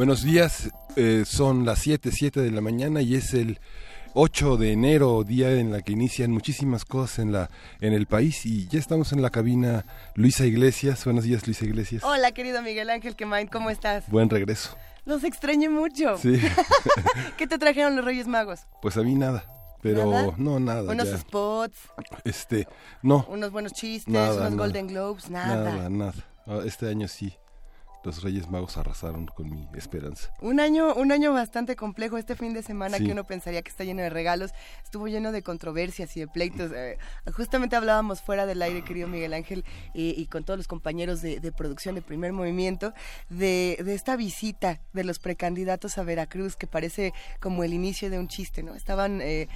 Buenos días, eh, son las 7, 7 de la mañana y es el 8 de enero, día en la que inician muchísimas cosas en, la, en el país y ya estamos en la cabina Luisa Iglesias. Buenos días, Luisa Iglesias. Hola, querido Miguel Ángel Quemain, ¿cómo estás? Buen regreso. Los extrañé mucho. Sí. ¿Qué te trajeron los Reyes Magos? Pues a mí nada. Pero no, nada. Unos spots. Este, no. Unos buenos chistes, unos Golden Globes, nada. Nada, nada. Ah, este año sí los Reyes Magos arrasaron con mi esperanza. Un año, un año bastante complejo este fin de semana que uno pensaría que está lleno de regalos, estuvo lleno de controversias y de pleitos. Eh, justamente hablábamos fuera del aire, querido Miguel Ángel, y, con todos los compañeros de, producción de Primer Movimiento, de, esta visita de los precandidatos a Veracruz, que parece como el inicio de un chiste, ¿no? Estaban, eh,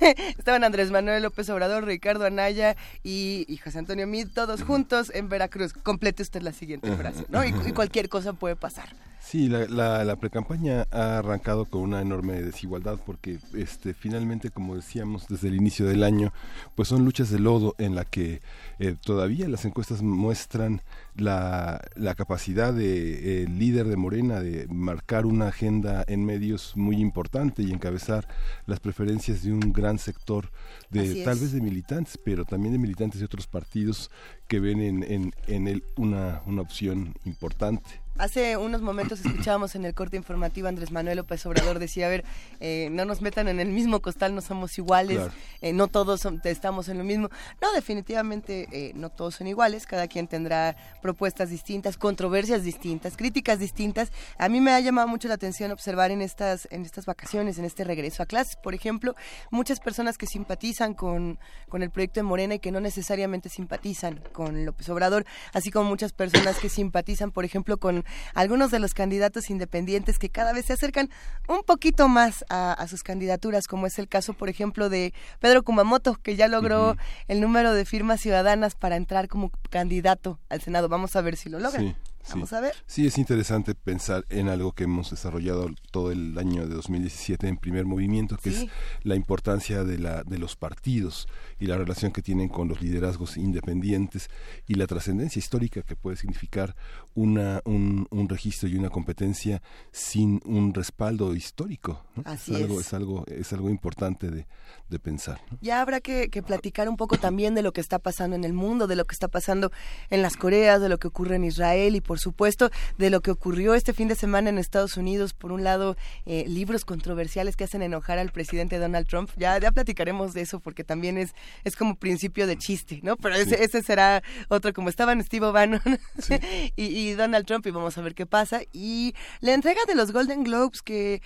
estaban Andrés Manuel López Obrador, Ricardo Anaya y, José Antonio Mid, todos juntos en Veracruz. Complete usted la siguiente frase, ¿no? y cualquier cosa puede pasar. Sí, la, la, la precampaña ha arrancado con una enorme desigualdad porque este, finalmente, como decíamos desde el inicio del año, pues son luchas de lodo en la que eh, todavía las encuestas muestran la, la capacidad del de, líder de Morena de marcar una agenda en medios muy importante y encabezar las preferencias de un gran sector de tal vez de militantes, pero también de militantes de otros partidos que ven en, en, en él una, una opción importante. Hace unos momentos escuchábamos en el corte informativo Andrés Manuel López Obrador decía, a ver, eh, no nos metan en el mismo costal, no somos iguales, eh, no todos estamos en lo mismo. No, definitivamente eh, no todos son iguales, cada quien tendrá propuestas distintas, controversias distintas, críticas distintas. A mí me ha llamado mucho la atención observar en estas, en estas vacaciones, en este regreso a clases, por ejemplo, muchas personas que simpatizan con, con el proyecto de Morena y que no necesariamente simpatizan con López Obrador, así como muchas personas que simpatizan, por ejemplo, con algunos de los candidatos independientes que cada vez se acercan un poquito más a, sus candidaturas, como es el caso, por ejemplo, de Pedro Kumamoto, que ya logró el número de firmas ciudadanas para entrar como candidato al Senado. Vamos a ver si lo logra. Vamos a ver. Sí, es interesante pensar en algo que hemos desarrollado todo el año de 2017 en primer movimiento, que es la importancia de, la, de los partidos y la relación que tienen con los liderazgos independientes y la trascendencia histórica que puede significar una, un, un, registro y una competencia sin un respaldo histórico. Así es, algo, es. algo, es algo importante de, de pensar. Ya habrá que, que, platicar un poco también de lo que está pasando en el mundo, de lo que está pasando en las Coreas, de lo que ocurre en Israel y por supuesto de lo que ocurrió este fin de semana en Estados Unidos. Por un lado, eh, libros controversiales que hacen enojar al presidente Donald Trump. Ya, ya platicaremos de eso porque también es, es como principio de chiste, ¿no? Pero ese, ese será otro, como estaban Steve O'Bannon y, y Donald Trump y vamos a ver qué pasa. Y la entrega de los Golden Globes que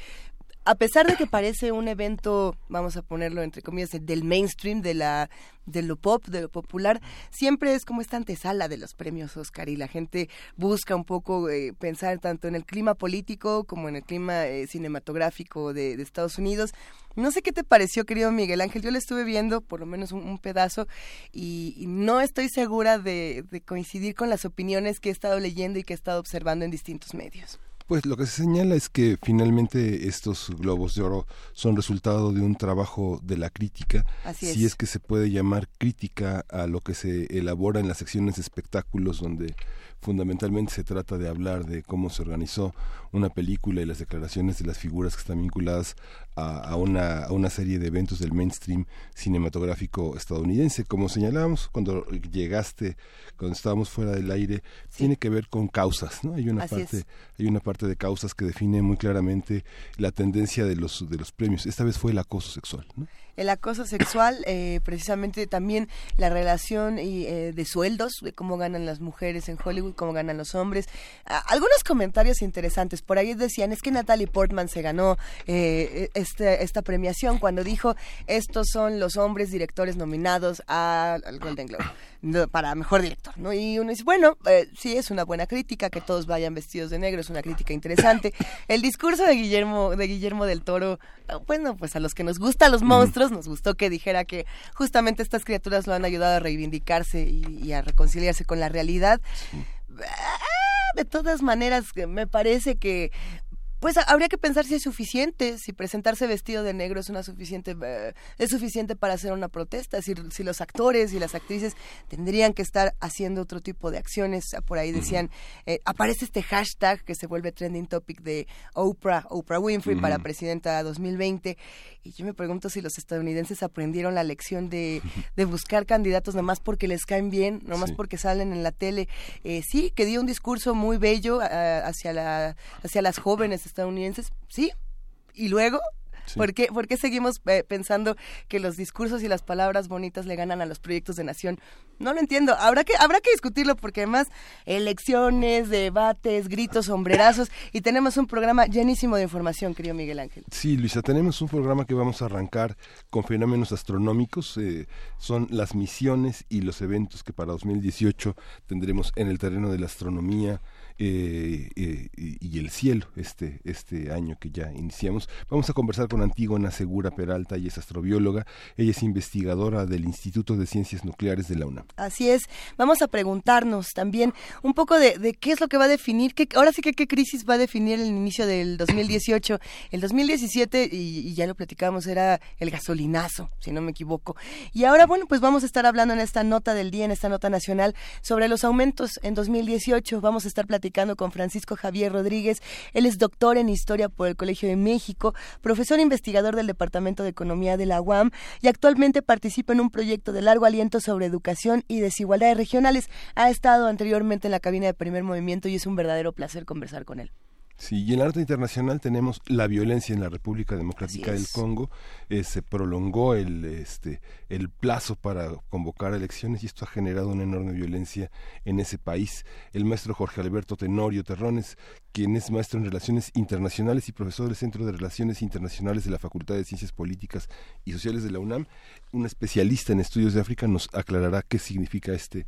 a pesar de que parece un evento, vamos a ponerlo entre comillas, del mainstream, de la de lo pop, de lo popular, siempre es como esta antesala de los premios Oscar y la gente busca un poco eh, pensar tanto en el clima político como en el clima eh, cinematográfico de, Estados Unidos. No sé qué te pareció, querido Miguel Ángel. Yo le estuve viendo por lo menos un, pedazo y, no estoy segura de coincidir con las opiniones que he estado leyendo y que he estado observando en distintos medios. Pues lo que se señala es que finalmente estos globos de oro son resultado de un trabajo de la crítica, si es que se puede llamar crítica a lo que se elabora en las secciones de espectáculos donde fundamentalmente se trata de hablar de cómo se organizó una película y las declaraciones de las figuras que están vinculadas a, una, a una serie de eventos del mainstream cinematográfico estadounidense. Como señalábamos cuando llegaste, cuando estábamos fuera del aire, tiene que ver con causas, ¿no? Hay una parte, hay una parte de causas que define muy claramente la tendencia de los de los premios. Esta vez fue el acoso sexual, ¿no? El acoso sexual, eh, precisamente también la relación y, eh, de sueldos, de cómo ganan las mujeres en Hollywood, cómo ganan los hombres. algunos comentarios interesantes. Por ahí decían, es que Natalie Portman se ganó eh, este, esta premiación cuando dijo, estos son los hombres directores nominados al Golden Globe para mejor director, ¿no? Y uno dice, bueno, eh, sí, es una buena crítica, que todos vayan vestidos de negro, es una crítica interesante. El discurso de Guillermo, de Guillermo del Toro, bueno, pues a los que nos gustan los monstruos, nos gustó que dijera que justamente estas criaturas lo han ayudado a reivindicarse y, a reconciliarse con la realidad. Ah, de todas maneras, me parece que pues habría que pensar si es suficiente, si presentarse vestido de negro es una suficiente eh, es suficiente para hacer una protesta, si, si los actores y las actrices tendrían que estar haciendo otro tipo de acciones. Por ahí decían, eh, aparece este hashtag que se vuelve trending topic de Oprah, Oprah Winfrey para presidenta 2020 y yo me pregunto si los estadounidenses aprendieron la lección de, de buscar candidatos nomás porque les caen bien, nomás porque salen en la tele. Eh, sí, que dio un discurso muy bello hacia la hacia las jóvenes estadounidenses, sí. Y luego, ¿Por, qué, seguimos eh, pensando que los discursos y las palabras bonitas le ganan a los proyectos de nación? No lo entiendo. Habrá que, habrá que discutirlo porque además elecciones, debates, gritos, sombrerazos y tenemos un programa llenísimo de información, querido Miguel Ángel. Sí, Luisa, tenemos un programa que vamos a arrancar con fenómenos astronómicos. Eh, son las misiones y los eventos que para 2018 tendremos en el terreno de la astronomía, eh, eh, y el cielo este, este año que ya iniciamos. Vamos a conversar con Antígona Segura Peralta, y es astrobióloga, ella es investigadora del Instituto de Ciencias Nucleares de la UNAM. Así es, vamos a preguntarnos también un poco de, qué es lo que va a definir, qué, ahora sí que qué crisis va a definir el inicio del 2018. El 2017, y, ya lo platicábamos, era el gasolinazo, si no me equivoco. Y ahora, bueno, pues vamos a estar hablando en esta nota del día, en esta nota nacional, sobre los aumentos en 2018. Vamos a estar platicando con Francisco Javier Rodríguez. Él es doctor en Historia por el Colegio de México, profesor investigador del Departamento de Economía de la UAM y actualmente participa en un proyecto de largo aliento sobre educación y desigualdades regionales. Ha estado anteriormente en la cabina de primer movimiento y es un verdadero placer conversar con él. Sí, y en el arte internacional tenemos la violencia en la República Democrática del Congo. Eh, se prolongó el, este, el plazo para convocar elecciones y esto ha generado una enorme violencia en ese país. El maestro Jorge Alberto Tenorio Terrones, quien es maestro en Relaciones Internacionales y profesor del Centro de Relaciones Internacionales de la Facultad de Ciencias Políticas y Sociales de la UNAM, un especialista en estudios de África, nos aclarará qué significa este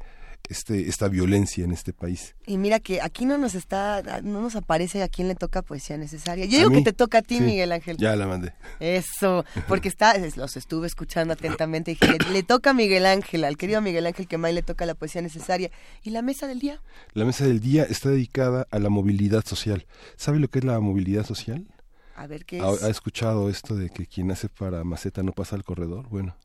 este, esta violencia en este país. Y mira que aquí no nos está, no nos aparece a quién le toca poesía necesaria. Yo digo que te toca a ti, Miguel Ángel. Ya la mandé. Eso, porque está, los estuve escuchando atentamente y dije, le, toca a Miguel Ángel, al querido Miguel Ángel que más le toca la poesía necesaria. ¿Y la mesa del día? La mesa del día está dedicada a la movilidad social. ¿Sabe lo que es la movilidad social? A ver qué es. ¿Ha, escuchado esto de que quien hace para maceta no pasa al corredor? Bueno.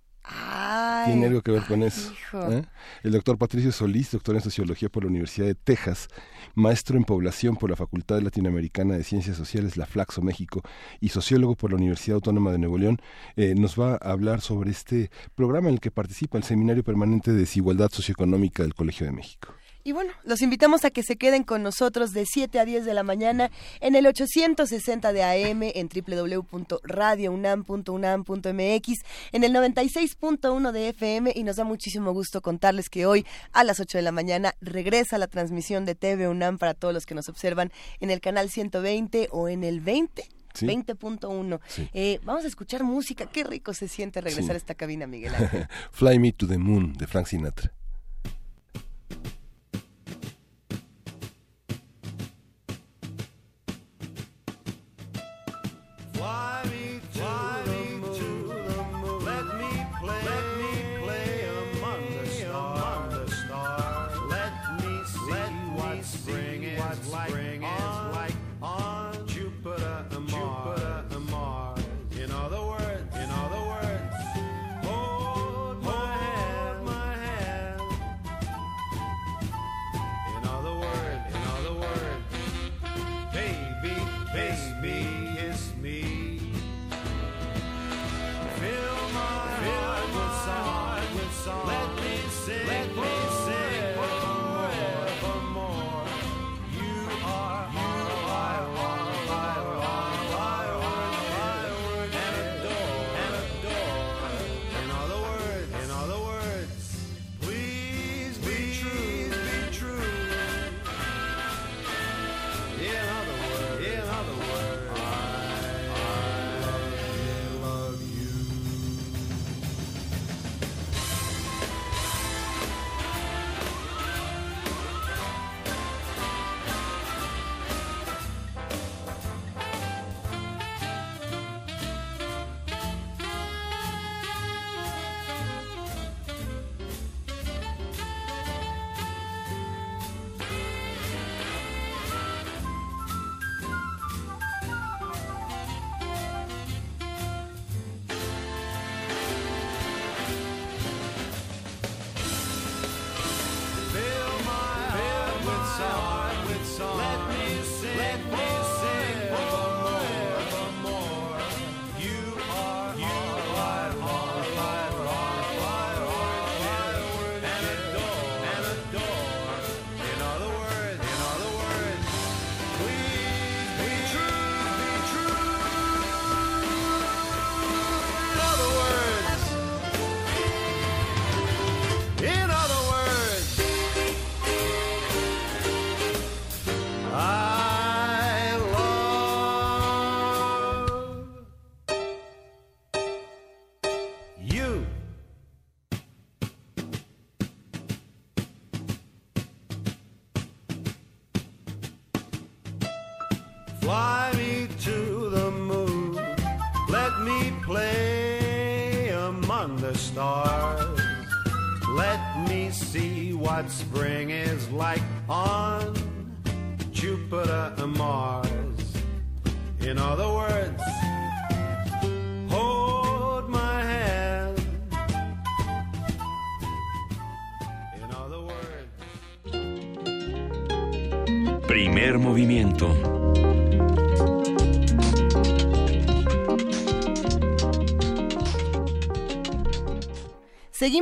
Tiene algo que ver con eso. ¿eh? El doctor Patricio Solís, doctor en Sociología por la Universidad de Texas, maestro en Población por la Facultad Latinoamericana de Ciencias Sociales, la Flaxo México, y sociólogo por la Universidad Autónoma de Nuevo León, eh, nos va a hablar sobre este programa en el que participa el Seminario Permanente de Desigualdad Socioeconómica del Colegio de México. Y bueno, los invitamos a que se queden con nosotros de 7 a 10 de la mañana en el 860 de AM en www.radiounam.unam.mx en el 96.1 de FM y nos da muchísimo gusto contarles que hoy a las 8 de la mañana regresa la transmisión de TV UNAM para todos los que nos observan en el canal 120 o en el 20 20.1. Eh, vamos a escuchar música. Qué rico se siente regresar a esta cabina, Miguel Ángel. Fly Me to the Moon de Frank Sinatra.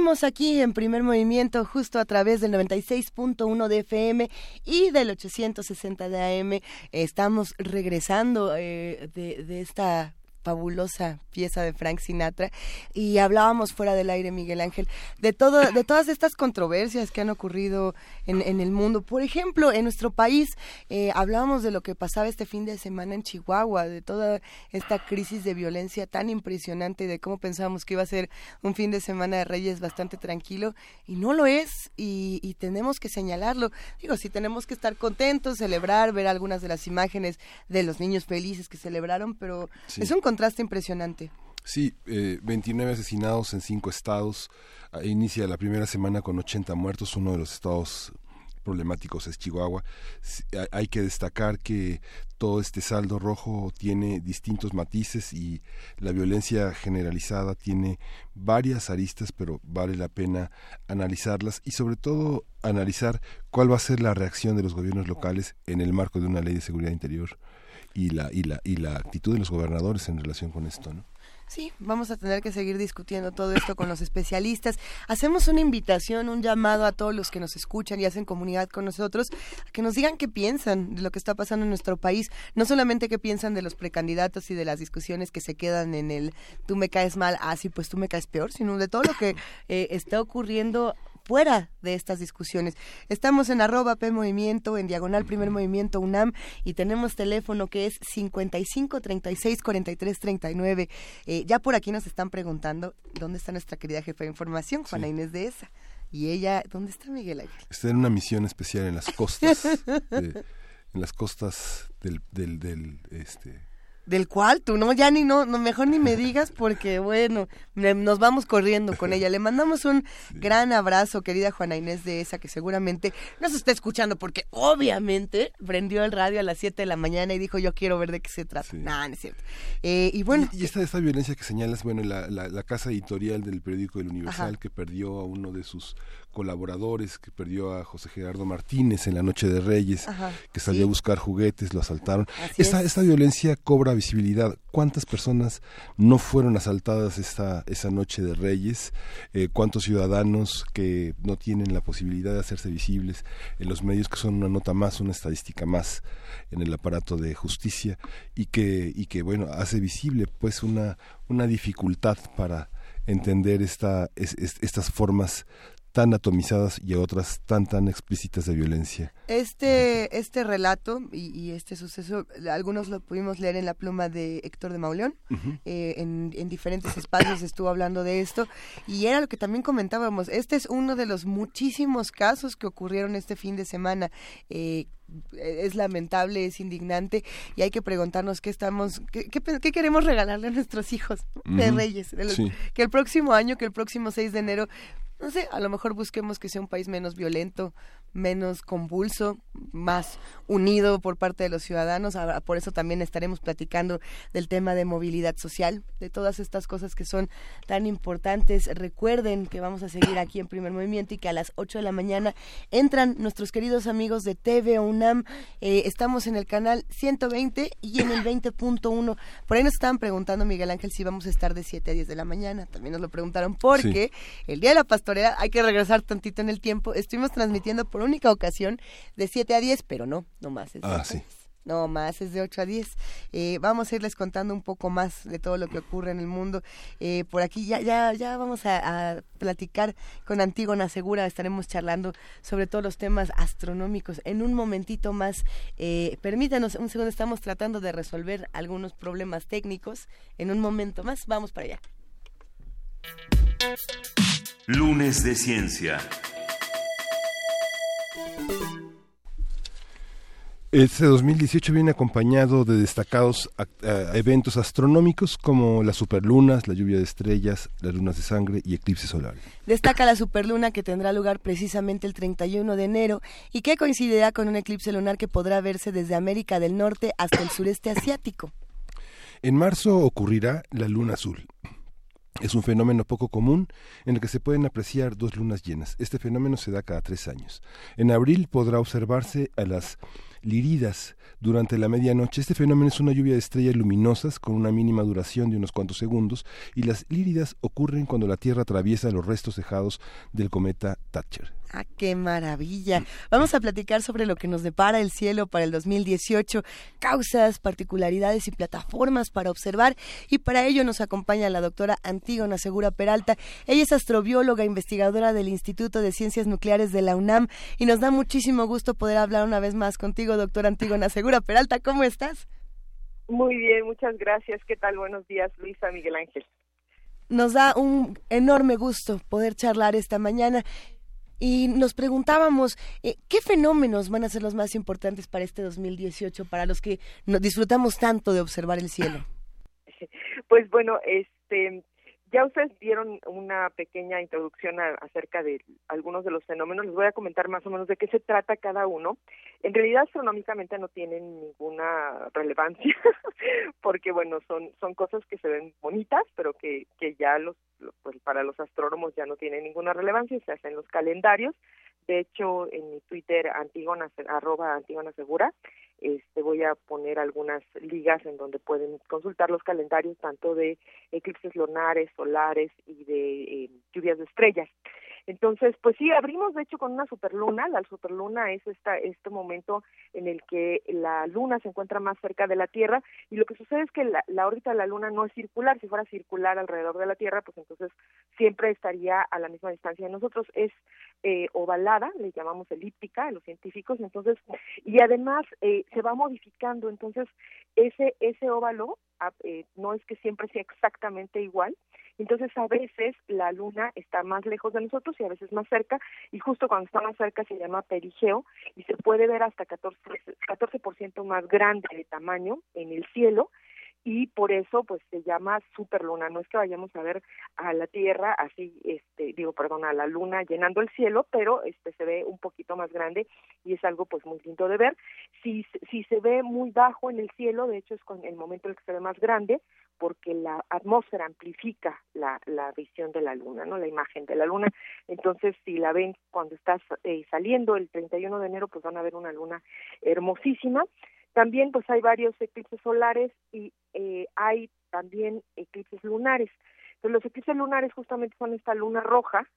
Seguimos aquí en primer movimiento justo a través del 96.1 de FM y del 860 de AM. Estamos regresando eh, de, de esta fabulosa pieza de Frank Sinatra y hablábamos fuera del aire Miguel Ángel de todo de todas estas controversias que han ocurrido en, en el mundo. Por ejemplo en nuestro país eh, hablábamos de lo que pasaba este fin de semana en Chihuahua de toda esta crisis de violencia tan impresionante de cómo pensábamos que iba a ser un fin de semana de Reyes bastante tranquilo y no lo es y, y tenemos que señalarlo. Digo sí tenemos que estar contentos celebrar ver algunas de las imágenes de los niños felices que celebraron pero es un contraste impresionante. Sí, eh, 29 asesinados en cinco estados. Ah, inicia la primera semana con 80 muertos. Uno de los estados problemáticos es Chihuahua. Hay que destacar que todo este saldo rojo tiene distintos matices y la violencia generalizada tiene varias aristas, pero vale la pena analizarlas y sobre todo analizar cuál va a ser la reacción de los gobiernos locales en el marco de una ley de seguridad interior y la, y la, y la actitud de los gobernadores en relación con esto, ¿no? Sí, vamos a tener que seguir discutiendo todo esto con los especialistas. Hacemos una invitación, un llamado a todos los que nos escuchan y hacen comunidad con nosotros, a que nos digan qué piensan de lo que está pasando en nuestro país. No solamente qué piensan de los precandidatos y de las discusiones que se quedan en el tú me caes mal, así ah, pues tú me caes peor, sino de todo lo que eh, está ocurriendo fuera de estas discusiones. Estamos en arroba P Movimiento, en diagonal Primer Movimiento UNAM y tenemos teléfono que es 55 36 43 39. ya por aquí nos están preguntando dónde está nuestra querida jefa de información, Juana Inés de esa. Y ella, ¿dónde está Miguel Ángel? Está en una misión especial en las costas, en las costas del, del, del este, del cual tú no ya ni no, no mejor ni me digas porque bueno nos vamos corriendo con ella. Le mandamos un gran abrazo querida Juana Inés de esa que seguramente nos está escuchando porque obviamente prendió el radio a las 7 de la mañana y dijo yo quiero ver de qué se trata no, no es cierto. Eh, y bueno. Y, esta esta violencia que señalas bueno la, la, casa editorial del periódico El Universal que perdió a uno de sus colaboradores, que perdió a José Gerardo Martínez en la Noche de Reyes, que salió a buscar juguetes, lo asaltaron. Esta, esta violencia cobra visibilidad. ¿Cuántas personas no fueron asaltadas esta, esa Noche de Reyes? Eh, ¿Cuántos ciudadanos que no tienen la posibilidad de hacerse visibles en los medios, que son una nota más, una estadística más en el aparato de justicia y que, y que bueno, hace visible pues una, una dificultad para entender esta, estas formas tan atomizadas y otras tan tan explícitas de violencia. Este este relato y, este suceso, algunos lo pudimos leer en la pluma de Héctor de Mauleón, eh, en, en, diferentes espacios estuvo hablando de esto y era lo que también comentábamos. Este es uno de los muchísimos casos que ocurrieron este fin de semana. Eh, es lamentable, es indignante y hay que preguntarnos qué estamos, qué, qué, queremos regalarle a nuestros hijos de Reyes. Que el próximo año, que el próximo 6 de enero no sé, a lo mejor busquemos que sea un país menos violento, menos convulso, más unido por parte de los ciudadanos. Por eso también estaremos platicando del tema de movilidad social, de todas estas cosas que son tan importantes. Recuerden que vamos a seguir aquí en Primer Movimiento y que a las 8 de la mañana entran nuestros queridos amigos de TV UNAM. Eh, estamos en el canal 120 y en el 20.1. Por ahí nos estaban preguntando, Miguel Ángel, si vamos a estar de 7 a 10 de la mañana. También nos lo preguntaron porque el día de la pastorea hay que regresar tantito en el tiempo. Estuvimos transmitiendo por única ocasión de 7 a 10, pero no, no más. Es ah, sí. No más, es de 8 a 10. Eh, vamos a irles contando un poco más de todo lo que ocurre en el mundo. Eh, por aquí ya, ya, ya vamos a, platicar con Antígona Segura, estaremos charlando sobre todos los temas astronómicos. En un momentito más, eh, permítanos un segundo, estamos tratando de resolver algunos problemas técnicos. En un momento más, vamos para allá. Lunes de Ciencia. Este 2018 viene acompañado de destacados eventos astronómicos como las superlunas, la lluvia de estrellas, las lunas de sangre y eclipses solares. Destaca la superluna que tendrá lugar precisamente el 31 de enero y que coincidirá con un eclipse lunar que podrá verse desde América del Norte hasta el sureste asiático. En marzo ocurrirá la luna azul. Es un fenómeno poco común en el que se pueden apreciar dos lunas llenas. Este fenómeno se da cada tres años. En abril podrá observarse a las Liridas durante la medianoche. Este fenómeno es una lluvia de estrellas luminosas con una mínima duración de unos cuantos segundos y las líridas ocurren cuando la Tierra atraviesa los restos dejados del cometa Thatcher. Ah, qué maravilla. Vamos a platicar sobre lo que nos depara el cielo para el 2018, causas, particularidades y plataformas para observar. Y para ello nos acompaña la doctora Antígona Segura Peralta. Ella es astrobióloga, investigadora del Instituto de Ciencias Nucleares de la UNAM y nos da muchísimo gusto poder hablar una vez más contigo, doctora Antígona Segura Peralta. ¿Cómo estás? Muy bien, muchas gracias. ¿Qué tal? Buenos días, Luisa Miguel Ángel. Nos da un enorme gusto poder charlar esta mañana y nos preguntábamos eh, qué fenómenos van a ser los más importantes para este 2018 para los que disfrutamos tanto de observar el cielo. Pues bueno, este ya ustedes dieron una pequeña introducción acerca de algunos de los fenómenos. Les voy a comentar más o menos de qué se trata cada uno. En realidad, astronómicamente no tienen ninguna relevancia, porque bueno, son son cosas que se ven bonitas, pero que que ya los pues para los astrónomos ya no tienen ninguna relevancia. Se hacen los calendarios. De hecho, en mi Twitter, Antígona, arroba Segura, este, voy a poner algunas ligas en donde pueden consultar los calendarios tanto de eclipses lunares, solares y de eh, lluvias de estrellas. Entonces, pues sí, abrimos de hecho con una superluna. La superluna es esta, este momento en el que la luna se encuentra más cerca de la Tierra y lo que sucede es que la, la órbita de la luna no es circular. Si fuera circular alrededor de la Tierra, pues entonces siempre estaría a la misma distancia nosotros. Es eh, ovalada, le llamamos elíptica a los científicos, entonces, y además eh, se va modificando, entonces ese, ese óvalo ah, eh, no es que siempre sea exactamente igual, entonces a veces la luna está más lejos de nosotros y a veces más cerca, y justo cuando está más cerca se llama perigeo y se puede ver hasta 14%, 14 más grande de tamaño en el cielo, y por eso pues se llama superluna. No es que vayamos a ver a la tierra así este digo perdón a la luna llenando el cielo pero este se ve un poquito más grande y es algo pues muy lindo de ver. Si si se ve muy bajo en el cielo de hecho es con el momento en el que se ve más grande porque la atmósfera amplifica la, visión de la luna, ¿no? La imagen de la luna. Entonces, si la ven cuando estás eh, saliendo el 31 de enero, pues van a ver una luna hermosísima. También pues hay varios eclipses solares y eh, hay también eclipses lunares. Entonces los eclipses lunares justamente son esta luna roja,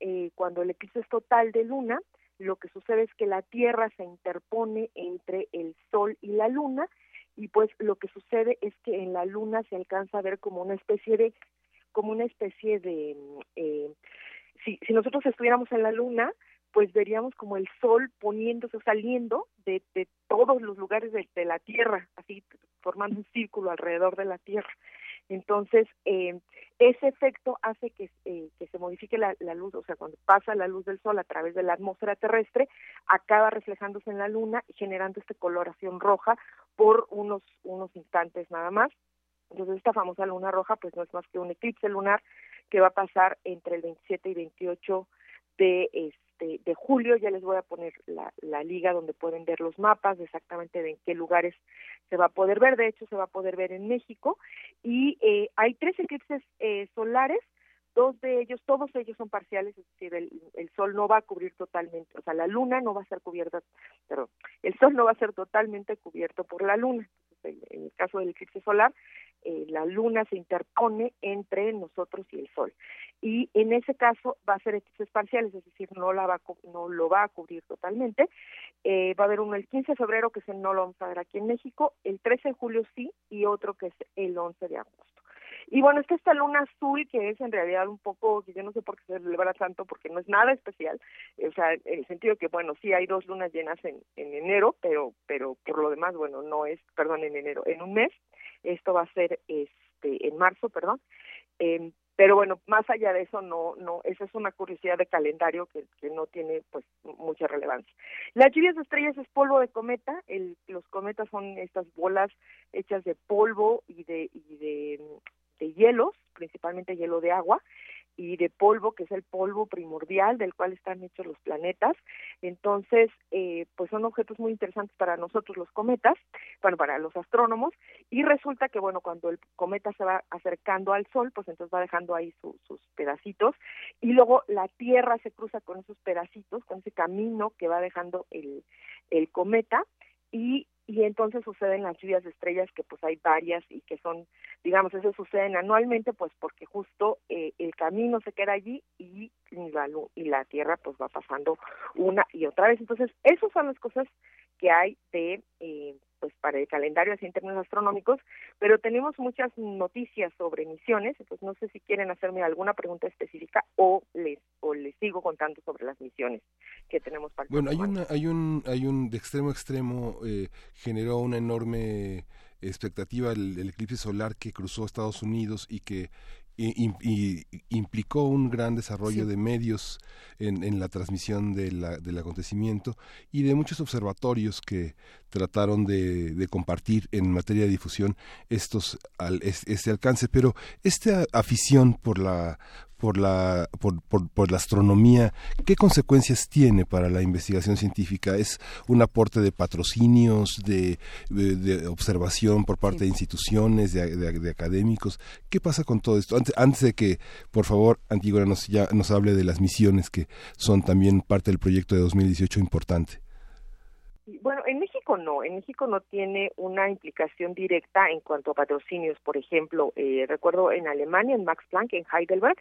eh, cuando el eclipse es total de luna, lo que sucede es que la Tierra se interpone entre el Sol y la Luna y pues lo que sucede es que en la Luna se alcanza a ver como una especie de como una especie de eh, si, si nosotros estuviéramos en la Luna pues veríamos como el sol poniéndose, saliendo de, de todos los lugares de, la Tierra, así formando un círculo alrededor de la Tierra. Entonces, eh, ese efecto hace que, eh, que se modifique la, luz, o sea, cuando pasa la luz del sol a través de la atmósfera terrestre, acaba reflejándose en la luna y generando esta coloración roja por unos, unos instantes nada más. Entonces, esta famosa luna roja, pues no es más que un eclipse lunar que va a pasar entre el 27 y 28 de este de, julio. Ya les voy a poner la, la, liga donde pueden ver los mapas exactamente de en qué lugares se va a poder ver. De hecho, se va a poder ver en México. Y eh, hay tres eclipses eh, solares. Dos de ellos, todos ellos son parciales, es decir, el, el, sol no va a cubrir totalmente, o sea, la luna no va a ser cubierta, pero el sol no va a ser totalmente cubierto por la luna. En el caso del eclipse solar, eh, la luna se interpone entre nosotros y el sol y en ese caso va a ser eclipses parciales, es decir, no la va no lo va a cubrir totalmente. Eh, va a haber uno el 15 de febrero que se no lo vamos a ver aquí en México, el 13 de julio sí y otro que es el 11 de agosto. Y bueno, está esta luna azul que es en realidad un poco, que yo no sé por qué se celebra tanto, porque no es nada especial, o sea, en el sentido que, bueno, sí hay dos lunas llenas en, en enero, pero, pero por lo demás, bueno, no es, perdón, en enero, en un mes, esto va a ser este en marzo, perdón, eh, pero bueno, más allá de eso, no, no, esa es una curiosidad de calendario que, que no tiene pues mucha relevancia. Las lluvias de estrellas es polvo de cometa, el, los cometas son estas bolas hechas de polvo y de, y de, de hielos, principalmente hielo de agua, y de polvo, que es el polvo primordial del cual están hechos los planetas. Entonces, eh, pues son objetos muy interesantes para nosotros los cometas, bueno, para los astrónomos, y resulta que, bueno, cuando el cometa se va acercando al Sol, pues entonces va dejando ahí sus pedacitos, y luego la Tierra se cruza con esos pedacitos, con ese camino que va dejando el, el cometa, y y entonces suceden las lluvias de estrellas que pues hay varias y que son digamos eso suceden anualmente pues porque justo eh, el camino se queda allí y la y la tierra pues va pasando una y otra vez. Entonces esas son las cosas que hay de eh, pues para el calendario así en términos astronómicos, pero tenemos muchas noticias sobre misiones, entonces no sé si quieren hacerme alguna pregunta específica o les o les sigo contando sobre las misiones que tenemos para Bueno, hay una hay un hay un de extremo a extremo eh, generó una enorme expectativa el, el, eclipse solar que cruzó Estados Unidos y que y, implicó un gran desarrollo de medios en, en la transmisión de la, del acontecimiento y de muchos observatorios que trataron de, de compartir en materia de difusión estos al, este alcance. Pero esta afición por la por la, por, por, la astronomía, ¿qué consecuencias tiene para la investigación científica? ¿Es un aporte de patrocinios, de, de, observación por parte de instituciones, de, de, académicos? ¿Qué pasa con todo esto? Antes, antes de que, por favor, Antígona nos, ya, nos hable de las misiones que son también parte del proyecto de 2018 importante. Bueno, en México no, en México no tiene una implicación directa en cuanto a patrocinios. Por ejemplo, eh, recuerdo en Alemania, en Max Planck, en Heidelberg,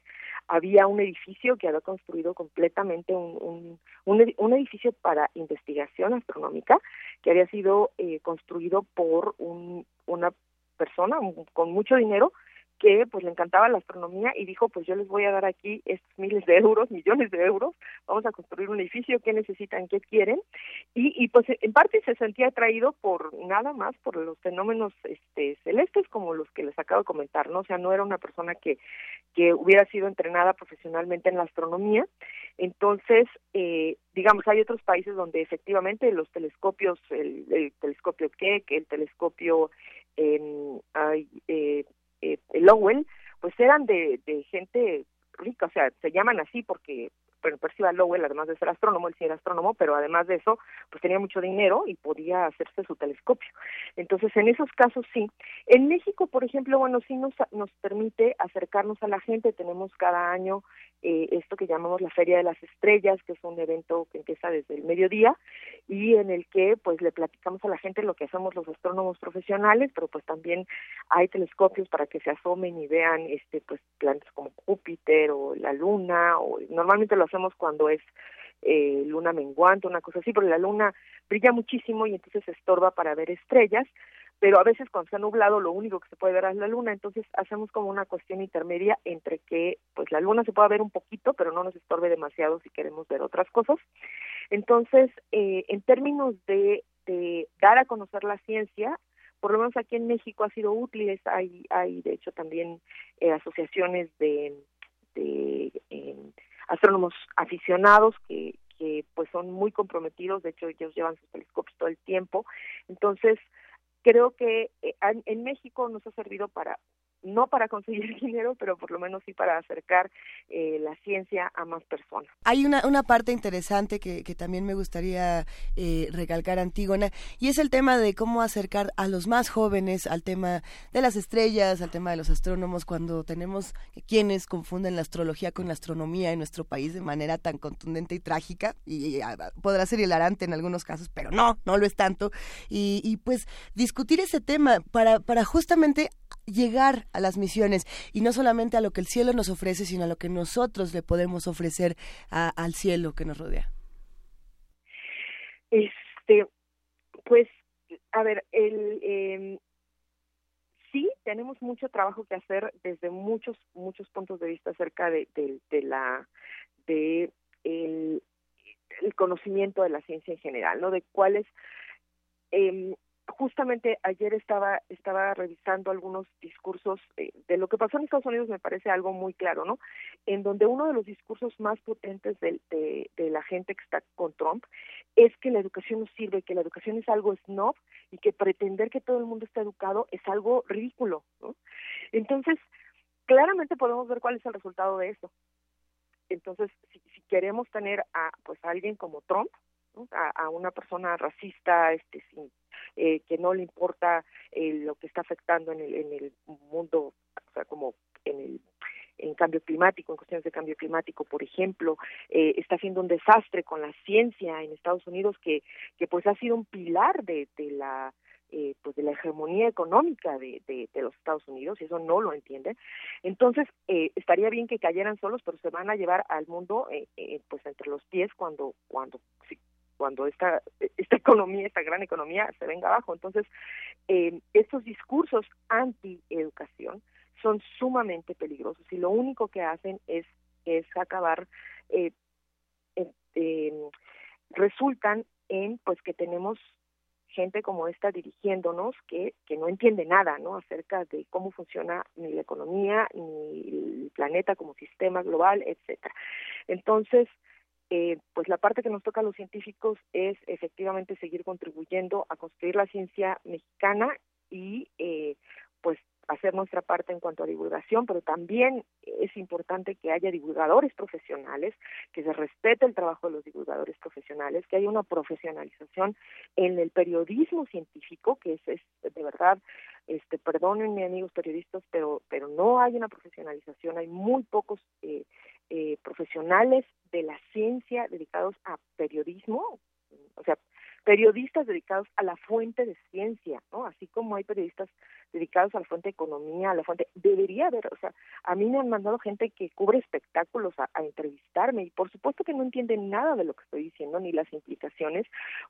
había un edificio que había construido completamente un, un, un edificio para investigación astronómica que había sido eh, construido por un, una persona con mucho dinero que pues le encantaba la astronomía y dijo pues yo les voy a dar aquí estos miles de euros, millones de euros, vamos a construir un edificio, ¿qué necesitan, qué quieren? Y, y pues en parte se sentía atraído por nada más por los fenómenos este celestes como los que les acabo de comentar, ¿no? O sea, no era una persona que, que hubiera sido entrenada profesionalmente en la astronomía, entonces, eh, digamos, hay otros países donde efectivamente los telescopios, el, el telescopio Keck, el telescopio en, eh, eh, Lowell, pues eran de, de gente rica, o sea, se llaman así porque bueno, Percival Lowell, además de ser astrónomo, él sí era astrónomo, pero además de eso, pues tenía mucho dinero y podía hacerse su telescopio. Entonces, en esos casos sí. En México, por ejemplo, bueno, sí nos, nos permite acercarnos a la gente. Tenemos cada año eh, esto que llamamos la Feria de las Estrellas, que es un evento que empieza desde el mediodía y en el que pues le platicamos a la gente lo que hacemos los astrónomos profesionales, pero pues también hay telescopios para que se asomen y vean este pues planetas como Júpiter o la Luna o normalmente lo hacemos cuando es eh, luna menguante, una cosa así, porque la luna brilla muchísimo y entonces se estorba para ver estrellas, pero a veces cuando ha nublado lo único que se puede ver es la luna, entonces hacemos como una cuestión intermedia entre que pues la luna se pueda ver un poquito, pero no nos estorbe demasiado si queremos ver otras cosas. Entonces, eh, en términos de, de dar a conocer la ciencia, por lo menos aquí en México ha sido útil, hay, hay de hecho también eh, asociaciones de, de eh, astrónomos aficionados que, que pues son muy comprometidos, de hecho ellos llevan sus telescopios todo el tiempo, entonces creo que eh, en México nos ha servido para no para conseguir dinero, pero por lo menos sí para acercar eh, la ciencia a más personas. Hay una, una parte interesante que, que también me gustaría eh, recalcar, Antígona, y es el tema de cómo acercar a los más jóvenes al tema de las estrellas, al tema de los astrónomos, cuando tenemos quienes confunden la astrología con la astronomía en nuestro país de manera tan contundente y trágica, y, y podrá ser hilarante en algunos casos, pero no, no lo es tanto, y, y pues discutir ese tema para, para justamente llegar a las misiones y no solamente a lo que el cielo nos ofrece, sino a lo que nosotros le podemos ofrecer al cielo que nos rodea. Este, pues, a ver, el eh, sí tenemos mucho trabajo que hacer desde muchos muchos puntos de vista acerca de, la de el, conocimiento de la ciencia en general, ¿no? De cuáles eh, justamente ayer estaba estaba revisando algunos discursos eh, de lo que pasó en Estados Unidos me parece algo muy claro no en donde uno de los discursos más potentes de, de, de, la gente que está con Trump es que la educación no sirve que la educación es algo snob y que pretender que todo el mundo está educado es algo ridículo ¿no? entonces claramente podemos ver cuál es el resultado de eso entonces si, si queremos tener a pues a alguien como Trump a, una persona racista este sin eh, que no le importa eh, lo que está afectando en el, en el mundo, o sea, como en el en cambio climático, en cuestiones de cambio climático, por ejemplo, eh, está haciendo un desastre con la ciencia en Estados Unidos que, que pues ha sido un pilar de, de la eh, pues de la hegemonía económica de, de, los Estados Unidos y eso no lo entienden entonces eh, estaría bien que cayeran solos pero se van a llevar al mundo eh, eh, pues entre los pies cuando cuando cuando esta, esta economía, esta gran economía se venga abajo. Entonces, eh, estos discursos anti-educación son sumamente peligrosos y lo único que hacen es, es acabar, eh, eh, resultan en pues que tenemos gente como esta dirigiéndonos que, que no entiende nada ¿no? acerca de cómo funciona ni la economía ni el planeta como sistema global, etcétera. Entonces, eh, pues la parte que nos toca a los científicos es efectivamente seguir contribuyendo a construir la ciencia mexicana y eh, pues hacer nuestra parte en cuanto a divulgación, pero también es importante que haya divulgadores profesionales, que se respete el trabajo de los divulgadores profesionales, que haya una profesionalización en el periodismo científico, que es, es de verdad, este, perdónenme amigos periodistas, pero pero no hay una profesionalización, hay muy pocos eh, eh, profesionales de la ciencia dedicados a periodismo, o sea, periodistas dedicados a la fuente de ciencia, ¿no? Así como hay periodistas dedicados a la fuente de economía, a la fuente, debería haber, o sea, a mí me han mandado gente que cubre espectáculos a, a entrevistarme y por supuesto que no entienden nada de lo que estoy diciendo ni las implicaciones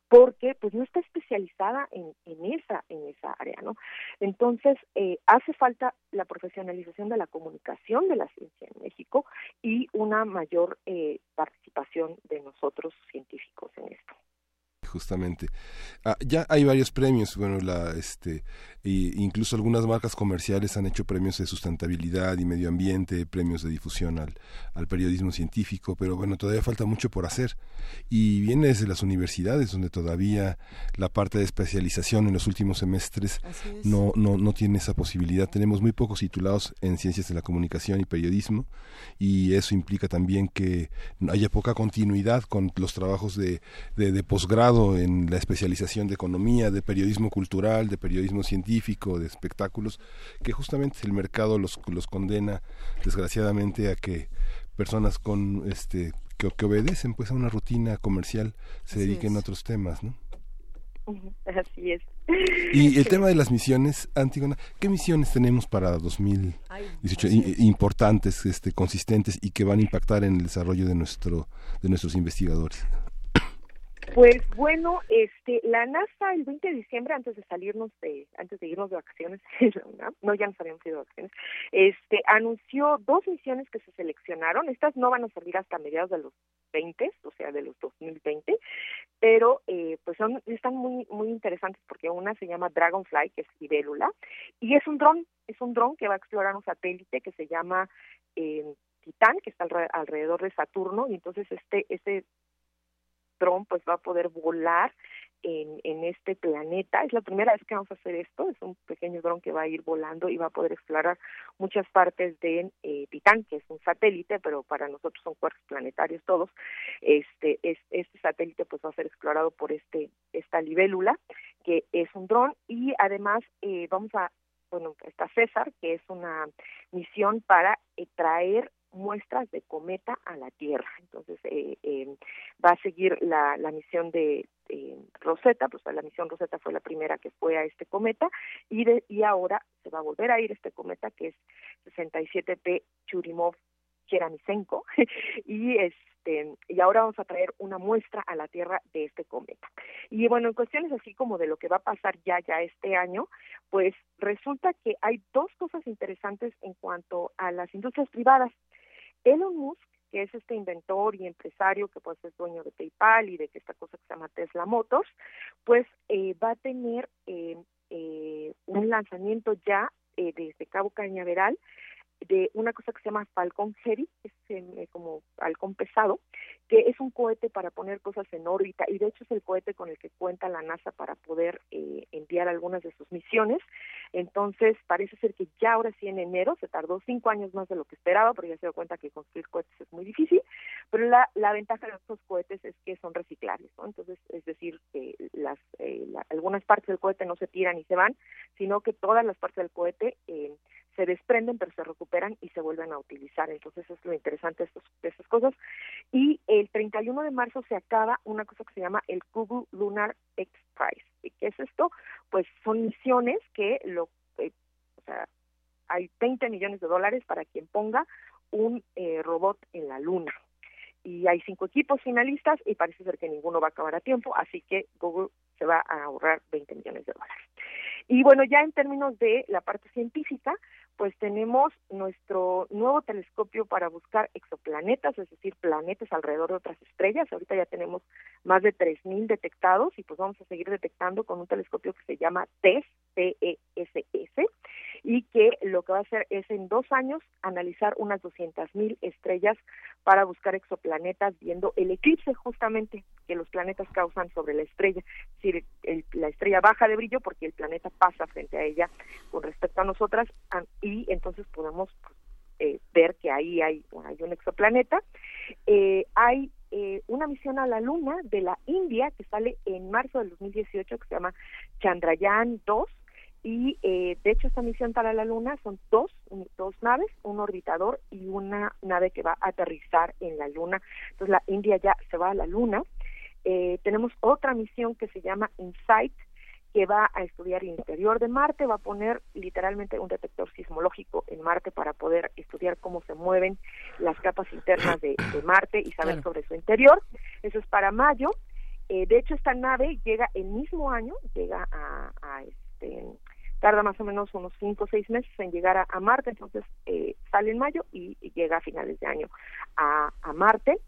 porque pues no está especializada en, en esa en esa área, ¿no? Entonces eh, hace falta la profesionalización de la comunicación de la ciencia en México y una mayor eh, participación de nosotros científicos en esto justamente. Ah, ya hay varios premios, bueno, la, este, y incluso algunas marcas comerciales han hecho premios de sustentabilidad y medio ambiente, premios de difusión al, al periodismo científico, pero bueno, todavía falta mucho por hacer. Y viene desde las universidades, donde todavía la parte de especialización en los últimos semestres no, no, no tiene esa posibilidad. Tenemos muy pocos titulados en ciencias de la comunicación y periodismo, y eso implica también que haya poca continuidad con los trabajos de, de, de posgrado en la especialización de economía, de periodismo cultural, de periodismo científico, de espectáculos, que justamente el mercado los, los condena desgraciadamente a que personas con este que, que obedecen pues a una rutina comercial se Así dediquen es. a otros temas, ¿no? Así es. Y el tema de las misiones, Antígona, ¿qué misiones tenemos para 2018 Ay, importantes, este, consistentes y que van a impactar en el desarrollo de nuestro de nuestros investigadores? Pues bueno, este, la NASA el 20 de diciembre, antes de salirnos de, antes de irnos de vacaciones, no, ya nos habíamos ido de vacaciones, este, anunció dos misiones que se seleccionaron. Estas no van a salir hasta mediados de los 20, o sea, de los 2020, pero eh, pues son, están muy, muy interesantes porque una se llama Dragonfly, que es libélula, y es un dron, es un dron que va a explorar un satélite que se llama eh, Titán, que está alrededor de Saturno, y entonces este, este dron pues va a poder volar en, en este planeta. Es la primera vez que vamos a hacer esto. Es un pequeño dron que va a ir volando y va a poder explorar muchas partes de eh, Titán, que es un satélite, pero para nosotros son cuerpos planetarios todos. Este, es, este satélite pues va a ser explorado por este esta libélula, que es un dron, y además eh, vamos a bueno, está César, que es una misión para eh, traer muestras de cometa a la Tierra. Entonces, eh, eh, va a seguir la, la misión de eh, Rosetta, pues la misión Rosetta fue la primera que fue a este cometa, y, de, y ahora se va a volver a ir este cometa que es 67P Churimov Cheramisenko, y este y ahora vamos a traer una muestra a la Tierra de este cometa. Y bueno, en cuestiones así como de lo que va a pasar ya ya este año, pues resulta que hay dos cosas interesantes en cuanto a las industrias privadas. Elon Musk, que es este inventor y empresario que pues es dueño de PayPal y de esta cosa que se llama Tesla Motors, pues eh, va a tener un lanzamiento ya desde Cabo Cañaveral de una cosa que se llama Falcon Heavy, es eh, como halcón pesado, que es un cohete para poner cosas en órbita y de hecho es el cohete con el que cuenta la NASA para poder eh, enviar algunas de sus misiones. Entonces parece ser que ya ahora sí en enero, se tardó cinco años más de lo que esperaba, pero ya se dio cuenta que construir cohetes es muy difícil, pero la, la ventaja de estos cohetes es que son reciclables, ¿no? Entonces, es decir, que las, eh, algunas partes del cohete no se tiran y se van, sino que todas las partes del cohete eh, se desprenden pero se recuperan y se vuelven a utilizar. Entonces es lo interesante de, estos, de estas cosas. Y el 31 de marzo se acaba una cosa que se llama el Google Lunar X Prize. ¿Y qué es esto? Pues son misiones que lo, eh, o sea, hay 20 millones de dólares para quien ponga un eh, robot en la luna. Y hay cinco equipos finalistas y parece ser que ninguno va a acabar a tiempo, así que Google se va a ahorrar 20 millones de dólares. Y bueno, ya en términos de la parte científica, pues tenemos nuestro nuevo telescopio para buscar exoplanetas, es decir, planetas alrededor de otras estrellas. Ahorita ya tenemos más de 3.000 detectados y pues vamos a seguir detectando con un telescopio que se llama TESS, T-E-S-S, y que lo que va a hacer es en dos años analizar unas 200.000 estrellas para buscar exoplanetas viendo el eclipse justamente que los planetas causan sobre la estrella. Es decir, la estrella baja de brillo porque el planeta pasa frente a ella con respecto a nosotras y entonces podemos eh, ver que ahí hay, hay un exoplaneta. Eh, hay eh, una misión a la Luna de la India que sale en marzo del 2018 que se llama Chandrayaan 2 y eh, de hecho esta misión para la Luna son dos, dos naves, un orbitador y una nave que va a aterrizar en la Luna. Entonces la India ya se va a la Luna. Eh, tenemos otra misión que se llama InSight, que va a estudiar el interior de Marte, va a poner literalmente un detector sismológico en Marte para poder estudiar cómo se mueven las capas internas de, Marte y saber sobre su interior. Eso es para mayo. Eh, de hecho, esta nave llega el mismo año, llega a, a este, tarda más o menos unos cinco o seis meses en llegar a, Marte, entonces eh, sale en mayo y, llega a finales de año a, a, Marte.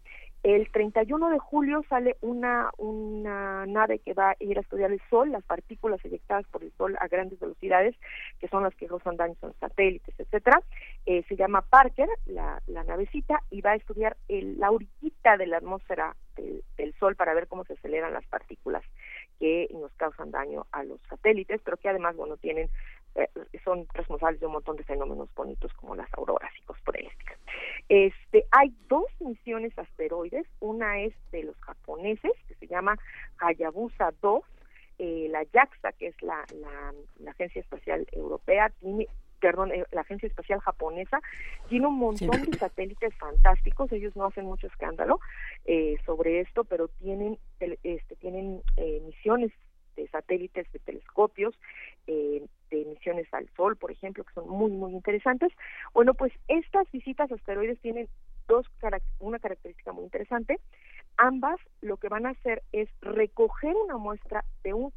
El 31 de julio sale una, una nave que va a ir a estudiar el Sol, las partículas eyectadas por el Sol a grandes velocidades, que son las que causan daños en satélites, etcétera. Eh, se llama Parker, la, la navecita, y va a estudiar el, la orillita de la atmósfera del, del Sol para ver cómo se aceleran las partículas que nos causan daño a los satélites, pero que además, bueno, tienen, eh, son responsables de un montón de fenómenos bonitos como las auroras y cosas Este, hay dos misiones asteroides, una es de los japoneses, que se llama Hayabusa 2, eh, la JAXA, que es la, la, la Agencia Espacial Europea, tiene perdón, eh, la Agencia Espacial Japonesa tiene un montón de satélites fantásticos, ellos no hacen mucho escándalo eh, sobre esto, pero tienen, este, tienen eh, misiones de satélites, de telescopios, de misiones al Sol, por ejemplo, que son muy, muy interesantes. Bueno, pues estas visitas a asteroides tienen dos una característica muy interesante. Ambas lo que van a hacer es recoger una muestra de un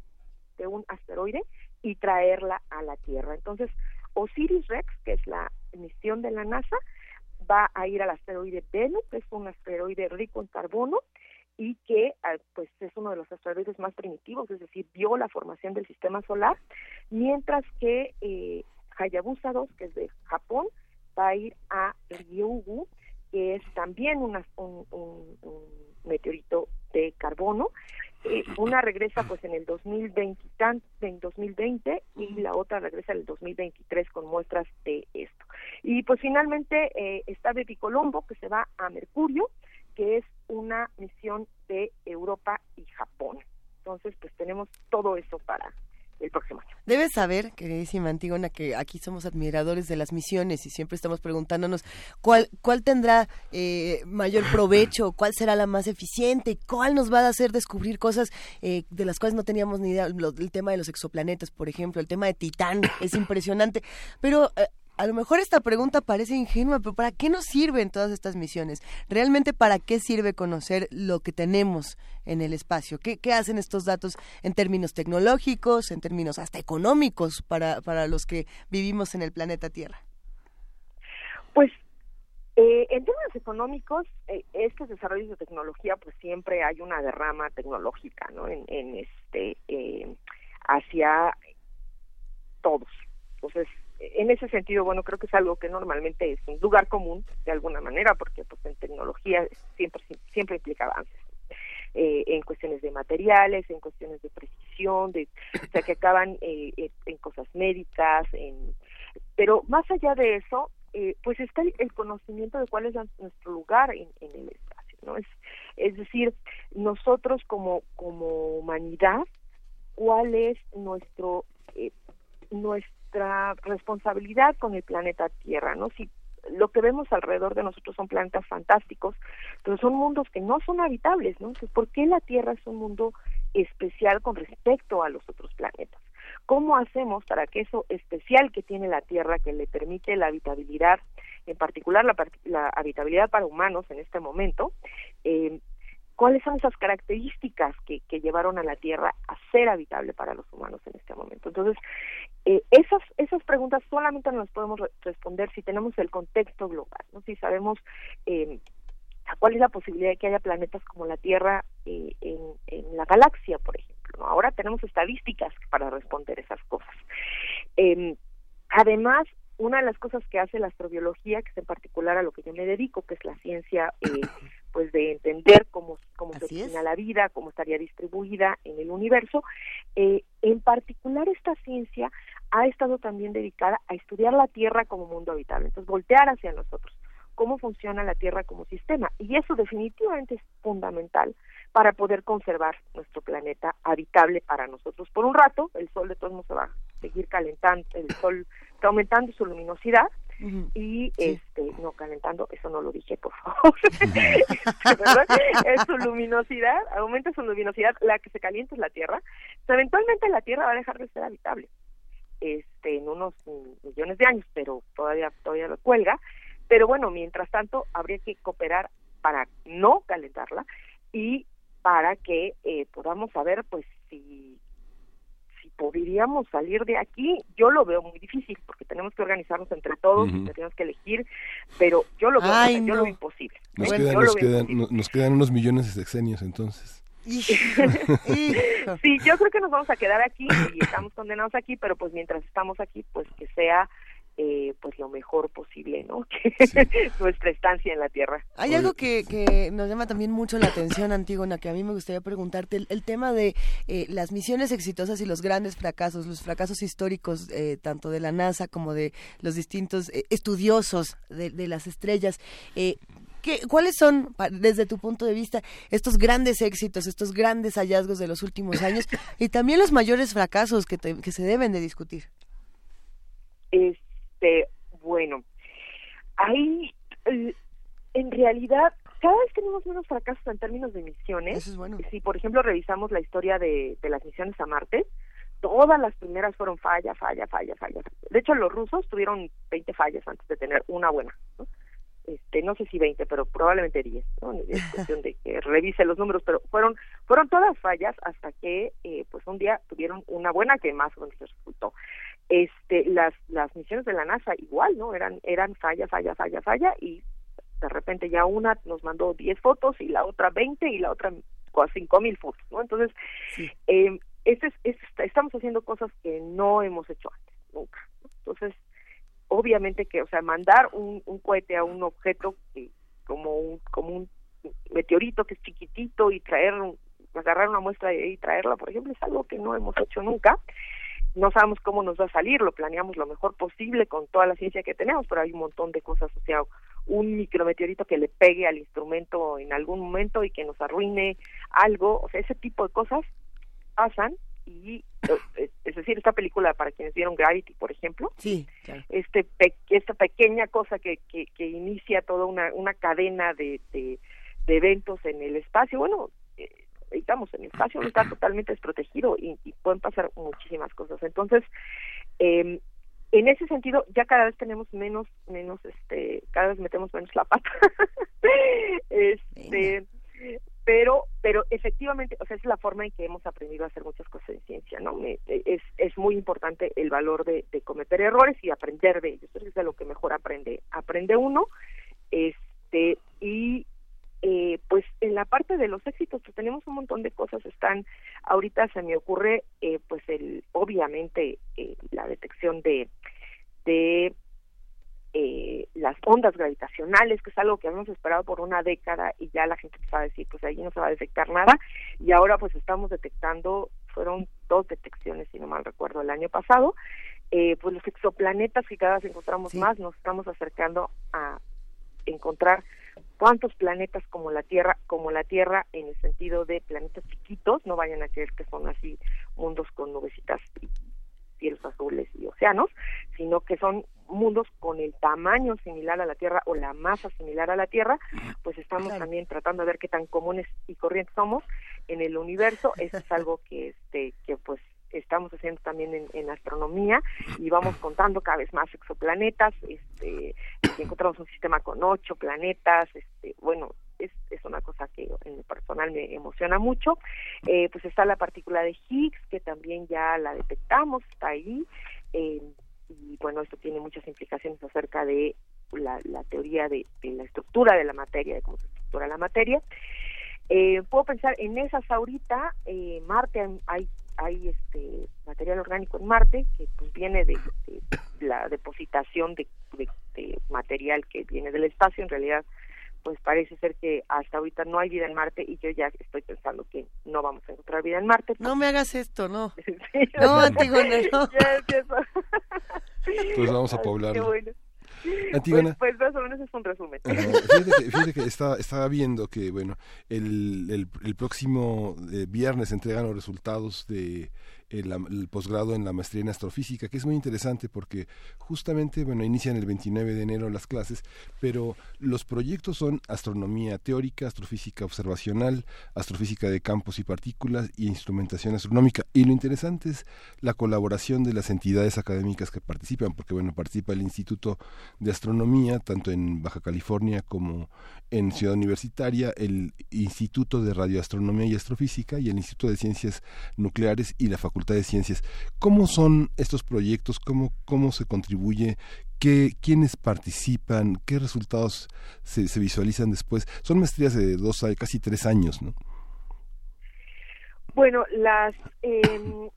de un asteroide y traerla a la Tierra. Entonces, Osiris Rex, que es la misión de la NASA, va a ir al asteroide Bennu, que es un asteroide rico en carbono y que ah, pues es uno de los asteroides más primitivos, es decir, vio la formación del sistema solar, mientras que eh, Hayabusa 2, que es de Japón, va a ir a Ryugu, que es también un meteorito de carbono eh, una regresa pues en el 2020, en 2020 y la otra regresa en el 2023 con muestras de esto. Y pues finalmente eh, está Baby Colombo que se va a Mercurio, que es una misión de Europa y Japón. Entonces pues tenemos todo eso para el próximo año. Debes saber, queridísima Antígona, que aquí somos admiradores de las misiones y siempre estamos preguntándonos cuál, cuál tendrá eh, mayor provecho, cuál será la más eficiente, cuál nos va a hacer descubrir cosas eh, de las cuales no teníamos ni idea. el tema de los exoplanetas, por ejemplo, el tema de Titán es impresionante. Pero eh, a lo mejor esta pregunta parece ingenua, pero ¿para qué nos sirven todas estas misiones? ¿Realmente para qué sirve conocer lo que tenemos en el espacio? ¿Qué, hacen estos datos en términos tecnológicos, en términos hasta económicos para, para los que vivimos en el planeta Tierra? Pues Eh, en términos económicos, eh, estos desarrollos de tecnología, pues siempre hay una derrama tecnológica, ¿no? En, este, eh, hacia todos. Entonces, en ese sentido, bueno, creo que es algo que normalmente es un lugar común, de alguna manera, porque pues en tecnología siempre, siempre implica avances. en cuestiones de materiales, en cuestiones de precisión, de, o sea, que acaban en cosas médicas, en, pero más allá de eso, eh, pues está el, conocimiento de cuál es nuestro lugar en, el espacio, ¿no? Es, es decir, nosotros como, como humanidad, cuál es nuestro eh, nuestra responsabilidad con el planeta Tierra, ¿no? Si lo que vemos alrededor de nosotros son planetas fantásticos, pero son mundos que no son habitables, ¿no? Entonces, ¿por qué la Tierra es un mundo especial con respecto a los otros planetas? ¿Cómo hacemos para que eso especial que tiene la Tierra, que le permite la habitabilidad, en particular la, habitabilidad para humanos en este momento, eh, cuáles son esas características que, llevaron a la Tierra a ser habitable para los humanos en este momento. Entonces, eh, esas, esas preguntas solamente nos podemos responder si tenemos el contexto global, ¿no? si sabemos eh, cuál es la posibilidad de que haya planetas como la Tierra en, en la galaxia, por ejemplo Ahora tenemos estadísticas para responder esas cosas. Em, además, una de las cosas que hace la astrobiología, que es en particular a lo que yo me dedico, que es la ciencia, eh, pues de entender cómo, cómo se origina la vida, cómo estaría distribuida en el universo, eh, en particular esta ciencia ha estado también dedicada a estudiar la Tierra como mundo habitable, entonces voltear hacia nosotros, cómo funciona la Tierra como sistema, y eso definitivamente es fundamental para poder conservar nuestro planeta habitable para nosotros. Por un rato, el sol de todos modos se va a seguir calentando, el sol está aumentando su luminosidad y este no calentando, eso no lo dije, por favor. es su luminosidad, aumenta su luminosidad, la que se calienta es la Tierra. eventualmente la Tierra va a dejar de ser habitable. Este en unos millones de años, pero todavía todavía lo cuelga. Pero bueno, mientras tanto habría que cooperar para no calentarla y para que eh, podamos saber pues si podríamos salir de aquí yo lo veo muy difícil porque tenemos que organizarnos entre todos tenemos que elegir pero yo lo veo yo lo veo imposible. Nos, quedan, nos, quedan, unos millones de sexenios entonces. Sí, yo creo que nos vamos a quedar aquí y estamos condenados aquí, pero pues mientras estamos aquí, pues que sea eh, pues lo mejor posible, ¿no? nuestra estancia en la Tierra. Hay algo que, que, nos llama también mucho la atención, Antígona, que a mí me gustaría preguntarte, el, tema de eh, las misiones exitosas y los grandes fracasos, los fracasos históricos, eh, tanto de la NASA como de los distintos estudiosos de, de, las estrellas. ¿Qué, ¿Cuáles son, desde tu punto de vista, estos grandes éxitos, estos grandes hallazgos de los últimos años y también los mayores fracasos que, que se deben de discutir? Es este, bueno, ahí eh, en realidad cada vez tenemos menos fracasos en términos de misiones. Eso es bueno. Si por ejemplo revisamos la historia de, las misiones a Marte, todas las primeras fueron falla, falla, falla, falla. De hecho, los rusos tuvieron 20 fallas antes de tener una buena. ¿no? Este, no sé si 20, pero probablemente 10, ¿no? Es cuestión de que revise los números, pero fueron fueron todas fallas hasta que eh, pues un día tuvieron una buena que más o menos resultó. Este las las misiones de la NASA igual no eran eran falla falla falla falla y de repente ya una nos mandó 10 fotos y la otra 20 y la otra cinco mil fotos no entonces eh, este es, estamos haciendo cosas que no hemos hecho antes nunca. Entonces obviamente que o sea mandar un, un cohete a un objeto que como un como un meteorito que es chiquitito y traer agarrar una muestra y traerla por ejemplo es algo que no hemos hecho nunca. No sabemos cómo nos va a salir, lo planeamos lo mejor posible con toda la ciencia que tenemos, pero hay un montón de cosas, sea, un micrometeorito que le pegue al instrumento en algún momento y que nos arruine algo, o sea, ese tipo de cosas pasan y eh, es decir, esta película para quienes vieron Gravity, por ejemplo, sí, este esta pequeña cosa que, que, que inicia toda una, una cadena de, de, de eventos en el espacio, bueno, eh, estamos en el espacio no está totalmente desprotegido y, pueden pasar muchísimas cosas. Entonces, eh, en ese sentido, ya cada vez tenemos menos, menos, este, cada vez metemos menos la pata. este, pero, pero efectivamente, o sea, es la forma en que hemos aprendido a hacer muchas cosas en ciencia, ¿no? es, es muy importante el valor de, cometer errores y aprender de ellos. Es de lo que mejor aprende, aprende uno Este, y eh, pues en la parte de los éxitos pues tenemos un montón de cosas están ahorita se me ocurre eh, pues el obviamente eh, la detección de de eh, las ondas gravitacionales que es algo que habíamos esperado por una década y ya la gente empezaba a decir pues ahí no se va a detectar nada. Y ahora pues estamos detectando fueron dos detecciones si no mal recuerdo el año pasado. Eh, pues los exoplanetas que cada vez encontramos más nos estamos acercando a encontrar cuántos planetas como la Tierra, como la Tierra en el sentido de planetas chiquitos, no vayan a creer que son así mundos con nubecitas cielos azules y océanos, sino que son mundos con el tamaño similar a la Tierra o la masa similar a la Tierra, pues estamos también tratando de ver qué tan comunes y corrientes somos en el universo. Eso es algo que este que pues estamos haciendo también en, en, astronomía y vamos contando cada vez más exoplanetas, este, encontramos un sistema con ocho planetas, este, bueno, es, es una cosa que en lo personal me emociona mucho. Eh, pues está la partícula de Higgs, que también ya la detectamos, está ahí, eh, y bueno, esto tiene muchas implicaciones acerca de la, la teoría de, la estructura de la materia, de cómo se estructura la materia. Eh, puedo pensar en esas ahorita, eh, Marte hay hay este material orgánico en Marte que pues viene de, de la depositación de, de, de, material que viene del espacio en realidad pues parece ser que hasta ahorita no hay vida en Marte y yo ya estoy pensando que no vamos a encontrar vida en Marte. No me hagas esto, no. sí, no, Antígona, no. pues vamos a poblar. Bueno. Antígona. Pues, pues, más o menos es un resumen. Fíjate que, fíjate que estaba, estaba viendo que, bueno, el, el, el próximo eh, viernes entregan los resultados de el, posgrado en la maestría en astrofísica, que es muy interesante porque justamente, bueno, inician el 29 de enero las clases, pero los proyectos son astronomía teórica, astrofísica observacional, astrofísica de campos y partículas y instrumentación astronómica. Y lo interesante es la colaboración de las entidades académicas que participan, porque, bueno, participa el Instituto de Astronomía, tanto en Baja California como en Ciudad Universitaria, el Instituto de Radioastronomía y Astrofísica y el Instituto de Ciencias Nucleares y la Facultad de Ciencias. ¿Cómo son estos proyectos? ¿Cómo, cómo se contribuye? ¿Qué, ¿Quiénes participan? ¿Qué resultados se, se visualizan después? Son maestrías de dos, casi tres años, ¿no? Bueno, las... Eh,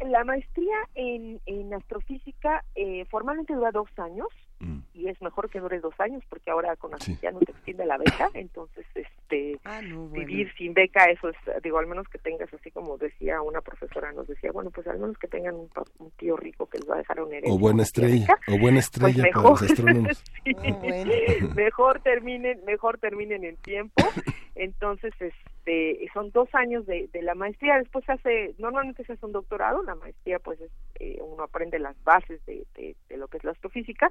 la maestría en, en astrofísica eh, formalmente dura dos años mm. y es mejor que dure dos años porque ahora con sí. ya no te extiende la beca, entonces este ah, no, bueno. vivir sin beca eso es, digo, al menos que tengas así como decía una profesora, nos decía, bueno, pues al menos que tengan un, un tío rico que les va a dejar un herencia. O buena estrella, o buena estrella pues mejor, para los astrónomos. sí, oh, bueno. mejor terminen, mejor terminen en tiempo, entonces este son dos años de, de la maestría, después se hace, normalmente se hace un doctorado, la maestría pues es, eh, uno aprende las bases de, de, de, lo que es la astrofísica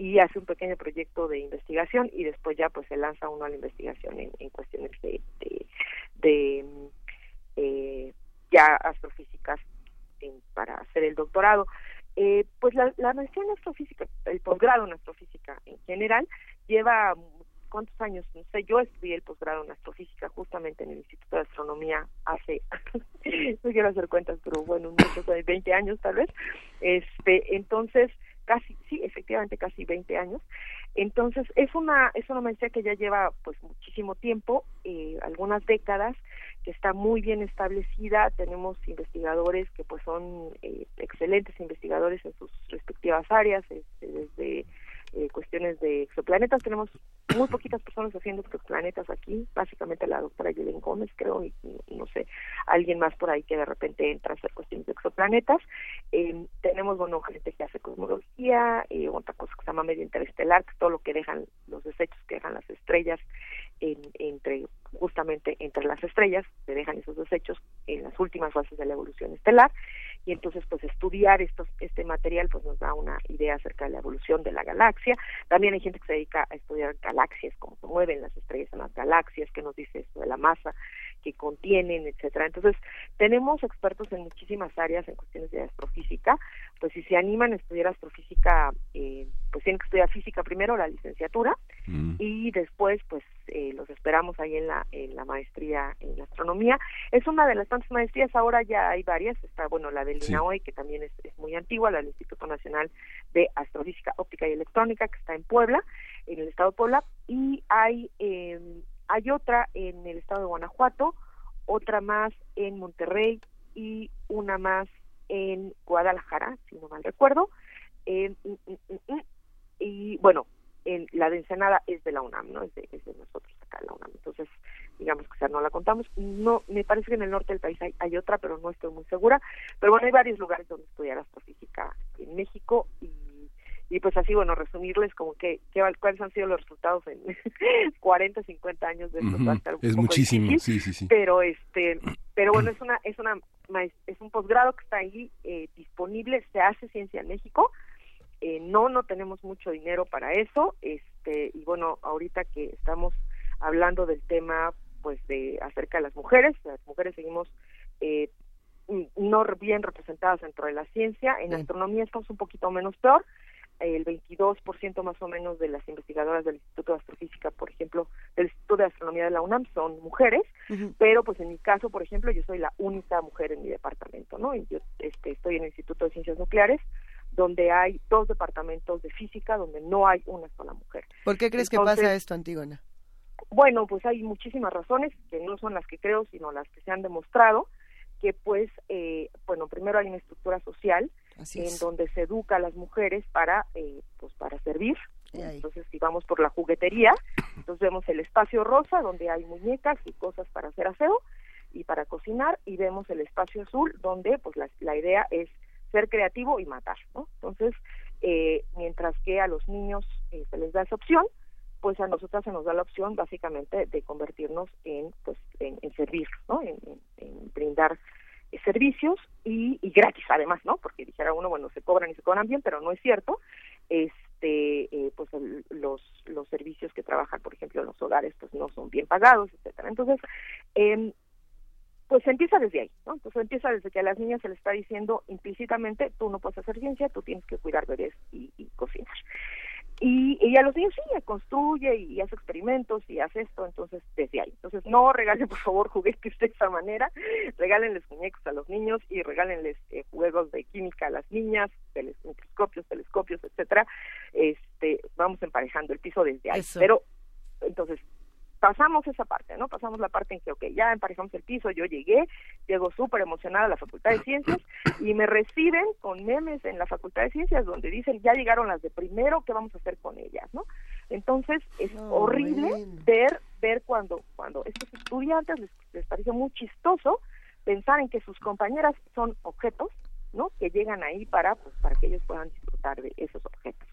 y hace un pequeño proyecto de investigación y después ya pues se lanza uno a la investigación en, cuestiones de, de, eh, ya astrofísicas para hacer el doctorado. Eh, pues la, la en astrofísica, el posgrado en astrofísica en general, lleva cuántos años, no sé, yo estudié el posgrado en astrofísica justamente en el Instituto de Astronomía hace, no quiero hacer cuentas, pero bueno, muchos, 20 años tal vez, este, entonces, casi, sí, efectivamente casi 20 años, entonces es una, es una maestría que ya lleva pues muchísimo tiempo, eh, algunas décadas, que está muy bien establecida, tenemos investigadores que pues son eh, excelentes investigadores en sus respectivas áreas, este, desde eh, cuestiones de exoplanetas. Tenemos muy poquitas personas haciendo exoplanetas aquí, básicamente la doctora Yelen Gómez, creo, y, y, no sé, alguien más por ahí que de repente entra a hacer cuestiones de exoplanetas. Eh, tenemos, bueno, gente que hace cosmología, eh, otra cosa que se llama medio interestelar, que todo lo que dejan, los desechos que dejan las estrellas en, entre justamente entre las estrellas, se dejan esos desechos en las últimas fases de la evolución estelar y entonces pues estudiar estos, este material pues nos da una idea acerca de la evolución de la galaxia. También hay gente que se dedica a estudiar galaxias, cómo se mueven las estrellas en las galaxias, qué nos dice esto de la masa que contienen, etcétera. Entonces, tenemos expertos en muchísimas áreas en cuestiones de astrofísica, pues si se animan a estudiar astrofísica, eh, pues tienen que estudiar física primero, la licenciatura, mm. y después, pues eh, los esperamos ahí en la, en la maestría en astronomía. Es una de las tantas maestrías, ahora ya hay varias, está, bueno, la del sí. INAOE, que también es, es muy antigua, la del Instituto Nacional de Astrofísica Óptica y Electrónica, que está en Puebla, en el estado de Puebla, y hay, em, hay otra en el estado de Guanajuato, otra más en Monterrey y una más en Guadalajara, si no mal recuerdo. Mm, y bueno, en, la de Ensenada es de la UNAM, ¿no? Es de, es de nosotros acá, la UNAM. Entonces, digamos que o sea, no la contamos. No, me parece que en el norte del país hay, hay otra, pero no estoy muy segura. Pero bueno, hay varios lugares donde estudiar astrofísica en México y y pues así bueno resumirles como que, cuáles han sido los resultados en 40 50 años de esto es muchísimo sí sí sí pero este pero bueno es una es una es un posgrado que está ahí eh, disponible se hace ciencia en México eh, no no tenemos mucho dinero para eso este y bueno ahorita que estamos hablando del tema pues de acerca de las mujeres las mujeres seguimos eh, no bien representadas dentro de la ciencia en astronomía estamos un poquito menos peor el 22% más o menos de las investigadoras del Instituto de Astrofísica, por ejemplo, del Instituto de Astronomía de la UNAM son mujeres, pero pues en mi caso, por ejemplo, yo soy la única mujer en mi departamento, ¿no? Y yo este, estoy en el Instituto de Ciencias Nucleares, donde hay dos departamentos de física donde no hay una sola mujer. ¿Por qué crees que pasa esto, Antígona? Bueno, pues hay muchísimas razones, que no son las que creo, sino las que se han demostrado, que pues, eh, bueno, primero hay una estructura social, en donde se educa a las mujeres para eh, pues para servir entonces si vamos por la juguetería entonces vemos el espacio rosa donde hay muñecas y cosas para hacer aseo y para cocinar y vemos el espacio azul donde pues la, la idea es ser creativo y matar no entonces eh, mientras que a los niños eh, se les da esa opción pues a nosotras se nos da la opción básicamente de convertirnos en pues en, servir no en brindar servicios y, y, gratis además, ¿no? Porque dijera uno, bueno, se cobran y se cobran bien, pero no es cierto. Este, eh, pues los los servicios que trabajan, por ejemplo, en los hogares, pues no son bien pagados, etcétera. Entonces, eh, pues empieza desde ahí, ¿no? Entonces empieza desde que a las niñas se les está diciendo implícitamente, tú no puedes hacer ciencia, tú tienes que cuidar bebés y, y cocinar. Y, y, a los niños sí, construye y hace experimentos y hace esto, entonces desde ahí. Entonces no regalen por favor juguetes de esa manera, regálenles muñecos a los niños y regálenles eh, juegos de química a las niñas, microscopios, telescopios, etcétera. Este, vamos emparejando el piso desde ahí. Pero entonces pasamos esa parte, ¿no? Pasamos la parte en que, ok, ya emparejamos el piso, yo llegué, llego súper emocionada a la Facultad de Ciencias y me reciben con memes en la Facultad de Ciencias donde dicen, ya llegaron las de primero, ¿qué vamos a hacer con ellas, no? Entonces, es horrible ver ver cuando cuando estos estudiantes les, les parece muy chistoso pensar en que sus compañeras son objetos, ¿no? Que llegan ahí para, pues, para que ellos puedan disfrutar de esos objetos.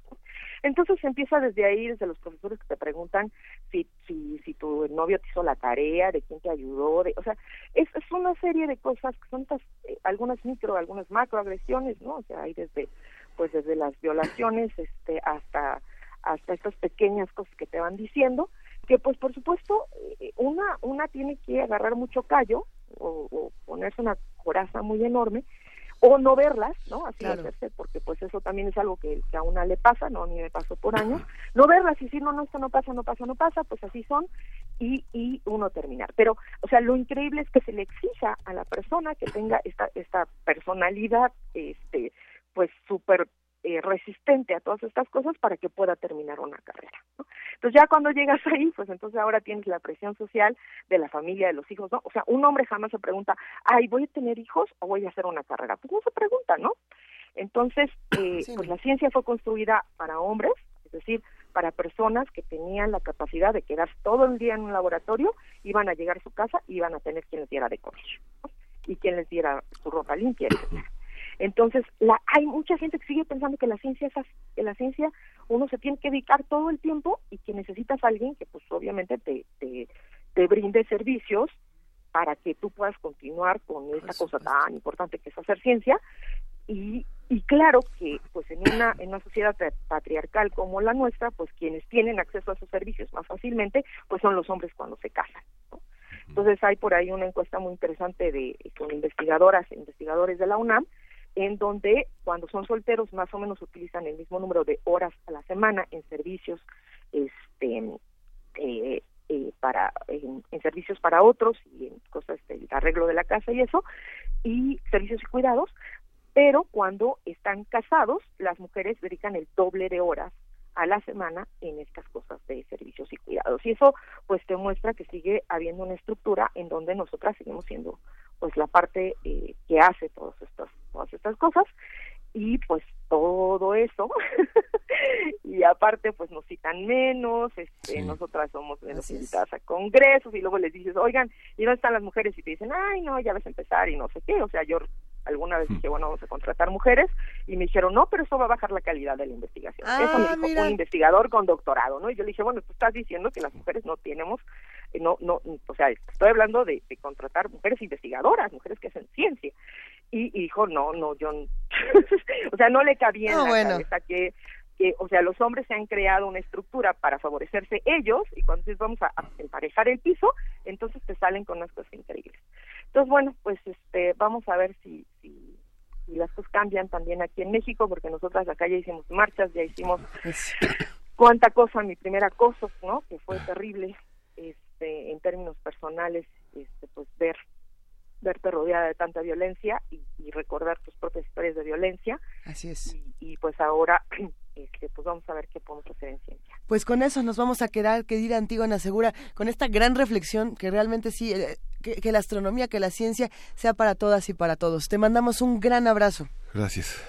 Entonces empieza desde ahí, desde los profesores que te preguntan si, si, si tu novio te hizo la tarea, de quién te ayudó, de, o sea, es, es una serie de cosas que son eh, algunas micro, algunas macroagresiones, ¿no? O sea, hay desde, pues desde las violaciones, este, hasta, hasta estas pequeñas cosas que te van diciendo, que pues por supuesto eh, una, una tiene que agarrar mucho callo o, o ponerse una coraza muy enorme o no verlas, ¿no? Así hacerse, porque pues eso también es algo que, a una le pasa, ¿no? A mí me pasó por años, no verlas y decir, no, no, esto no pasa, no pasa, no pasa, pues así son, y, y uno terminar. Pero, o sea, lo increíble es que se le exija a la persona que tenga esta, esta personalidad, este, pues súper eh, resistente a todas estas cosas para que pueda terminar una carrera. ¿no? Entonces ya cuando llegas ahí, pues entonces ahora tienes la presión social de la familia, de los hijos, ¿no? O sea, un hombre jamás se pregunta, ay, ¿voy a tener hijos o voy a hacer una carrera? Pues no se pregunta, ¿no? Entonces, eh, pues la ciencia fue construida para hombres, es decir, para personas que tenían la capacidad de quedar todo el día en un laboratorio, iban a llegar a su casa y iban a tener quien les diera de comer, y quien les diera su ropa limpia, etc. Entonces, la, hay mucha gente que sigue pensando que la ciencia es así, que la ciencia uno se tiene que dedicar todo el tiempo y que necesitas a alguien que pues obviamente te, te, te brinde servicios para que tú puedas continuar con esta cosa tan importante que es hacer ciencia. Y, y claro que pues en una en una sociedad patriarcal como la nuestra pues quienes tienen acceso a esos servicios más fácilmente pues son los hombres cuando se casan entonces hay por ahí una encuesta muy interesante de con investigadoras e investigadores de la UNAM en donde cuando son solteros más o menos utilizan el mismo número de horas a la semana en servicios este eh, eh, para en, servicios para otros y en cosas del arreglo de la casa y eso y servicios y cuidados pero cuando están casados las mujeres dedican el doble de horas a la semana en estas cosas de servicios y cuidados. Y eso pues te muestra que sigue habiendo una estructura en donde nosotras seguimos siendo pues la parte eh, que hace todas estas, todas estas cosas. Y pues todo eso. Y aparte pues nos citan menos este nosotras somos menos invitadas a congresos y luego les dices oigan y dónde están las mujeres y te dicen ay no ya ves empezar y no sé qué. O sea yo alguna vez hmm. dije bueno vamos a contratar mujeres y me dijeron no pero eso va a bajar la calidad de la investigación eso ah, me dijo un investigador con doctorado no y yo le dije bueno tú estás diciendo que las mujeres no tenemos no no o sea estoy hablando de, de contratar mujeres investigadoras mujeres que hacen ciencia y, dijo no no yo o sea no le cabía en la cabeza que que, o sea, los hombres se han creado una estructura para favorecerse ellos y cuando dices vamos a, emparejar el piso, entonces te salen con unas cosas increíbles. Entonces, bueno, pues este, vamos a ver si, si, las cosas cambian también aquí en México, porque nosotras acá ya hicimos marchas, ya hicimos cuánta cosa, mi primer acoso, ¿no? Que fue terrible, este, en términos personales, este, pues ver verte rodeada de tanta violencia y, recordar tus propias historias de violencia. Así es. Y, pues ahora, este, pues vamos a ver qué podemos hacer en ciencia. Pues con eso nos vamos a quedar, que dirá Antígona Segura, con esta gran reflexión que realmente sí, eh, que la astronomía, que la ciencia sea para todas y para todos. Te mandamos un gran abrazo. Gracias.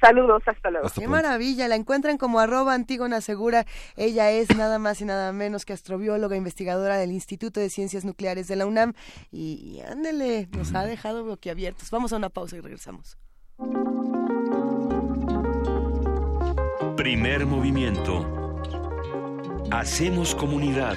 Saludos, hasta luego. Qué maravilla, la encuentran como arroba Antígona Segura. Ella es nada más y nada menos que astrobióloga, investigadora del Instituto de Ciencias Nucleares de la UNAM. Y, ándele, nos ha dejado boquiabiertos. Vamos a una pausa y regresamos. Primer movimiento. Hacemos comunidad.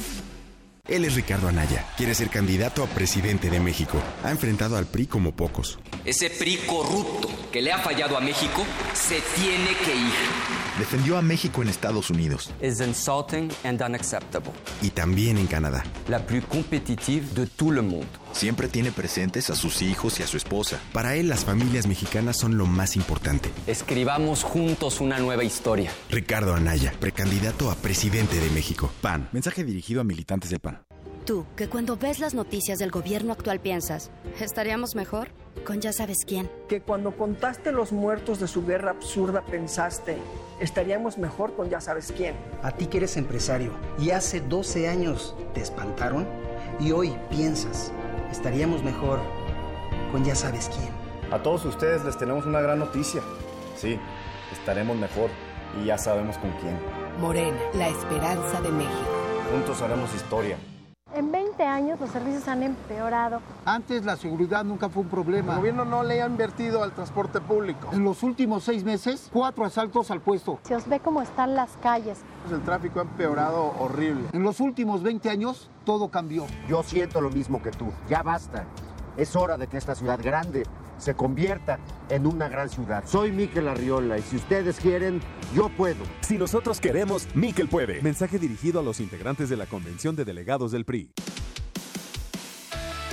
Él es Ricardo Anaya. Quiere ser candidato a presidente de México. Ha enfrentado al PRI como pocos. Ese PRI corrupto que le ha fallado a México se tiene que ir. Defendió a México en Estados Unidos. Es insulting and unacceptable. Y también en Canadá. La plus competitive de todo el mundo. Siempre tiene presentes a sus hijos y a su esposa. Para él, las familias mexicanas son lo más importante. Escribamos juntos una nueva historia. Ricardo Anaya, precandidato a presidente de México. PAN. Mensaje dirigido a militantes del PAN. Tú, que cuando ves las noticias del gobierno actual piensas, ¿estaríamos mejor? Con ya sabes quién. Que cuando contaste los muertos de su guerra absurda pensaste, estaríamos mejor con ya sabes quién. A ti que eres empresario y hace 12 años te espantaron y hoy piensas, estaríamos mejor con ya sabes quién. A todos ustedes les tenemos una gran noticia. Sí, estaremos mejor y ya sabemos con quién. Morena, la esperanza de México. Juntos haremos historia. En 20 años los servicios han empeorado. Antes la seguridad nunca fue un problema. El gobierno no le ha invertido al transporte público. En los últimos seis meses, cuatro asaltos al puesto. Se os ve cómo están las calles. El tráfico ha empeorado horrible. En los últimos 20 años, todo cambió. Yo siento lo mismo que tú. Ya basta. Es hora de que esta ciudad grande se convierta en una gran ciudad. Soy Miquel Arriola y si ustedes quieren, yo puedo. Si nosotros queremos, Miquel puede. Mensaje dirigido a los integrantes de la Convención de Delegados del PRI.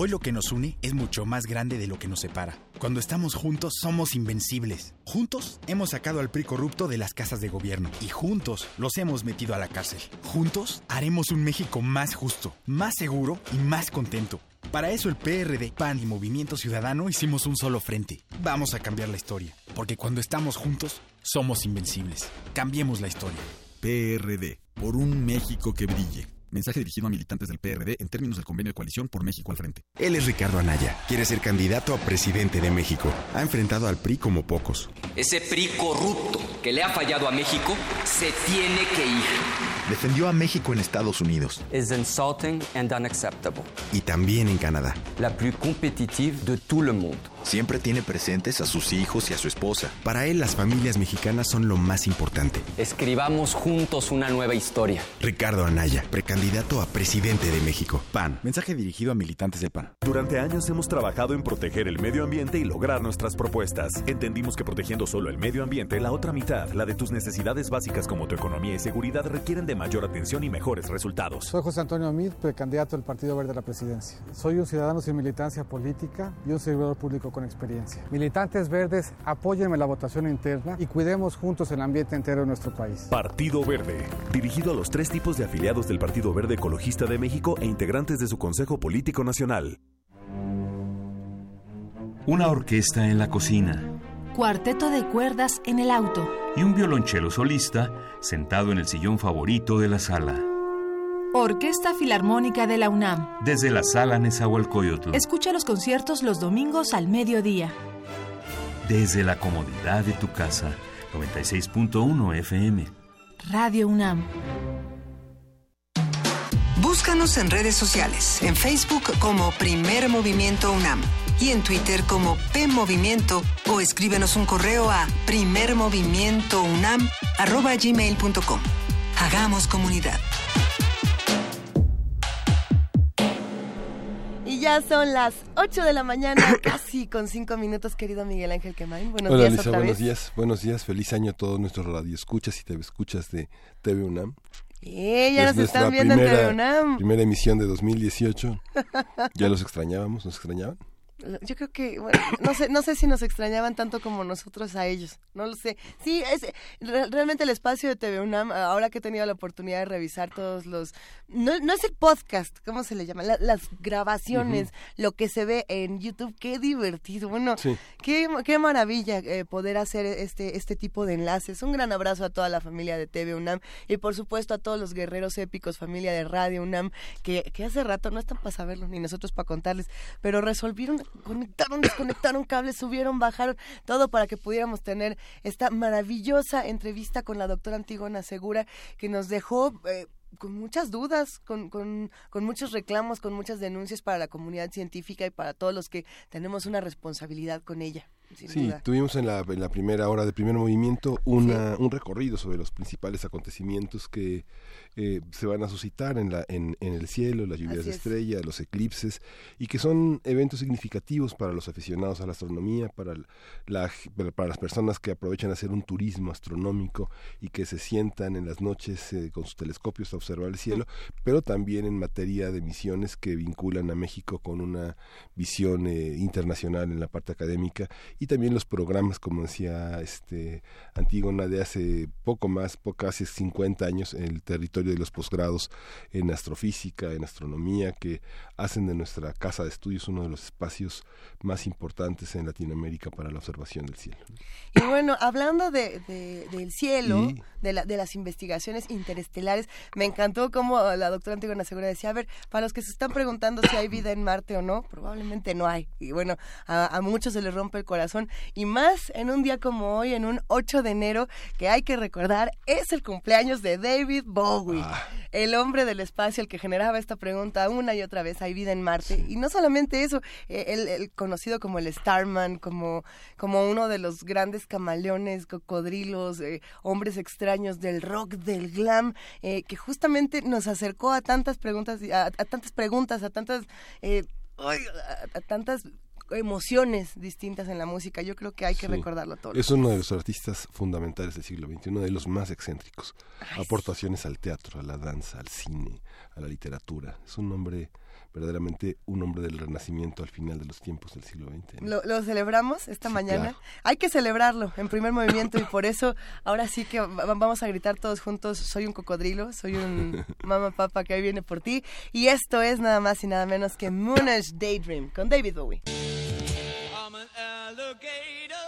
Hoy lo que nos une es mucho más grande de lo que nos separa. Cuando estamos juntos somos invencibles. Juntos hemos sacado al PRI corrupto de las casas de gobierno y juntos los hemos metido a la cárcel. Juntos haremos un México más justo, más seguro y más contento. Para eso el PRD, PAN y Movimiento Ciudadano hicimos un solo frente. Vamos a cambiar la historia, porque cuando estamos juntos somos invencibles. Cambiemos la historia. PRD, por un México que brille. Mensaje dirigido a militantes del PRD en términos del convenio de coalición por México al frente. Él es Ricardo Anaya. Quiere ser candidato a presidente de México. Ha enfrentado al PRI como pocos. Ese PRI corrupto que le ha fallado a México se tiene que ir. Defendió a México en Estados Unidos. Es insulting and unacceptable. Y también en Canadá. La plus competitive de tout le monde. Siempre tiene presentes a sus hijos y a su esposa. Para él, las familias mexicanas son lo más importante. Escribamos juntos una nueva historia. Ricardo Anaya, precandidato a presidente de México. PAN. Mensaje dirigido a militantes del PAN. Durante años hemos trabajado en proteger el medio ambiente y lograr nuestras propuestas. Entendimos que protegiendo solo el medio ambiente, la otra mitad, la de tus necesidades básicas como tu economía y seguridad, requieren de mayor atención y mejores resultados. Soy José Antonio Mid, precandidato del Partido Verde a la presidencia. Soy un ciudadano sin militancia política y un servidor público con experiencia. Militantes verdes, apóyenme la votación interna y cuidemos juntos el ambiente entero de nuestro país. Partido Verde, dirigido a los tres tipos de afiliados del Partido Verde Ecologista de México e integrantes de su Consejo Político Nacional. Una orquesta en la cocina. Cuarteto de cuerdas en el auto. Y un violonchelo solista sentado en el sillón favorito de la sala. Orquesta Filarmónica de la UNAM. Desde la sala Nezahualcóyotl. Escucha los conciertos los domingos al mediodía. Desde la comodidad de tu casa. 96.1 FM. Radio UNAM. Búscanos en redes sociales, en Facebook como Primer Movimiento UNAM y en Twitter como P Movimiento o escríbenos un correo a primermovimientounam@gmail.com. Hagamos comunidad. Ya son las 8 de la mañana, casi con 5 minutos, querido Miguel Ángel Quemain. Buenos Hola, días Lisa, otra buenos vez. días. Buenos días, feliz año a todos nuestros radioescuchas y TV escuchas de TV UNAM. Eh, ya Es nos están viendo en primera- TV UNAM. Primera emisión de 2018. Ya los extrañábamos, ¿nos extrañaban? Yo creo que, bueno, no sé, no sé si nos extrañaban tanto como nosotros a ellos, no lo sé. Sí, es re- realmente el espacio de TV UNAM, ahora que he tenido la oportunidad de revisar todos los, no, no es el podcast, ¿cómo se le llama? La- las grabaciones, lo que se ve en YouTube, qué divertido, bueno, Sí. qué, qué maravilla eh, poder hacer este, este tipo de enlaces. Un gran abrazo a toda la familia de TV UNAM y por supuesto a todos los guerreros épicos, familia de Radio UNAM, que, que hace rato no están para saberlo ni nosotros para contarles, pero resolvieron, conectaron, desconectaron cables, subieron, bajaron, todo para que pudiéramos tener esta maravillosa entrevista con la doctora Antigona Segura que nos dejó... eh, con muchas dudas, con, con, con muchos reclamos, con muchas denuncias para la comunidad científica y para todos los que tenemos una responsabilidad con ella. Sí, duda. tuvimos en la, en la primera hora de primer movimiento una, un recorrido sobre los principales acontecimientos que eh, se van a suscitar en, la, en, en el cielo, las lluvias Así de es. estrella, los eclipses, y que son eventos significativos para los aficionados a la astronomía, para, la, para las personas que aprovechan hacer un turismo astronómico y que se sientan en las noches eh, con sus telescopios a observar el cielo, pero también en materia de misiones que vinculan a México con una visión eh, internacional en la parte académica y también los programas, como decía este Antígona, de hace poco más, po- casi 50 años en el territorio de los posgrados en astrofísica, en astronomía, que hacen de nuestra casa de estudios uno de los espacios más importantes en Latinoamérica para la observación del cielo. Y bueno, hablando de, de- del cielo, Y- de, la, de las investigaciones interestelares, me encantó como la doctora Antigona Segura decía, a ver, para los que se están preguntando si hay vida en Marte o no, probablemente no hay. Y bueno, a, a muchos se les rompe el corazón. Y más en un día como hoy, en un 8 de enero, que hay que recordar, es el cumpleaños de David Bowie, el hombre del espacio, el que generaba esta pregunta una y otra vez, ¿hay vida en Marte? Y no solamente eso, eh, él, él conocido como el Starman, como, como uno de los grandes camaleones, cocodrilos, eh, hombres extraños del rock, del glam, eh, que justamente nos acercó a tantas preguntas, a, a tantas preguntas, a tantas, eh, a tantas emociones distintas en la música. Yo creo que hay que Sí. recordarlo todo. Es uno de los artistas fundamentales del siglo XXI, uno de los más excéntricos. Aportaciones al teatro, a la danza, al cine, a la literatura. Es un hombre, verdaderamente un hombre del renacimiento al final de los tiempos del siglo XX. ¿no? Lo, lo celebramos esta mañana. claro. Hay que celebrarlo en primer movimiento y por eso ahora sí que va- vamos a gritar todos juntos, soy un cocodrilo, soy un mamá papa que ahí viene por ti. Y esto es nada más y nada menos que Moonish Daydream con David Bowie. I'm an alligator.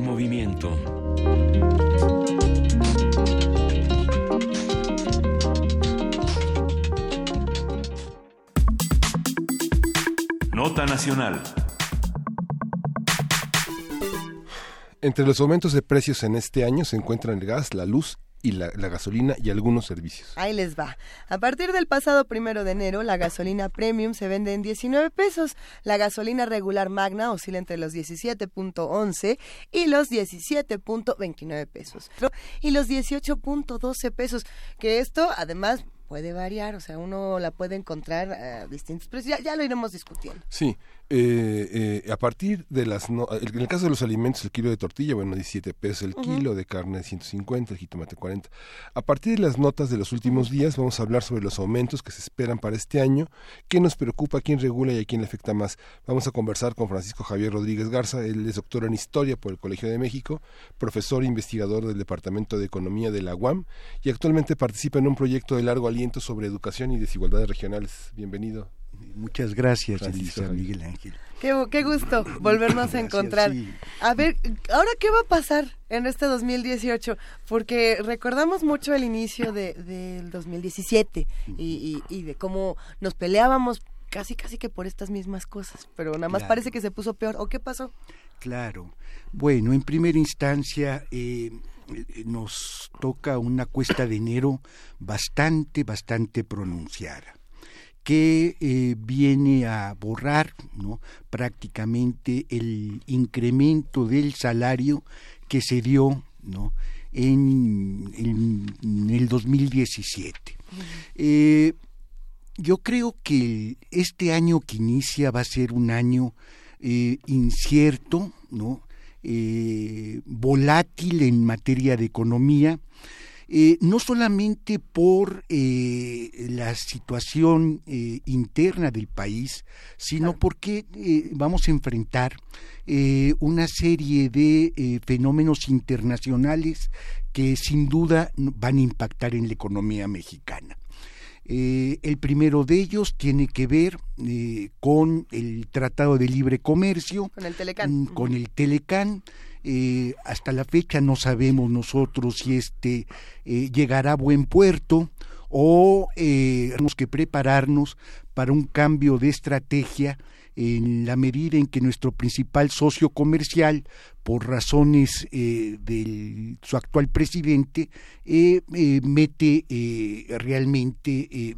Movimiento. Nota Nacional. Entre los aumentos de precios en este año se encuentran el gas, la luz y la, gasolina y algunos servicios. Ahí les va. A partir del pasado primero de enero, la gasolina premium se vende en 19 pesos. La gasolina regular magna oscila entre los 17.11 y los 17.29 pesos. Y los 18.12 pesos. Que esto, además, puede variar, o sea, uno la puede encontrar a distintos precios. Ya, ya lo iremos discutiendo. Sí, eh, eh, a partir de las... No, en el caso de los alimentos, el kilo de tortilla, bueno, 17 pesos el kilo, de carne 150, el jitomate 40. A partir de las notas de los últimos días, vamos a hablar sobre los aumentos que se esperan para este año, qué nos preocupa, quién regula y a quién le afecta más. Vamos a conversar con Francisco Javier Rodríguez Garza, él es doctor en Historia por el Colegio de México, profesor e investigador del Departamento de Economía de la UAM y actualmente participa en un proyecto de largo aliento sobre educación y desigualdades regionales. Bienvenido. Muchas gracias, Elisa Miguel Ángel. Qué, gusto volvernos a encontrar. A ver, ahora qué va a pasar en este 2018, porque recordamos mucho el inicio de, del 2017 y, y, de cómo nos peleábamos casi casi que por estas mismas cosas, pero nada más parece que se puso peor. ¿O qué pasó? Claro. Bueno, en primera instancia eh, nos toca una cuesta de enero bastante, bastante pronunciada que eh, viene a borrar ¿no? prácticamente el incremento del salario que se dio ¿no? en, el 2017. Eh, yo creo que este año que inicia va a ser un año eh, incierto, ¿no? Volátil en materia de economía, eh, no solamente por eh, la situación eh, interna del país, sino porque vamos a enfrentar una serie de fenómenos internacionales que sin duda van a impactar en la economía mexicana. El primero de ellos tiene que ver con el Tratado de Libre Comercio, con el Telecán. Mm, con el Telecán eh, hasta la fecha no sabemos nosotros si este eh, llegará a buen puerto o eh, tenemos que prepararnos para un cambio de estrategia en la medida en que nuestro principal socio comercial, por razones de su actual presidente, mete realmente,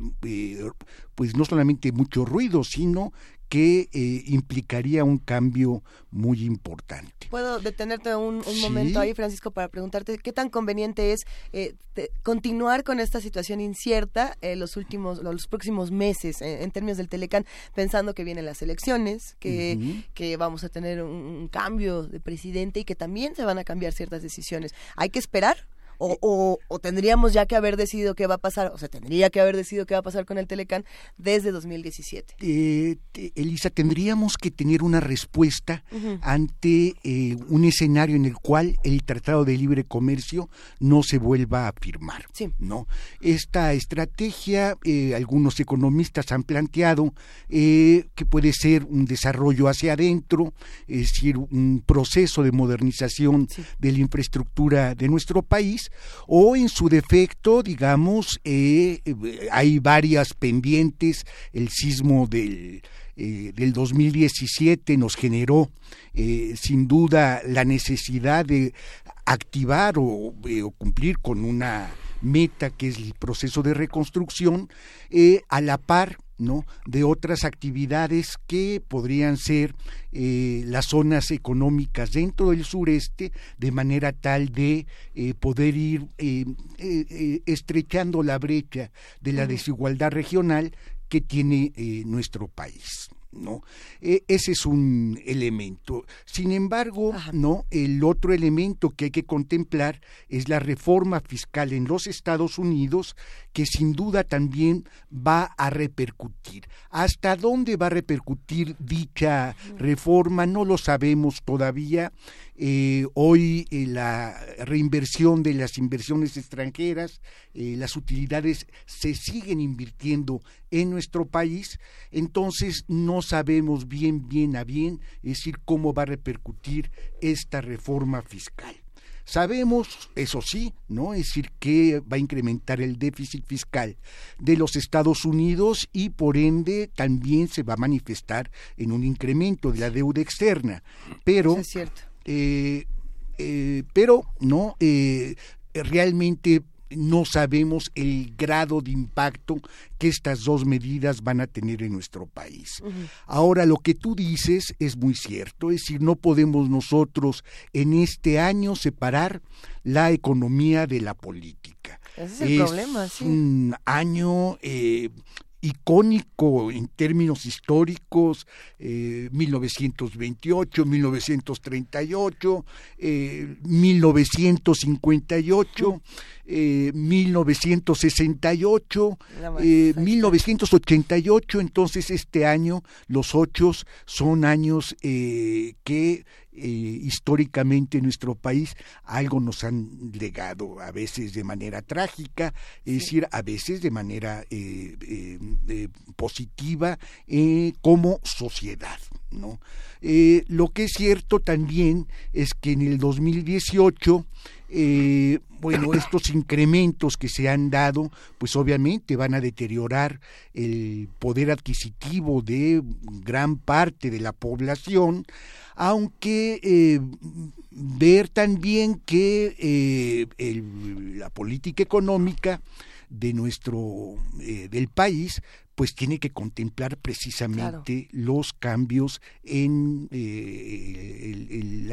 pues no solamente mucho ruido, sino que eh, implicaría un cambio muy importante. Puedo detenerte un, momento ahí, Francisco, para preguntarte qué tan conveniente es eh, continuar con esta situación incierta en los últimos, los próximos meses en, términos del Telecán, pensando que vienen las elecciones, que, que vamos a tener un cambio de presidente y que también se van a cambiar ciertas decisiones. ¿Hay que esperar? O, o, tendríamos ya que haber decidido qué va a pasar, o se tendría que haber decidido qué va a pasar con el Telecán desde 2017. Eh, Elisa, tendríamos que tener una respuesta ante eh, un escenario en el cual el Tratado de Libre Comercio no se vuelva a firmar. ¿no? Esta estrategia, eh, algunos economistas han planteado que puede ser un desarrollo hacia adentro, es decir, un proceso de modernización de la infraestructura de nuestro país, o en su defecto, digamos, eh, hay varias pendientes, el sismo del, eh, del 2017 nos generó eh, sin duda la necesidad de activar o, cumplir con una meta que es el proceso de reconstrucción a la par ¿no? de otras actividades que podrían ser eh, las zonas económicas dentro del sureste de manera tal de eh, poder ir eh, estrechando la brecha de la desigualdad regional que tiene nuestro país. ¿No? E, ese es un elemento. Sin embargo, ¿no? El otro elemento que hay que contemplar es la reforma fiscal en los Estados Unidos, que sin duda también va a repercutir. ¿Hasta dónde va a repercutir dicha reforma? No lo sabemos todavía. Eh, hoy eh, la reinversión de las inversiones extranjeras, eh, las utilidades se siguen invirtiendo en nuestro país, entonces no sabemos bien, bien a bien, es decir, cómo va a repercutir esta reforma fiscal. Sabemos, eso sí, ¿no? Es decir, que va a incrementar el déficit fiscal de los Estados Unidos y por ende también se va a manifestar en un incremento de la deuda externa. Pero es cierto eh, eh, pero no eh, realmente no sabemos el grado de impacto que estas dos medidas van a tener en nuestro país. Ahora, lo que tú dices es muy cierto, es decir, no podemos nosotros en este año separar la economía de la política. es el problema, sí. Un año eh, icónico en términos históricos, 1928, 1938, 1958, 1968, 1988, entonces este año los ocho son años eh, que eh, históricamente en nuestro país algo nos han legado, a veces de manera trágica, es decir, a veces de manera eh, eh, positiva como sociedad. ¿no? lo que es cierto también es que en el 2018 bueno, estos incrementos que se han dado, pues obviamente van a deteriorar el poder adquisitivo de gran parte de la población, aunque eh, ver también que eh, la política económica de nuestro eh, del país pues tiene que contemplar precisamente los cambios en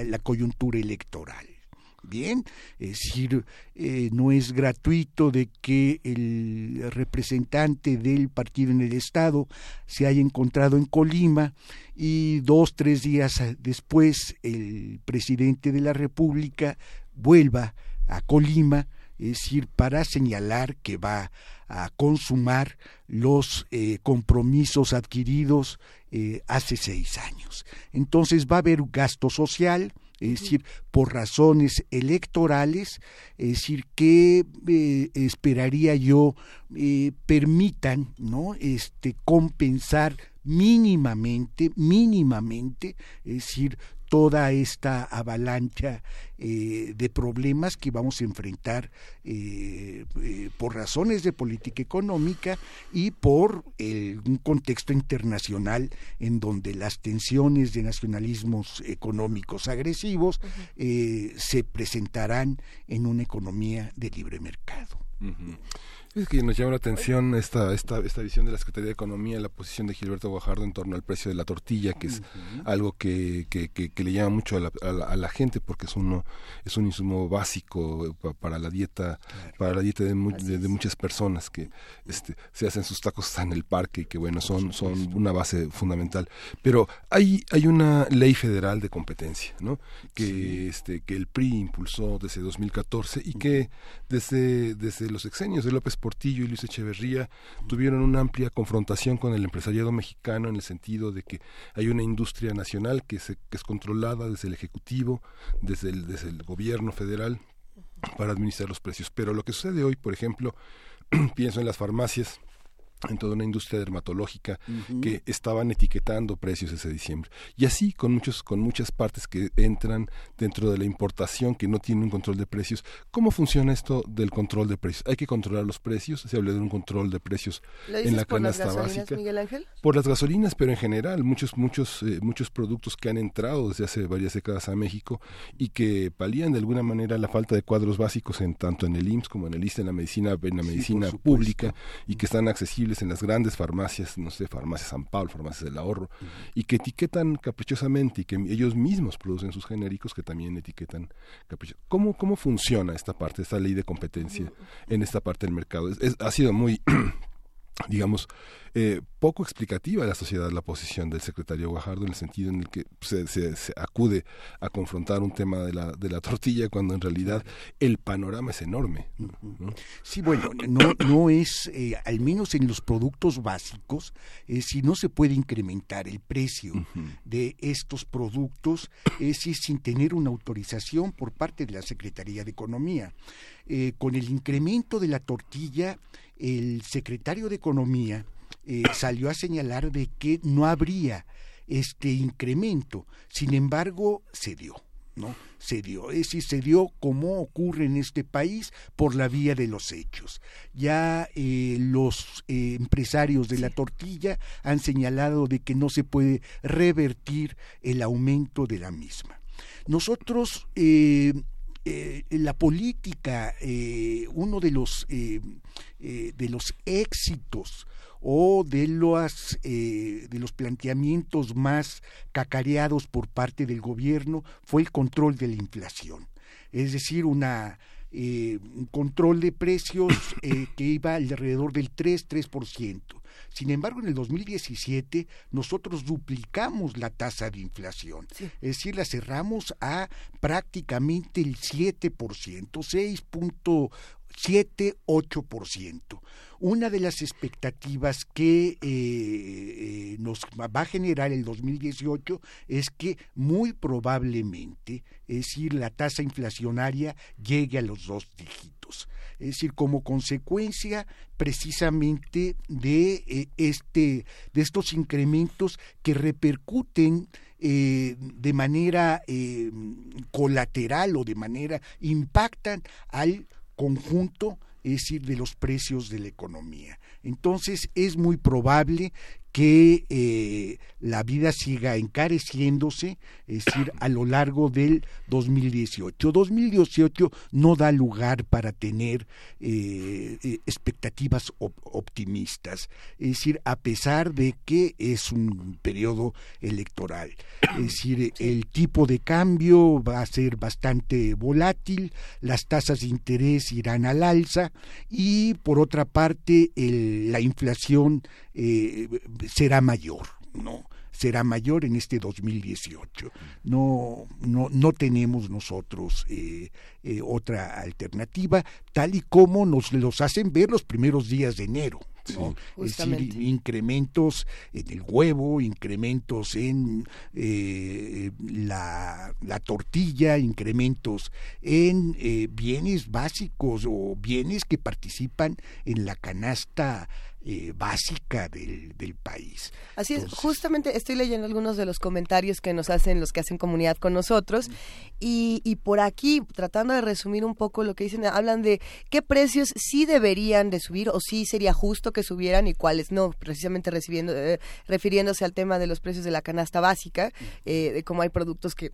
la coyuntura electoral. Bien, es decir, eh, no es gratuito de que el representante del partido en el Estado se haya encontrado en Colima y dos, tres días después el presidente de la República vuelva a Colima, es decir, para señalar que va a consumar los eh, compromisos adquiridos eh, hace seis años. Entonces va a haber gasto social, es decir, por razones electorales, es decir, que eh, esperaría yo eh, permitan, ¿no? Este compensar mínimamente, mínimamente, es decir, toda esta avalancha eh, de problemas que vamos a enfrentar eh, eh, por razones de política económica y por un contexto internacional en donde las tensiones de nacionalismos económicos agresivos se presentarán en una economía de libre mercado. Es que nos llama la atención esta, esta, esta visión de la Secretaría de Economía, la posición de Gilberto Guajardo en torno al precio de la tortilla, que es algo que, que, que, le llama mucho a la, a la, gente porque es uno es un insumo básico para la dieta para la dieta de, de, muchas personas que este, se hacen sus tacos en el parque y que bueno son son una base fundamental. Pero hay hay una ley federal de competencia, ¿no? Que este que el PRI impulsó desde 2014 y que desde desde los exenios de López Portillo y Luis Echeverría tuvieron una amplia confrontación con el empresariado mexicano en el sentido de que hay una industria nacional que, se, que es controlada desde el Ejecutivo, desde el, desde el gobierno federal para administrar los precios. Pero lo que sucede hoy, por ejemplo, pienso en las farmacias, en toda una industria dermatológica que estaban etiquetando precios ese diciembre. Y así con muchos con muchas partes que entran dentro de la importación que no tienen un control de precios cómo funciona esto del control de precios hay que controlar los precios se habla de un control de precios en la canasta básica. Miguel Ángel? por las gasolinas pero en general muchos muchos eh, muchos productos que han entrado desde hace varias décadas a México y que palían de alguna manera la falta de cuadros básicos en tanto en el IMSS como en el ISTE en la medicina en la medicina pública y que están accesibles en las grandes farmacias, no sé, farmacias San Pablo, farmacias del ahorro, y que etiquetan caprichosamente y que ellos mismos producen sus genéricos que también etiquetan caprichosamente. ¿Cómo, ¿Cómo funciona esta parte, esta ley de competencia en esta parte del mercado? ha sido muy digamos, eh, poco explicativa a la sociedad la posición del secretario Guajardo en el sentido en el que se, se, acude a confrontar un tema de la, de la tortilla cuando en realidad el panorama es enorme. Sí, bueno, no, no es, eh, al menos en los productos básicos, eh, si no se puede incrementar el precio de estos productos, es sin tener una autorización por parte de la Secretaría de Economía. con el incremento de la tortilla, el secretario de Economía eh, salió a señalar de que no habría este incremento. Sin embargo, se dio. ¿no? Se dio, es decir, se dio como ocurre en este país por la vía de los hechos. Ya eh, los eh, empresarios de la tortilla han señalado de que no se puede revertir el aumento de la misma. Nosotros eh, la política, eh, uno de los, eh, de los éxitos o de los, de los planteamientos más cacareados por parte del gobierno fue el control de la inflación. Es decir, una eh, un control de precios eh, que iba alrededor del 3-3%. Sin embargo, en el 2017 nosotros duplicamos la tasa de inflación, es decir, la cerramos a prácticamente el 7%, 6.78%. Una de las expectativas que eh, eh, nos va a generar el 2018 es que muy probablemente, es decir, la tasa inflacionaria llegue a los dos dígitos es decir, como consecuencia precisamente de eh, este de estos incrementos que repercuten eh, de manera colateral o de manera impactan al conjunto es decir, de los precios de la economía. Entonces es muy probable que eh, la vida siga encareciéndose, es decir, a lo largo del 2018. 2018 no da lugar para tener eh, eh, expectativas optimistas, es decir, a pesar de que es un periodo electoral. Es decir, el tipo de cambio va a ser bastante volátil, las tasas de interés irán al alza y por otra parte la inflación eh, será mayor, ¿no? será mayor en este 2018. No, no, no tenemos nosotros eh, eh, otra alternativa, tal y como nos los hacen ver los primeros días de enero. ¿no? es decir, incrementos en el huevo, incrementos en eh, la, la, tortilla, incrementos en bienes básicos o bienes que participan en la canasta eh, básica del, del, país. Así es, justamente estoy leyendo algunos de los comentarios que nos hacen los que hacen comunidad con nosotros y, y, por aquí, tratando de resumir un poco lo que dicen, hablan de qué precios sí deberían de subir o sí sería justo que subieran y cuáles no, precisamente recibiendo, eh, refiriéndose al tema de los precios de la canasta básica, eh, de cómo hay productos que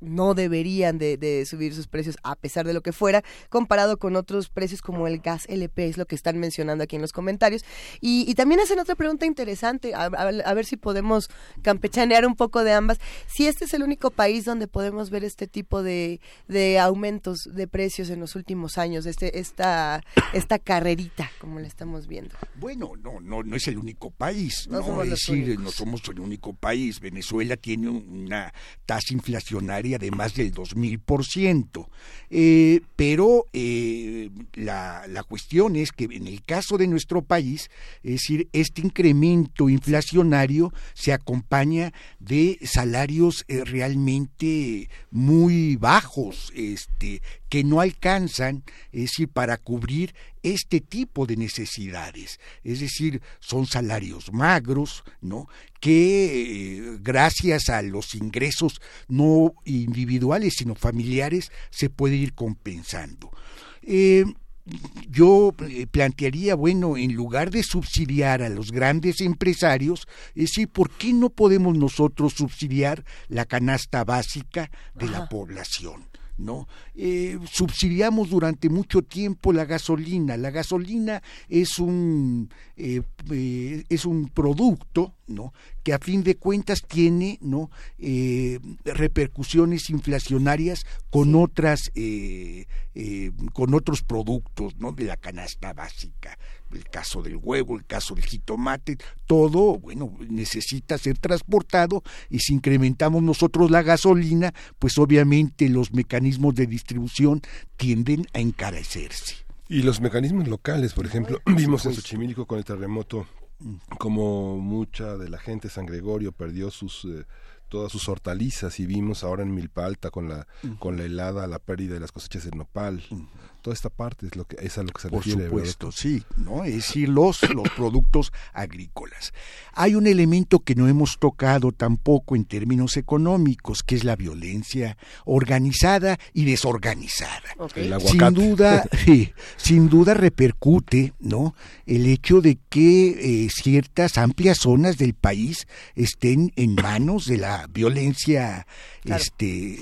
no deberían de, subir sus precios a pesar de lo que fuera, comparado con otros precios como el gas LP, es lo que están mencionando aquí en los comentarios. Y, también hacen otra pregunta interesante, a, ver si podemos campechanear un poco de ambas. Si este es el único país donde podemos ver este tipo de, aumentos de precios en los últimos años, este, esta, esta carrerita, como la estamos viendo. Bueno, no, no, no es el único país, no, es decir, no somos el único país. Venezuela tiene una tasa inflacionaria de más del 2000%. Eh, pero eh, la, la, cuestión es que en el caso de nuestro país, es decir, este incremento inflacionario se acompaña de salarios eh, realmente muy bajos, este, que no alcanzan, es decir, para cubrir este tipo de necesidades. Es decir, son salarios magros, ¿no? Que eh, gracias a los ingresos no individuales, sino familiares, se puede ir compensando. Eh, yo eh, plantearía, bueno, en lugar de subsidiar a los grandes empresarios, es decir, ¿por qué no podemos nosotros subsidiar la canasta básica de la población? ¿No? Eh, subsidiamos durante mucho tiempo la gasolina. La gasolina es un, eh, eh, es un producto, ¿no? Que a fin de cuentas tiene, ¿no? repercusiones inflacionarias con otras, con otros productos, ¿no? De la canasta básica el caso del huevo, el caso del jitomate, todo, bueno, necesita ser transportado y si incrementamos nosotros la gasolina, pues obviamente los mecanismos de distribución tienden a encarecerse. Y los mecanismos locales, por ejemplo, vimos en Xochimilco con el terremoto. Como mucha de la gente San Gregorio perdió sus eh, todas sus hortalizas y vimos ahora en Milpa Alta con la con la helada la pérdida de las cosechas de nopal toda esta parte es lo que es a lo que se Por supuesto, sí, ¿no? Es decir, los, los productos agrícolas. Hay un elemento que no hemos tocado tampoco en términos económicos, que es la violencia organizada y desorganizada. Sin duda, sí, sin duda repercute, ¿no? El hecho de que eh, ciertas amplias zonas del país estén en manos de la violencia este,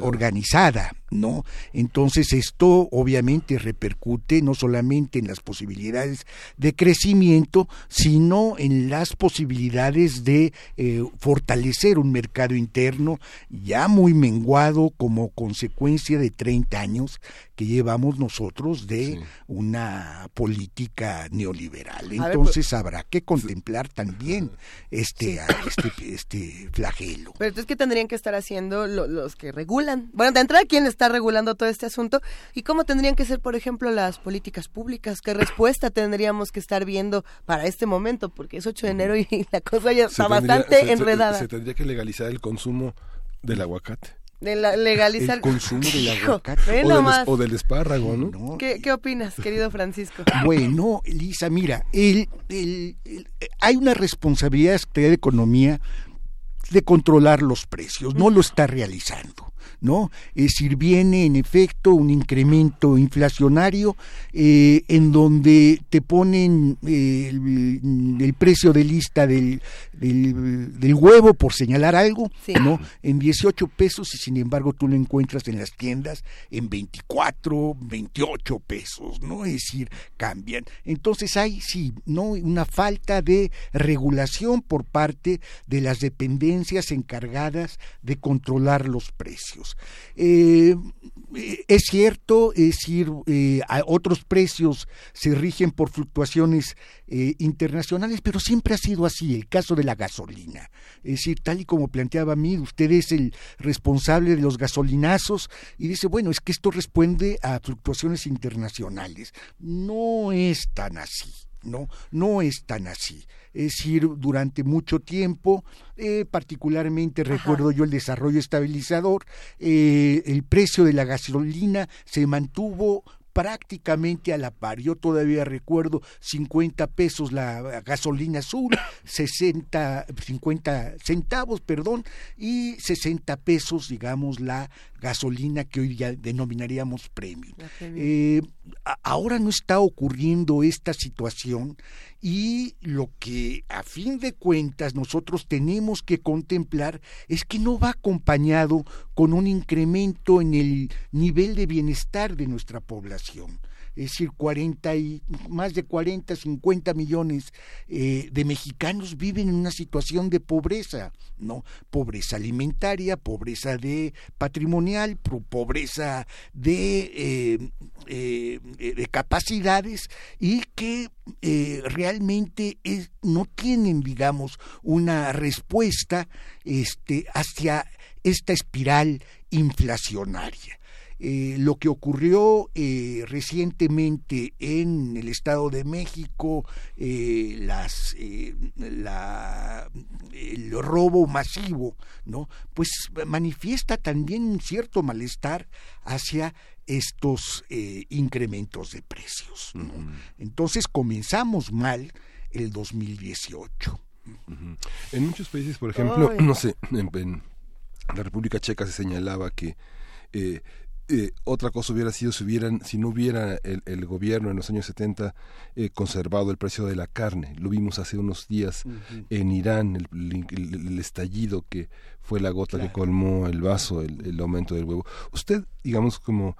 organizada ¿no? Entonces esto obviamente repercute no solamente en las posibilidades de crecimiento, sino en las posibilidades de eh, fortalecer un mercado interno ya muy menguado como consecuencia de 30 años que llevamos nosotros de una política neoliberal. Entonces habrá que contemplar también este, este, este flagelo. Pero entonces, ¿qué tendrían que estar haciendo los que regulan? Bueno, de entrada, ¿quién está regulando todo este asunto? ¿Y cómo tendrían que ser, por ejemplo, las políticas públicas? ¿Qué respuesta tendríamos que estar viendo para este momento? Porque es 8 de enero y la cosa ya está bastante enredada. se tendría que legalizar el consumo del aguacate de legalizar el consumo del aguacate o, del, espárrago, ¿no? ¿Qué, ¿Qué, opinas, querido Francisco? Bueno, Lisa, mira, el, el, hay una responsabilidad de Economía de controlar los precios, no lo está realizando. ¿No? Es decir, viene en efecto un incremento inflacionario eh, en donde te ponen eh, el, precio de lista del, del, huevo, por señalar algo, ¿no? En 18 pesos y sin embargo tú lo encuentras en las tiendas en 24, 28 pesos, ¿no? Es decir, cambian. Entonces hay, sí, ¿no? Una falta de regulación por parte de las dependencias encargadas de controlar los precios. Eh, es cierto, es decir, eh, otros precios se rigen por fluctuaciones eh, internacionales, pero siempre ha sido así, el caso de la gasolina. Es decir, tal y como planteaba mí, usted es el responsable de los gasolinazos y dice, bueno, es que esto responde a fluctuaciones internacionales. No es tan así, ¿no? No es tan así es decir, durante mucho tiempo, eh, particularmente recuerdo yo el desarrollo estabilizador, eh, el precio de la gasolina se mantuvo prácticamente a la par. Yo todavía recuerdo 50 pesos la gasolina azul, 60, 50 centavos, perdón, y 60 pesos, digamos, la gasolina que hoy ya denominaríamos premium. Eh, ahora no está ocurriendo esta situación y lo que a fin de cuentas nosotros tenemos que contemplar es que no va acompañado con un incremento en el nivel de bienestar de nuestra población es decir, 40 y, más de 40, 50 millones eh, de mexicanos viven en una situación de pobreza, ¿no? Pobreza alimentaria, pobreza de patrimonial, pobreza de, eh, eh, de capacidades y que realmente no tienen, digamos, una respuesta este, hacia esta espiral inflacionaria. Eh, lo que ocurrió eh, recientemente en el Estado de México, eh, las, la, el robo masivo, ¿no? Pues manifiesta también un cierto malestar hacia estos incrementos de precios. Entonces comenzamos mal el 2018. En muchos países, por ejemplo, no sé, en, la República Checa se señalaba que eh, otra cosa hubiera sido si hubieran si no hubiera el, gobierno en los años 70 eh, conservado el precio de la carne. Lo vimos hace unos días en Irán el, estallido que fue la gota que colmó el vaso el, aumento del huevo. Usted digamos como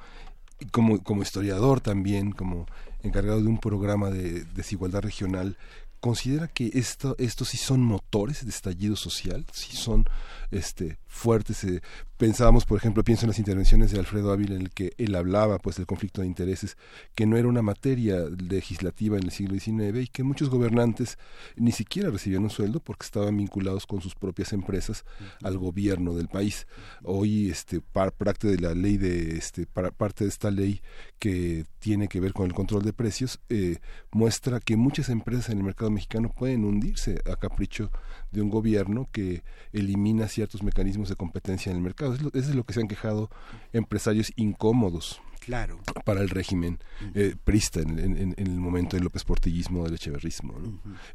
como como historiador también como encargado de un programa de desigualdad regional considera que esto, estos sí son motores de estallido social, sí son este, fuertes. Eh, pensábamos, por ejemplo, pienso en las intervenciones de Alfredo Ávila en el que él hablaba pues del conflicto de intereses, que no era una materia legislativa en el siglo XIX y que muchos gobernantes ni siquiera recibían un sueldo porque estaban vinculados con sus propias empresas al gobierno del país. Hoy este parte de la ley de este parte de esta ley que tiene que ver con el control de precios eh, muestra que muchas empresas en el mercado mexicano pueden hundirse a capricho de un gobierno que elimina ciertos mecanismos de competencia en el mercado. Eso es lo que se han quejado empresarios incómodos claro. para el régimen eh, prista en, el momento del López Portillismo, del Echeverrismo.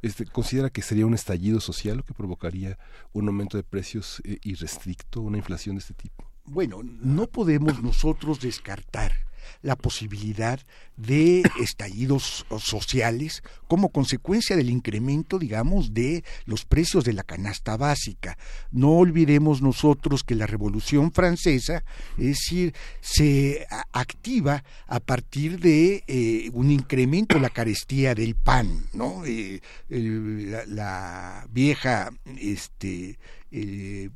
este, ¿Considera que sería un estallido social lo que provocaría un aumento de precios eh, irrestricto, una inflación de este tipo? Bueno, no podemos nosotros descartar la posibilidad de estallidos sociales como consecuencia del incremento, digamos, de los precios de la canasta básica. No olvidemos nosotros que la Revolución Francesa, es decir, se activa a partir de eh, un incremento de la carestía del pan, ¿no? Eh, la, vieja, este, eh,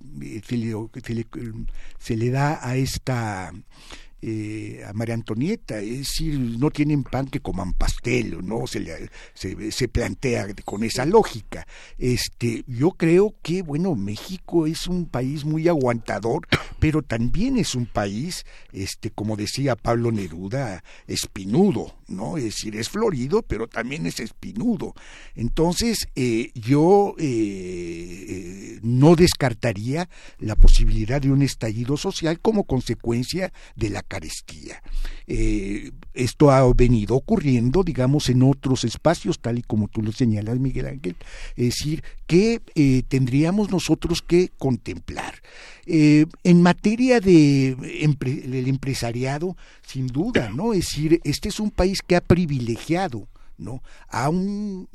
se le da a esta eh, a María Antonieta, es decir, no tienen pan que coman pastel, ¿no? Se, se, se, plantea con esa lógica. Este, yo creo que, bueno, México es un país muy aguantador, pero también es un país, este, como decía Pablo Neruda, espinudo, ¿no? Es decir, es florido, pero también es espinudo. Entonces, eh, yo eh, no descartaría la posibilidad de un estallido social como consecuencia de la Eh, esto ha venido ocurriendo, digamos, en otros espacios, tal y como tú lo señalas, Miguel Ángel, es decir, que eh, tendríamos nosotros que contemplar. Eh, en materia de empresariado, sin duda, ¿no? Es decir, este es un país que ha privilegiado ¿no? a un,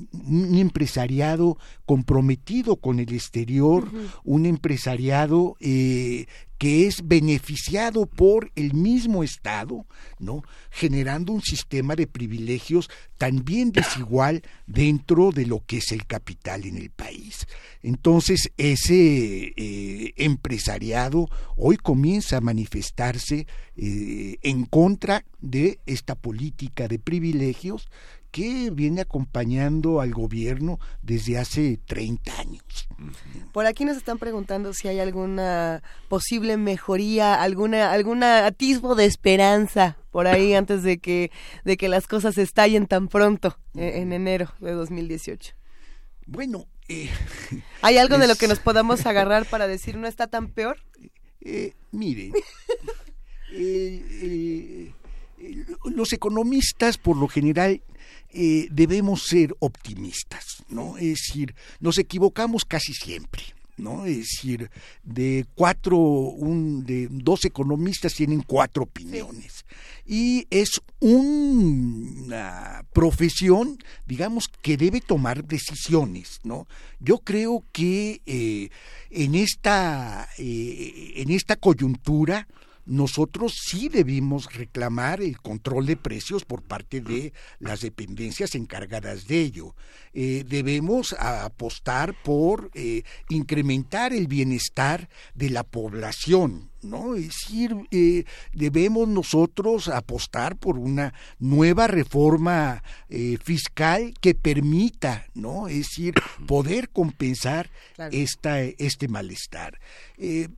empresariado comprometido con el exterior, un empresariado eh, que es beneficiado por el mismo Estado, ¿no? generando un sistema de privilegios también desigual dentro de lo que es el capital en el país. Entonces, ese eh, empresariado hoy comienza a manifestarse eh, en contra de esta política de privilegios que viene acompañando al gobierno desde hace 30 años. Por aquí nos están preguntando si hay alguna posible mejoría, alguna alguna atisbo de esperanza por ahí antes de que de que las cosas estallen tan pronto eh, en, enero de 2018. Bueno, eh, ¿hay algo de lo que nos podamos agarrar para decir no está tan peor? Eh, mire, los economistas por lo general eh, debemos ser optimistas, ¿no? Es decir, nos equivocamos casi siempre. ¿no? Es decir, de cuatro, un, de dos economistas tienen cuatro opiniones. Y es una profesión, digamos, que debe tomar decisiones, ¿no? Yo creo que eh, en esta, eh, en esta coyuntura, nosotros sí debimos reclamar el control de precios por parte de las dependencias encargadas de ello. Eh, debemos apostar por eh, incrementar el bienestar de la población, ¿no? Es decir, eh, debemos nosotros apostar por una nueva reforma fiscal que permita, ¿no? Es decir, poder compensar esta, este malestar.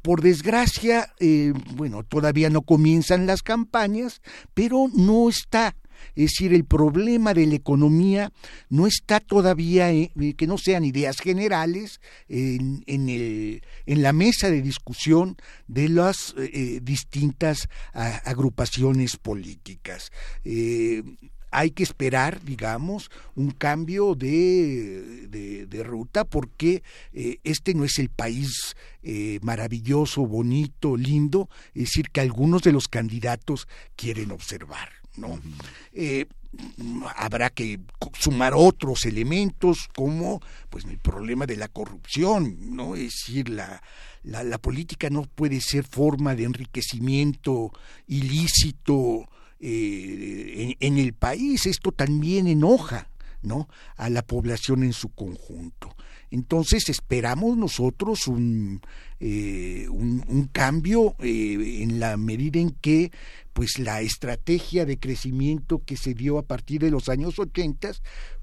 por desgracia, bueno, todavía no comienzan las campañas, pero no está es decir, el problema de la economía no está todavía, eh, que no sean ideas generales, en, la mesa de discusión de las eh, eh, distintas agrupaciones políticas hay que esperar, digamos, un cambio de, ruta porque este no es el país maravilloso, bonito, lindo, es decir, que algunos de los candidatos quieren observar. ¿No? Eh, habrá que sumar otros elementos como pues el problema de la corrupción, ¿no? Es decir, la, la, política no puede ser forma de enriquecimiento ilícito eh, en, el país, esto también enoja, ¿no? a la población en su conjunto. Entonces esperamos nosotros un, eh, un, cambio en la medida en que pues la estrategia de crecimiento que se dio a partir de los años 80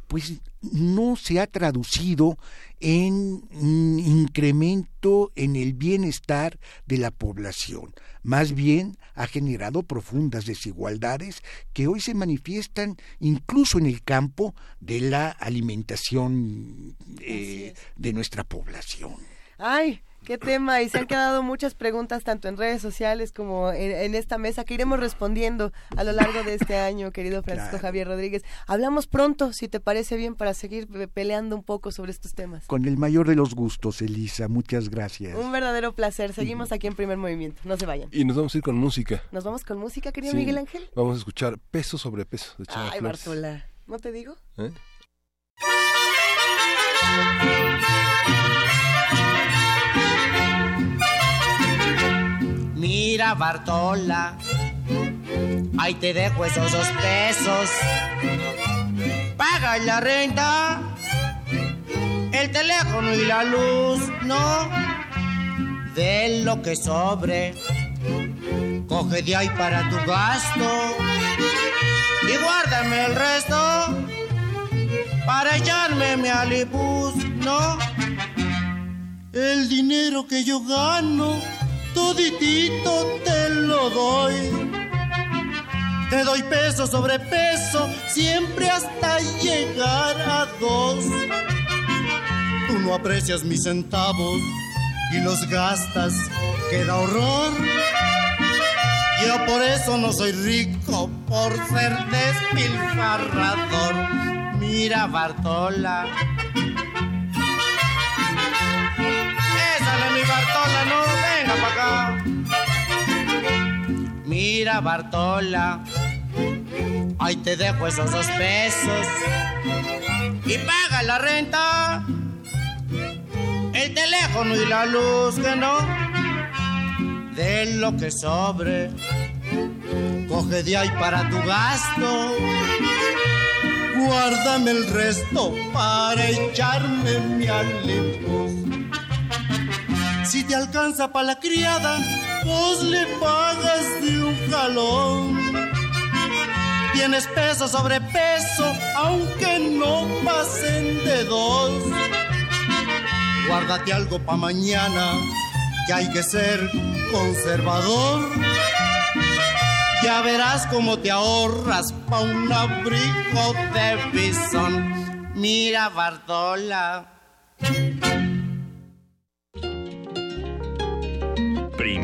pues no se ha traducido en un incremento en el bienestar de la población. Más bien ha generado profundas desigualdades que hoy se manifiestan incluso en el campo de la alimentación eh, de nuestra población. Ay, Qué tema, y se han quedado muchas preguntas tanto en redes sociales como en, esta mesa que iremos respondiendo a lo largo de este año, querido Francisco Javier Rodríguez. Hablamos pronto, si te parece bien, para seguir peleando un poco sobre estos temas. Con el mayor de los gustos, Elisa, muchas gracias. Un verdadero placer. Seguimos aquí en Primer Movimiento, no se vayan. Y nos vamos a ir con música. Nos vamos con música, querido Miguel Ángel. Vamos a escuchar Peso sobre Peso de Chava Ay, Bartola, ¿no te digo? ¿Eh? Mira, Bartola, ahí te dejo esos dos pesos. Paga la renta, el teléfono y la luz, ¿no? De lo que sobre, coge de ahí para tu gasto y guárdame el resto para echarme mi alibus, ¿no? El dinero que yo gano toditito te lo doy. Te doy peso sobre peso, siempre hasta llegar a dos. Tú no aprecias mis centavos y los gastas, queda horror. Yo por eso no soy rico, por ser despilfarrador. Mira, Bartola Bartola, no, Mira, Bartola, ahí te dejo esos dos pesos. Y paga la renta, el teléfono y la luz, que no, de lo que sobre, coge de ahí para tu gasto. Guárdame el resto para echarme mi aliento si te alcanza para la criada, pues le pagas de un jalón. Tienes peso sobre peso, aunque no pasen de dos. Guárdate algo pa' mañana, que hay que ser conservador. Ya verás cómo te ahorras pa' un abrigo de bisón. Mira, Bartola.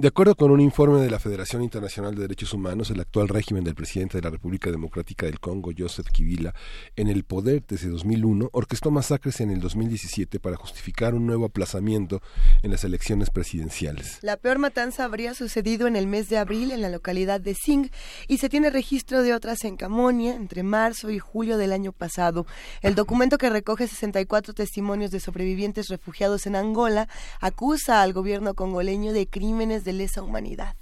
De acuerdo con un informe de la Federación Internacional de Derechos Humanos, el actual régimen del presidente de la República Democrática del Congo, Joseph Kibila, en el poder desde 2001, orquestó masacres en el 2017 para justificar un nuevo aplazamiento en las elecciones presidenciales. La peor matanza habría sucedido en el mes de abril en la localidad de Sing y se tiene registro de otras en Camonia entre marzo y julio del año pasado. El documento que recoge 64 testimonios de sobrevivientes refugiados en Angola acusa al gobierno congoleño de crímenes de lesa humanidad.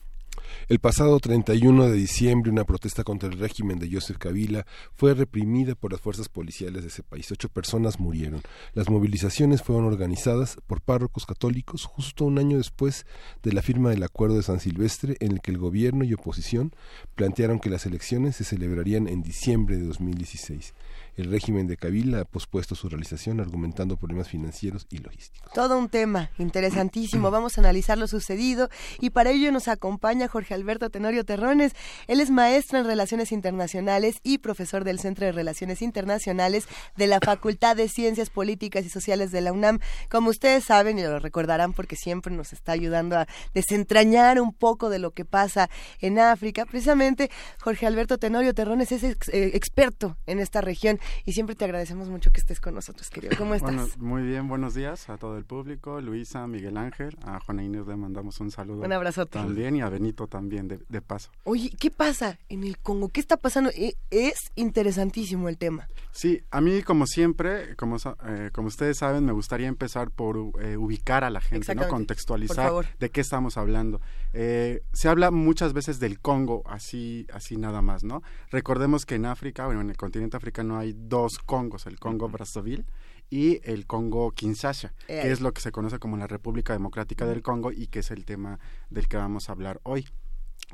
El pasado 31 de diciembre, una protesta contra el régimen de Joseph Kabila fue reprimida por las fuerzas policiales de ese país. Ocho personas murieron. Las movilizaciones fueron organizadas por párrocos católicos justo un año después de la firma del Acuerdo de San Silvestre, en el que el gobierno y oposición plantearon que las elecciones se celebrarían en diciembre de 2016. El régimen de Kabila ha pospuesto su realización argumentando problemas financieros y logísticos. Todo un tema interesantísimo. Vamos a analizar lo sucedido y para ello nos acompaña Jorge Alberto Tenorio Terrones. Él es maestro en Relaciones Internacionales y profesor del Centro de Relaciones Internacionales de la Facultad de Ciencias Políticas y Sociales de la UNAM. Como ustedes saben y lo recordarán porque siempre nos está ayudando a desentrañar un poco de lo que pasa en África. Precisamente Jorge Alberto Tenorio Terrones es eh, experto en esta región y siempre te agradecemos mucho que estés con nosotros, querido. ¿Cómo estás? muy bien, buenos días a todo el público, Luisa, Miguel Ángel, a Juana Inés le mandamos un saludo. Un abrazo También y a Benito también, de, paso. Oye, ¿qué pasa en el Congo? ¿Qué está pasando? E, es interesantísimo el tema. Sí, a mí como siempre, como, eh, como ustedes saben, me gustaría empezar por eh, ubicar a la gente, ¿no? contextualizar de qué estamos hablando. Eh, se habla muchas veces del Congo, así, así nada más, ¿no? Recordemos que en África, bueno, en el continente africano hay dos Congos, el Congo Brazzaville y el Congo Kinshasa, que es lo que se conoce como la República Democrática del Congo y que es el tema del que vamos a hablar hoy.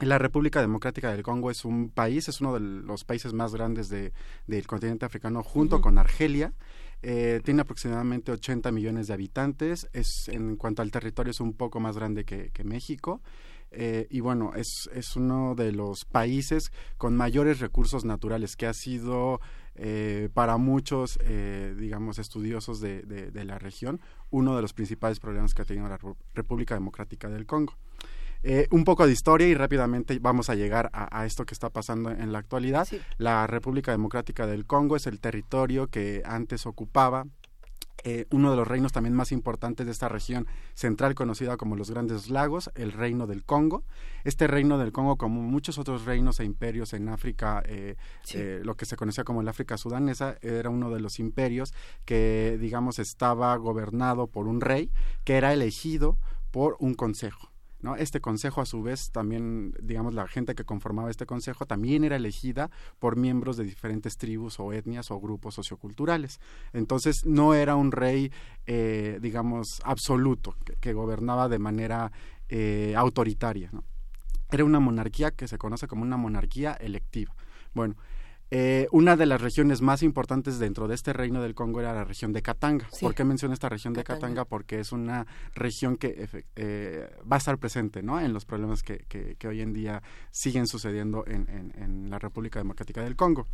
La República Democrática del Congo es un país, es uno de los países más grandes de, del continente africano junto con Argelia eh, tiene aproximadamente 80 millones de habitantes, es en cuanto al territorio es un poco más grande que, México. Eh, y bueno, es, es uno de los países con mayores recursos naturales, que ha sido eh, para muchos, digamos, estudiosos de, de, la región, uno de los principales problemas que ha tenido la República Democrática del Congo. Eh, un poco de historia y rápidamente vamos a llegar a, esto que está pasando en la actualidad. La República Democrática del Congo es el territorio que antes ocupaba eh, uno de los reinos también más importantes de esta región central conocida como los Grandes Lagos, el Reino del Congo. Este Reino del Congo, como muchos otros reinos e imperios en África, eh, lo que se conocía como el África sudanesa, era uno de los imperios que, digamos, estaba gobernado por un rey que era elegido por un consejo. Este consejo, a su vez, también, digamos, la gente que conformaba este consejo también era elegida por miembros de diferentes tribus o etnias o grupos socioculturales. Entonces, no era un rey, eh, digamos, absoluto, que, gobernaba de manera eh, autoritaria, Era una monarquía que se conoce como una monarquía electiva. Bueno, eh, una de las regiones más importantes dentro de este reino del Congo era la región de Katanga. ¿Por qué menciono esta región de Katanga? Porque es una región que eh, va a estar presente ¿no? en los problemas que, que, hoy en día siguen sucediendo en, en la República Democrática del Congo.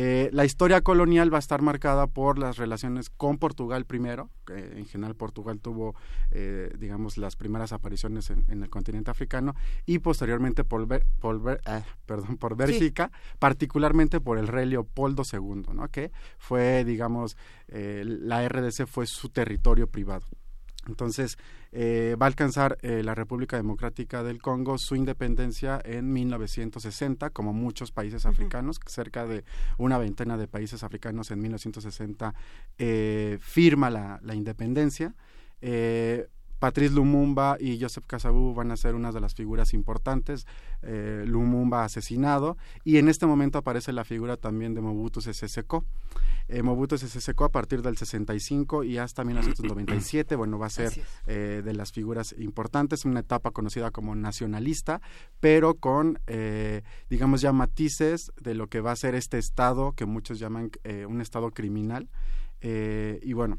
Eh, la historia colonial va a estar marcada por las relaciones con Portugal primero, que en general Portugal tuvo, eh, digamos, las primeras apariciones en, el continente africano, y posteriormente por, por, eh, perdón, por Bélgica, particularmente por el rey Leopoldo II, ¿no? que fue, digamos, la RDC fue su territorio privado. Entonces, eh, va a alcanzar eh, la República Democrática del Congo su independencia en 1960, como muchos países africanos, cerca de una veintena de países africanos en 1960 eh, firma la, la independencia. Patrice Lumumba y Joseph Kasavu van a ser unas de las figuras importantes. Eh, Lumumba asesinado y en este momento aparece la figura también de Mobutu Sese Seko. Eh, Mobutu Sese Seko a partir del 65 y hasta 1997, bueno, va a ser eh, de las figuras importantes, una etapa conocida como nacionalista, pero con, digamos ya matices de lo que va a ser este estado que muchos llaman un estado criminal. y bueno,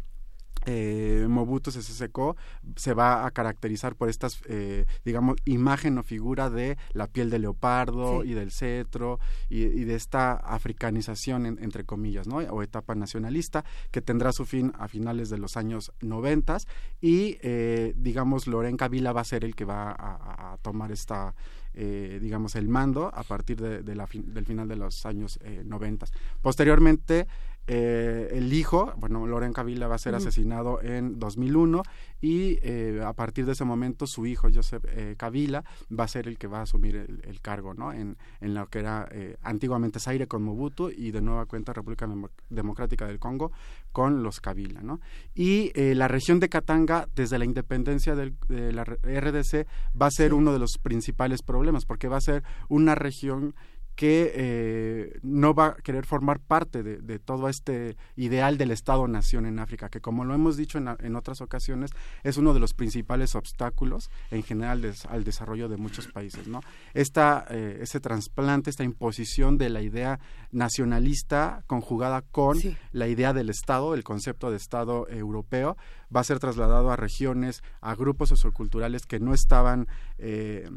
eh, Mobutu Sese Seko se va a caracterizar por estas, eh, digamos, imagen o figura de la piel de leopardo y del cetro y, de esta africanización, entre comillas, ¿no? O etapa nacionalista que tendrá su fin a finales de los años noventas y, eh, digamos, Loren Kabila va a ser el que va a, tomar esta, eh, digamos, el mando a partir de, la del final de los años eh, noventas. Posteriormente, eh, el hijo, bueno, Loren Kabila va a ser asesinado en 2001 y eh, a partir de ese momento su hijo, Joseph eh, Kabila, va a ser el que va a asumir el, cargo, ¿no? En, en, lo que era antiguamente Zaire con Mobutu y de nueva cuenta República Democrática del Congo con los Kabila, ¿no? Y la región de Katanga, desde la independencia de la RDC, va a ser uno de los principales problemas, porque va a ser una región que eh, no va a querer formar parte de, todo este ideal del Estado-nación en África, que como lo hemos dicho en, otras ocasiones, es uno de los principales obstáculos en general al desarrollo de muchos países. ¿no? Esta, eh, ese trasplante, esta imposición de la idea nacionalista conjugada con la idea del Estado, el concepto de Estado europeo, va a ser trasladado a regiones, a grupos socioculturales que no estaban... Eh,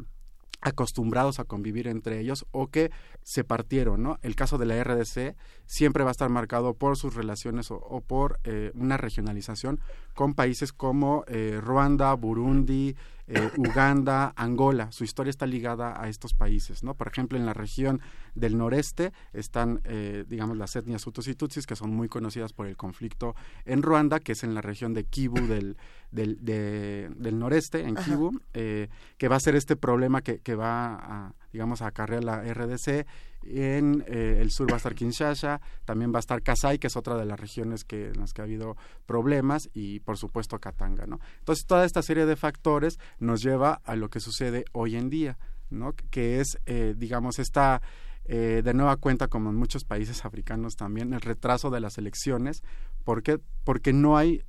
acostumbrados a convivir entre ellos o que se partieron, ¿no? El caso de la RDC siempre va a estar marcado por sus relaciones o, por eh, una regionalización con países como eh, Ruanda, Burundi, eh, Uganda, Angola. Su historia está ligada a estos países, ¿no? Por ejemplo, en la región del noreste están, digamos, las etnias Hutus y Tutsis, que son muy conocidas por el conflicto en Ruanda, que es en la región de Kivu del, del, del noreste, en Kivu, que va a ser este problema que, que va a digamos, a acarrear la RDC. En eh, el sur va a estar Kinshasa, también va a estar Kasai, que es otra de las regiones que, en las que ha habido problemas, y por supuesto Katanga. ¿no? Entonces, toda esta serie de factores nos lleva a lo que sucede hoy en día, ¿no? que es, eh, digamos, esta... Eh, de nueva cuenta, como en muchos países africanos también, el retraso de las elecciones. ¿Por qué? Porque no hay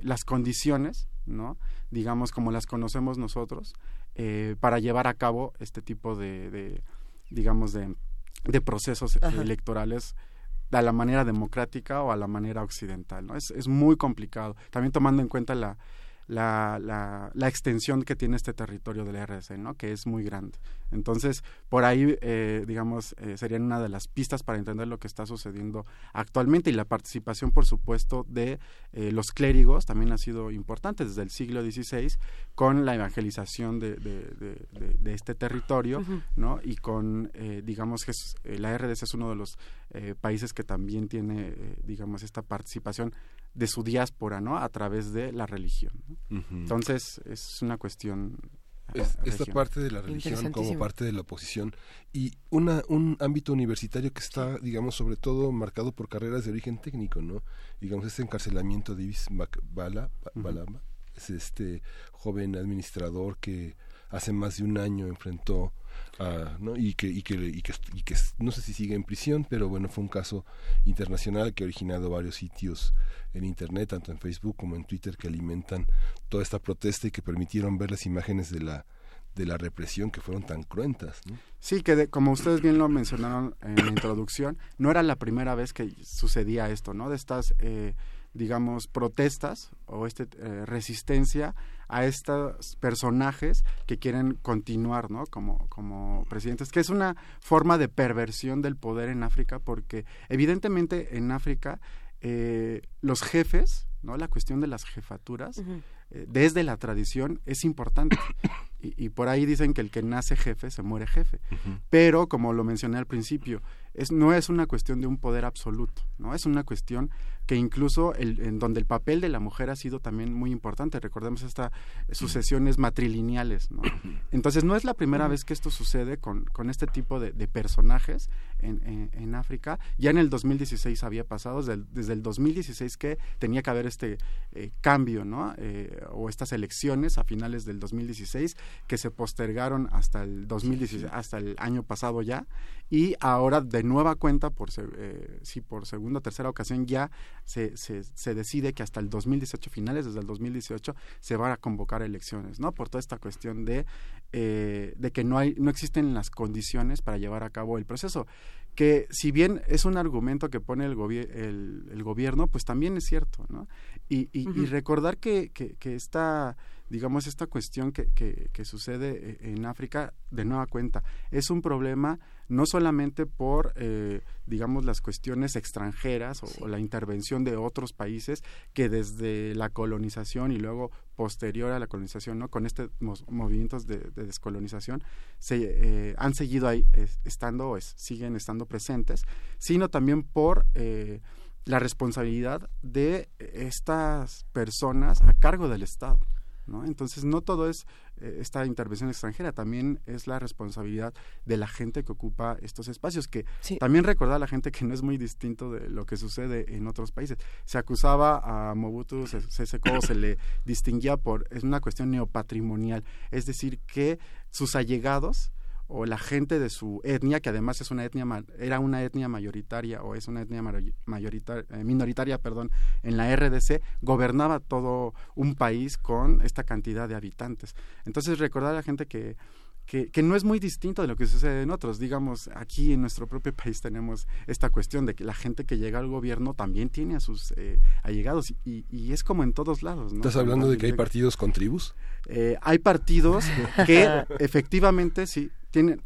las condiciones, ¿no? digamos, como las conocemos nosotros, eh, para llevar a cabo este tipo de, digamos, de, procesos electorales a la manera democrática o a la manera occidental. ¿no? Es, es muy complicado, también tomando en cuenta la, la, la, la, extensión que tiene este territorio del RDC, ¿no? que es muy grande. Entonces, por ahí, eh, digamos, eh, serían una de las pistas para entender lo que está sucediendo actualmente y la participación, por supuesto, de eh, los clérigos también ha sido importante desde el siglo XVI con la evangelización de, de, de, este territorio, ¿no? Y con, digamos, que la RDC es uno de los países que también tiene, digamos, esta participación de su diáspora, ¿no? A través de la religión. Entonces, es una cuestión esta parte de la religión como parte de la oposición y una, un ámbito universitario que está, digamos, sobre todo marcado por carreras de origen técnico, ¿no? Digamos, este encarcelamiento de Ibis Bala, Balama, es este joven administrador que hace más de un año enfrentó ¿no? y, que, y, que, y, que, no sé si sigue en prisión, pero bueno, fue un caso internacional que ha originado varios sitios en Internet, tanto en Facebook como en Twitter, que alimentan toda esta protesta y que permitieron ver las imágenes de la de la represión que fueron tan cruentas. Sí, que como ustedes bien lo mencionaron en la introducción, no era la primera vez que sucedía esto, ¿no? De estas, eh, digamos, protestas o esta eh, resistencia a estos personajes que quieren continuar ¿no? como, como presidentes, que es una forma de perversión del poder en África, porque evidentemente en África eh, los jefes, ¿no? la cuestión de las jefaturas, eh, desde la tradición es importante. Y, por ahí dicen que el que nace jefe se muere jefe. Pero, como lo mencioné al principio, es, no es una cuestión de un poder absoluto, ¿no? Es una cuestión que incluso el, en donde el papel de la mujer ha sido también muy importante. Recordemos estas sucesiones matrilineales. ¿no? Entonces no es la primera vez que esto sucede con, con este tipo de, de personajes en, en, África. Ya en el 2016 había pasado, desde el, desde el 2016 que tenía que haber este eh, cambio ¿no? Eh, o estas elecciones a finales del 2016 que se postergaron hasta el 2016, hasta el año pasado ya. Y ahora de nueva cuenta, por, eh, sí, por segunda o tercera ocasión ya se, se, se, decide que hasta el 2018, finales desde el 2018, se van a convocar elecciones, ¿no? Por toda esta cuestión de, eh, de que no, hay, no existen las condiciones para llevar a cabo el proceso que si bien es un argumento que pone el, el, el gobierno, pues también es cierto, ¿no? Y, y, y recordar que, que, que esta digamos, esta cuestión que, que, que, sucede eh, en África, de nueva cuenta, es un problema no solamente por, eh, digamos, las cuestiones extranjeras o, la intervención de otros países que desde la colonización y luego posterior a la colonización, ¿no? Con estos movimientos de, descolonización, se eh, han seguido ahí estando o siguen estando presentes, sino también por eh, la responsabilidad de estas personas a cargo del Estado. ¿No? Entonces, no todo es eh, esta intervención extranjera, también es la responsabilidad de la gente que ocupa estos espacios, que también recordar a la gente que no es muy distinto de lo que sucede en otros países. Se acusaba a Mobutu Sese Seko, se le distinguía por, es una cuestión neopatrimonial, es decir, que sus allegados o la gente de su etnia, que además es una etnia era una etnia mayoritaria o es una etnia mayoritaria, eh, minoritaria, perdón, en la RDC, gobernaba todo un país con esta cantidad de habitantes. Entonces recordar a la gente que que, que, no es muy distinto de lo que sucede en otros. Digamos, aquí en nuestro propio país tenemos esta cuestión de que la gente que llega al gobierno también tiene a sus eh, allegados y, y, es como en todos lados. ¿no? ¿Estás hablando de que hay partidos con tribus? Eh, hay partidos que efectivamente sí tienen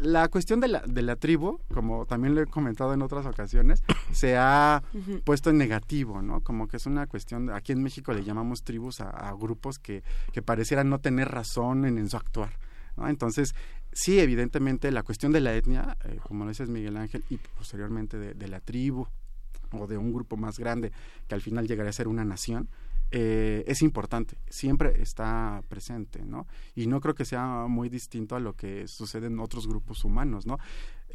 la cuestión de la, de la tribu, como también lo he comentado en otras ocasiones, se ha puesto en negativo, ¿no? Como que es una cuestión, aquí en México le llamamos tribus a, grupos que, que parecieran no tener razón en, su actuar. ¿no? Entonces, sí, evidentemente la cuestión de la etnia, eh, como lo dices Miguel Ángel, y posteriormente de, de, la tribu o de un grupo más grande que al final llegaría a ser una nación, eh, es importante, siempre está presente, ¿no? Y no creo que sea muy distinto a lo que sucede en otros grupos humanos, ¿no?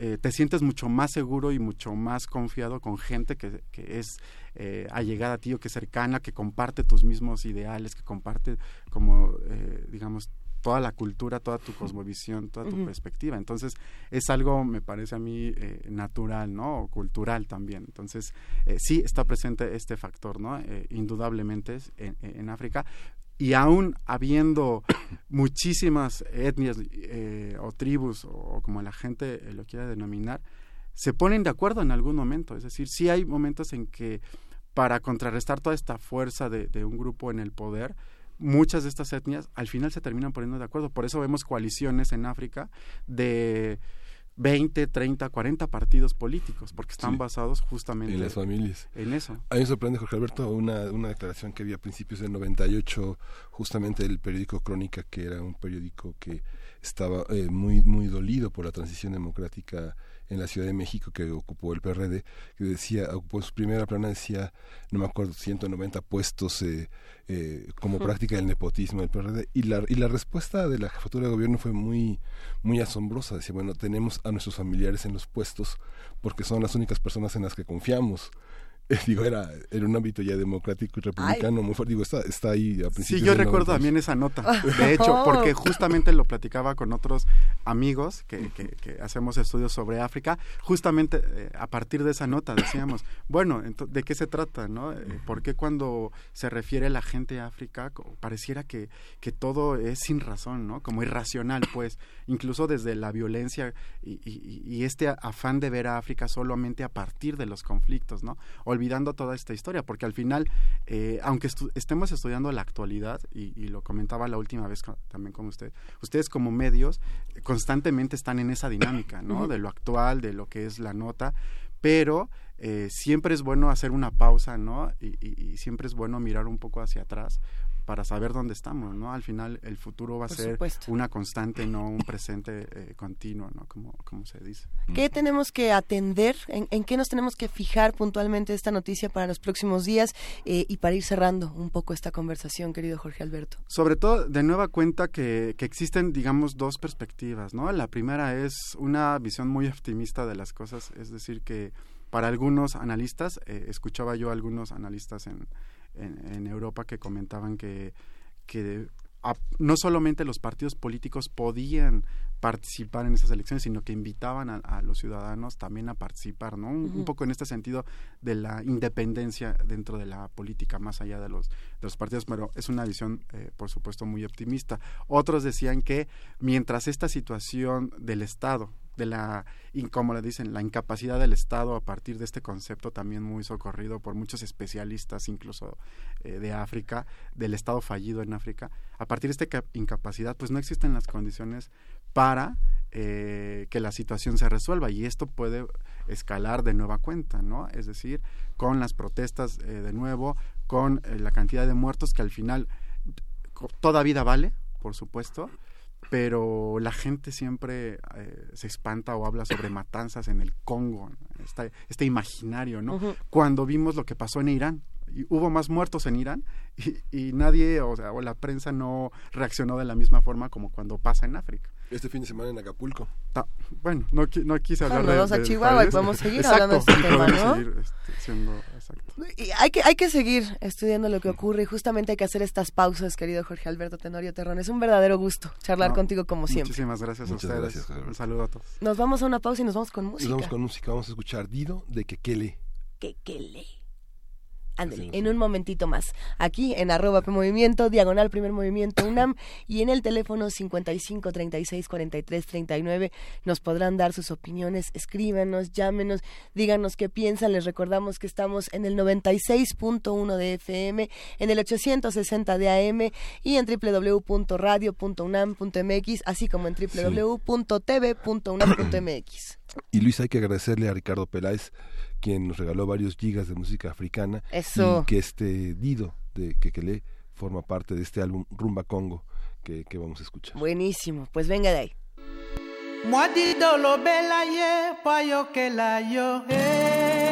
Eh, te sientes mucho más seguro y mucho más confiado con gente que, que es eh, allegada a ti o que es cercana, que comparte tus mismos ideales, que comparte como, eh, digamos, toda la cultura, toda tu cosmovisión, toda tu perspectiva. Entonces, es algo, me parece a mí, eh, natural, ¿no? O cultural también. Entonces, eh, sí está presente este factor, ¿no? Eh, indudablemente en, en, África. Y aún habiendo muchísimas etnias o tribus, o como la gente lo quiera denominar, se ponen de acuerdo en algún momento. Es decir, sí hay momentos en que para contrarrestar toda esta fuerza de, de un grupo en el poder, muchas de estas etnias al final se terminan poniendo de acuerdo. Por eso vemos coaliciones en África de 20, 30, 40 partidos políticos, porque están basados justamente en las familias. En eso. A mí me sorprende, Jorge Alberto, una, una declaración que había a principios del 98, justamente del periódico Crónica, que era un periódico que estaba eh, muy, muy dolido por la transición democrática en la Ciudad de México que ocupó el PRD, que decía, ocupó en su primera plana, decía, no me acuerdo, 190 puestos eh, eh, como práctica del nepotismo del PRD. Y la, y la respuesta de la jefatura de gobierno fue muy, muy asombrosa. Decía, bueno, tenemos a nuestros familiares en los puestos porque son las únicas personas en las que confiamos. digo, era, era un ámbito ya democrático y republicano muy fuerte. Digo, está, está ahí a Sí, yo recuerdo también esa nota, de hecho, porque justamente lo platicaba con otros amigos que, que, hacemos estudios sobre África, justamente eh, a partir de esa nota decíamos, bueno, ¿de qué se trata? no eh, ¿Por qué cuando se refiere la gente a África pareciera que, que todo es sin razón, ¿no? Como irracional, pues, incluso desde la violencia y, y, este afán de ver a África solamente a partir de los conflictos, ¿no? Olvidando toda esta historia, porque al final, eh, aunque estemos estudiando la actualidad, y, lo comentaba la última vez también con usted, ustedes como medios eh, constantemente están en esa dinámica, ¿no? De lo actual, de lo que es la nota, pero eh, siempre es bueno hacer una pausa, ¿no? y, siempre es bueno mirar un poco hacia atrás para saber dónde estamos, ¿no? Al final el futuro va a ser una constante, no un presente eh, continuo, ¿no? Como, como se dice. ¿Qué tenemos que atender? ¿En, qué nos tenemos que fijar puntualmente esta noticia para los próximos días eh, y para ir cerrando un poco esta conversación, querido Jorge Alberto? Sobre todo, de nueva cuenta que, que existen, digamos, dos perspectivas, ¿no? La primera es una visión muy optimista de las cosas, es decir, que para algunos analistas, eh, escuchaba yo a algunos analistas en, en, Europa que comentaban que, que no solamente los partidos políticos podían participar en esas elecciones, sino que invitaban a, los ciudadanos también a participar, ¿no? Un, poco en este sentido de la independencia dentro de la política, más allá de los, de los partidos, pero es una visión, eh, por supuesto, muy optimista. Otros decían que mientras esta situación del Estado de la, como le dicen, la incapacidad del Estado a partir de este concepto también muy socorrido por muchos especialistas, incluso eh, de África, del Estado fallido en África. A partir de esta incapacidad, pues no existen las condiciones para eh, que la situación se resuelva y esto puede escalar de nueva cuenta, ¿no? Es decir, con las protestas eh, de nuevo, con la cantidad de muertos que al final toda vida vale, por supuesto, pero la gente siempre eh, se espanta o habla sobre matanzas en el Congo, este imaginario, ¿no? Cuando vimos lo que pasó en Irán, y hubo más muertos en Irán y, nadie, o sea, o la prensa no reaccionó de la misma forma como cuando pasa en África. Este fin de semana en Acapulco. bueno, no, no quise hablar de, vamos a Chihuahua y podemos seguir hablando de este tema, ¿no? Este, y hay que, hay que seguir estudiando lo que ocurre y justamente hay que hacer estas pausas, querido Jorge Alberto Tenorio Terrón. Es un verdadero gusto charlar contigo como siempre. Muchísimas gracias a ustedes. Gracias, un saludo a todos. Nos vamos a una pausa y nos vamos con música. Nos vamos con música. Vamos a escuchar Dido de Kekele. Kekele. Ándale, en un momentito más. Aquí en arroba Movimiento, diagonal primer movimiento UNAM y en el teléfono 55 36 43 39 nos podrán dar sus opiniones, escríbanos, llámenos, díganos qué piensan. Les recordamos que estamos en el 96.1 de FM, en el 860 de AM y en www.radio.unam.mx, así como en www.tv.unam.mx. Y Luis, hay que agradecerle a Ricardo Peláez quien nos regaló varios gigas de música africana Eso. y que este Dido de Kekele forma parte de este álbum Rumba Congo que, que vamos a escuchar. Buenísimo, pues venga de ahí. Mwadido lo bela ye payo que la yo eh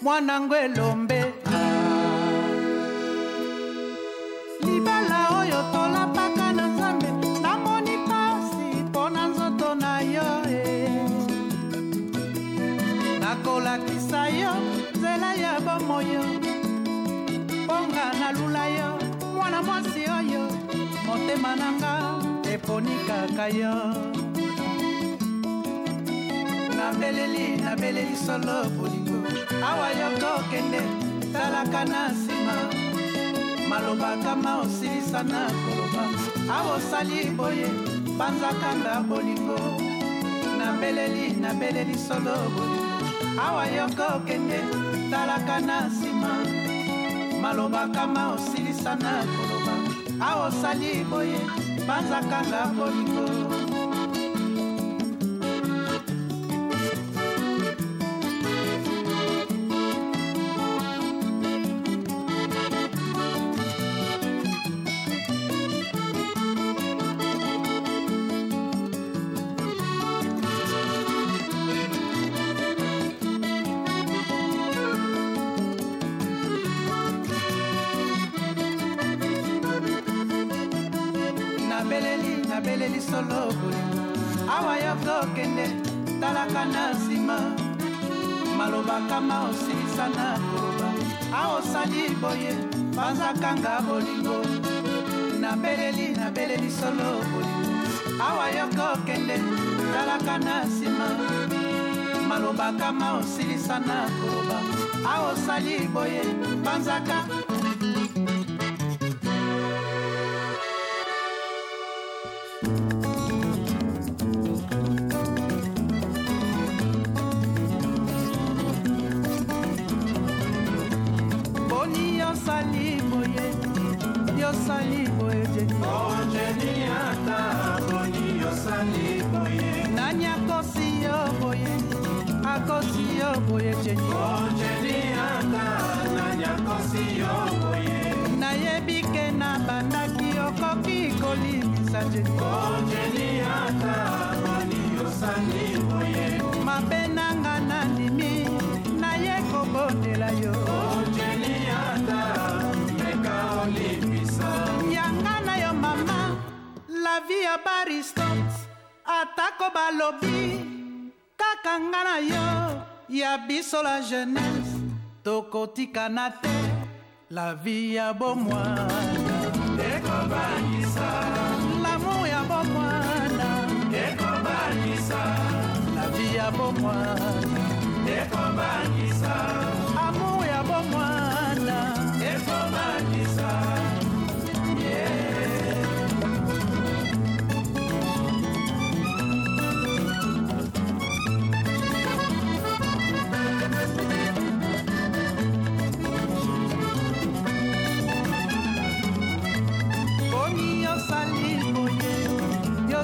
mwanangwe lombe motema na nga eponi kaka yo. Nabeleli nabeleli solo bolingo. Awa yo kokende talaka na nsima. Maloba kama osilisa na koloba. Awa osali boye banzakanda bolingo. Nabeleli nabeleli solo bolingo. Awa yoka okende talaka na nsima. Malobakama osilisa na koloba awa osali boye banzakanga bolingo malobakama osilisa na koloba awa osali boye banzakanga bolingo. Nabeleli nabeleli solo bolingo. Awa yo kokende talaka na nsima. Malobakama osilisa na koloba awa osali boye banzaka balobi kaka nga na yo ya biso la jeunesse tokotikana te la vie ya bomwana ekobangisa. Lamour ya bomwana ekobangisa. La vie ya bomwana ekobangisa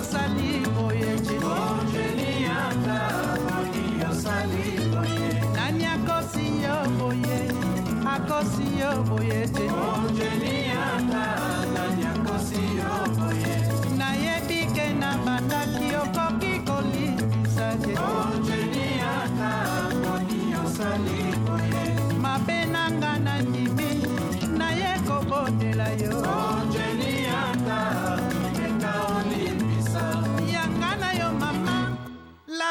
osali boye nani akosi yo boye akosi yo boye te. Nayebi ke na bandaki okoki kolibisa te. Mabe nanga nandimi naye kobondela yo.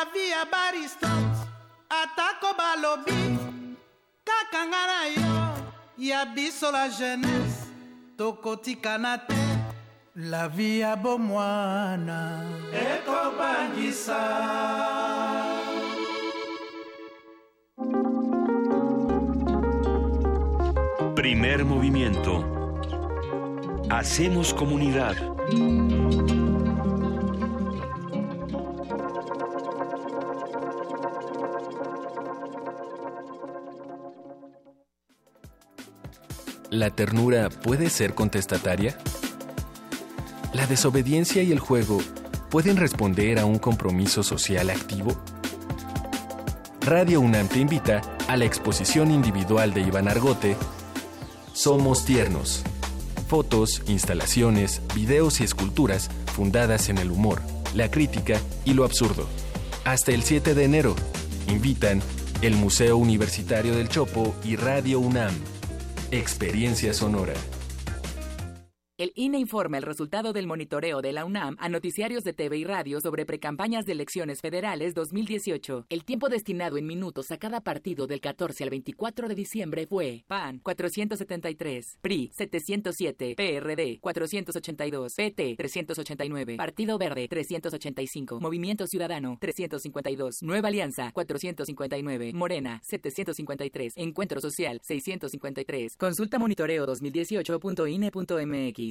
Ya baristot atako balobi kaka nga na yo ya biso la jeunesse tokotikana te la vie ya bomwana ekobangisa Primer movimiento. Hacemos comunidad. ¿La ternura puede ser contestataria? ¿La desobediencia y el juego pueden responder a un compromiso social activo? Radio UNAM te invita a la exposición individual de Iván Argote, Somos Tiernos. Fotos, instalaciones, videos y esculturas fundadas en el humor, la crítica y lo absurdo. Hasta el 7 de enero. Invitan el Museo Universitario del Chopo y Radio UNAM. Experiencia Sonora. El INE informa el resultado del monitoreo de la UNAM a noticiarios de TV y radio sobre precampañas de elecciones federales 2018. El tiempo destinado en minutos a cada partido del 14 al 24 de diciembre fue PAN 473, PRI 707, PRD 482, PT 389, Partido Verde 385, Movimiento Ciudadano 352, Nueva Alianza 459, Morena 753, Encuentro Social 653. Consulta monitoreo 2018.ine.mx.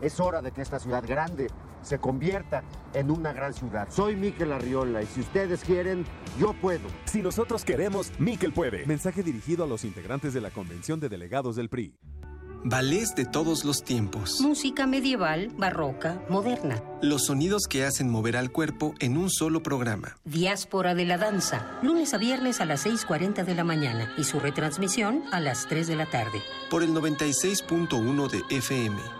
Es hora de que esta ciudad grande se convierta en una gran ciudad. Soy Miquel Arriola y si ustedes quieren, yo puedo. Si nosotros queremos, Miquel puede. Mensaje dirigido a los integrantes de la Convención de Delegados del PRI. Ballets de todos los tiempos. Música medieval, barroca, moderna. Los sonidos que hacen mover al cuerpo en un solo programa. Diáspora de la danza. Lunes a viernes a las 6.40 de la mañana y su retransmisión a las 3 de la tarde. Por el 96.1 de FM.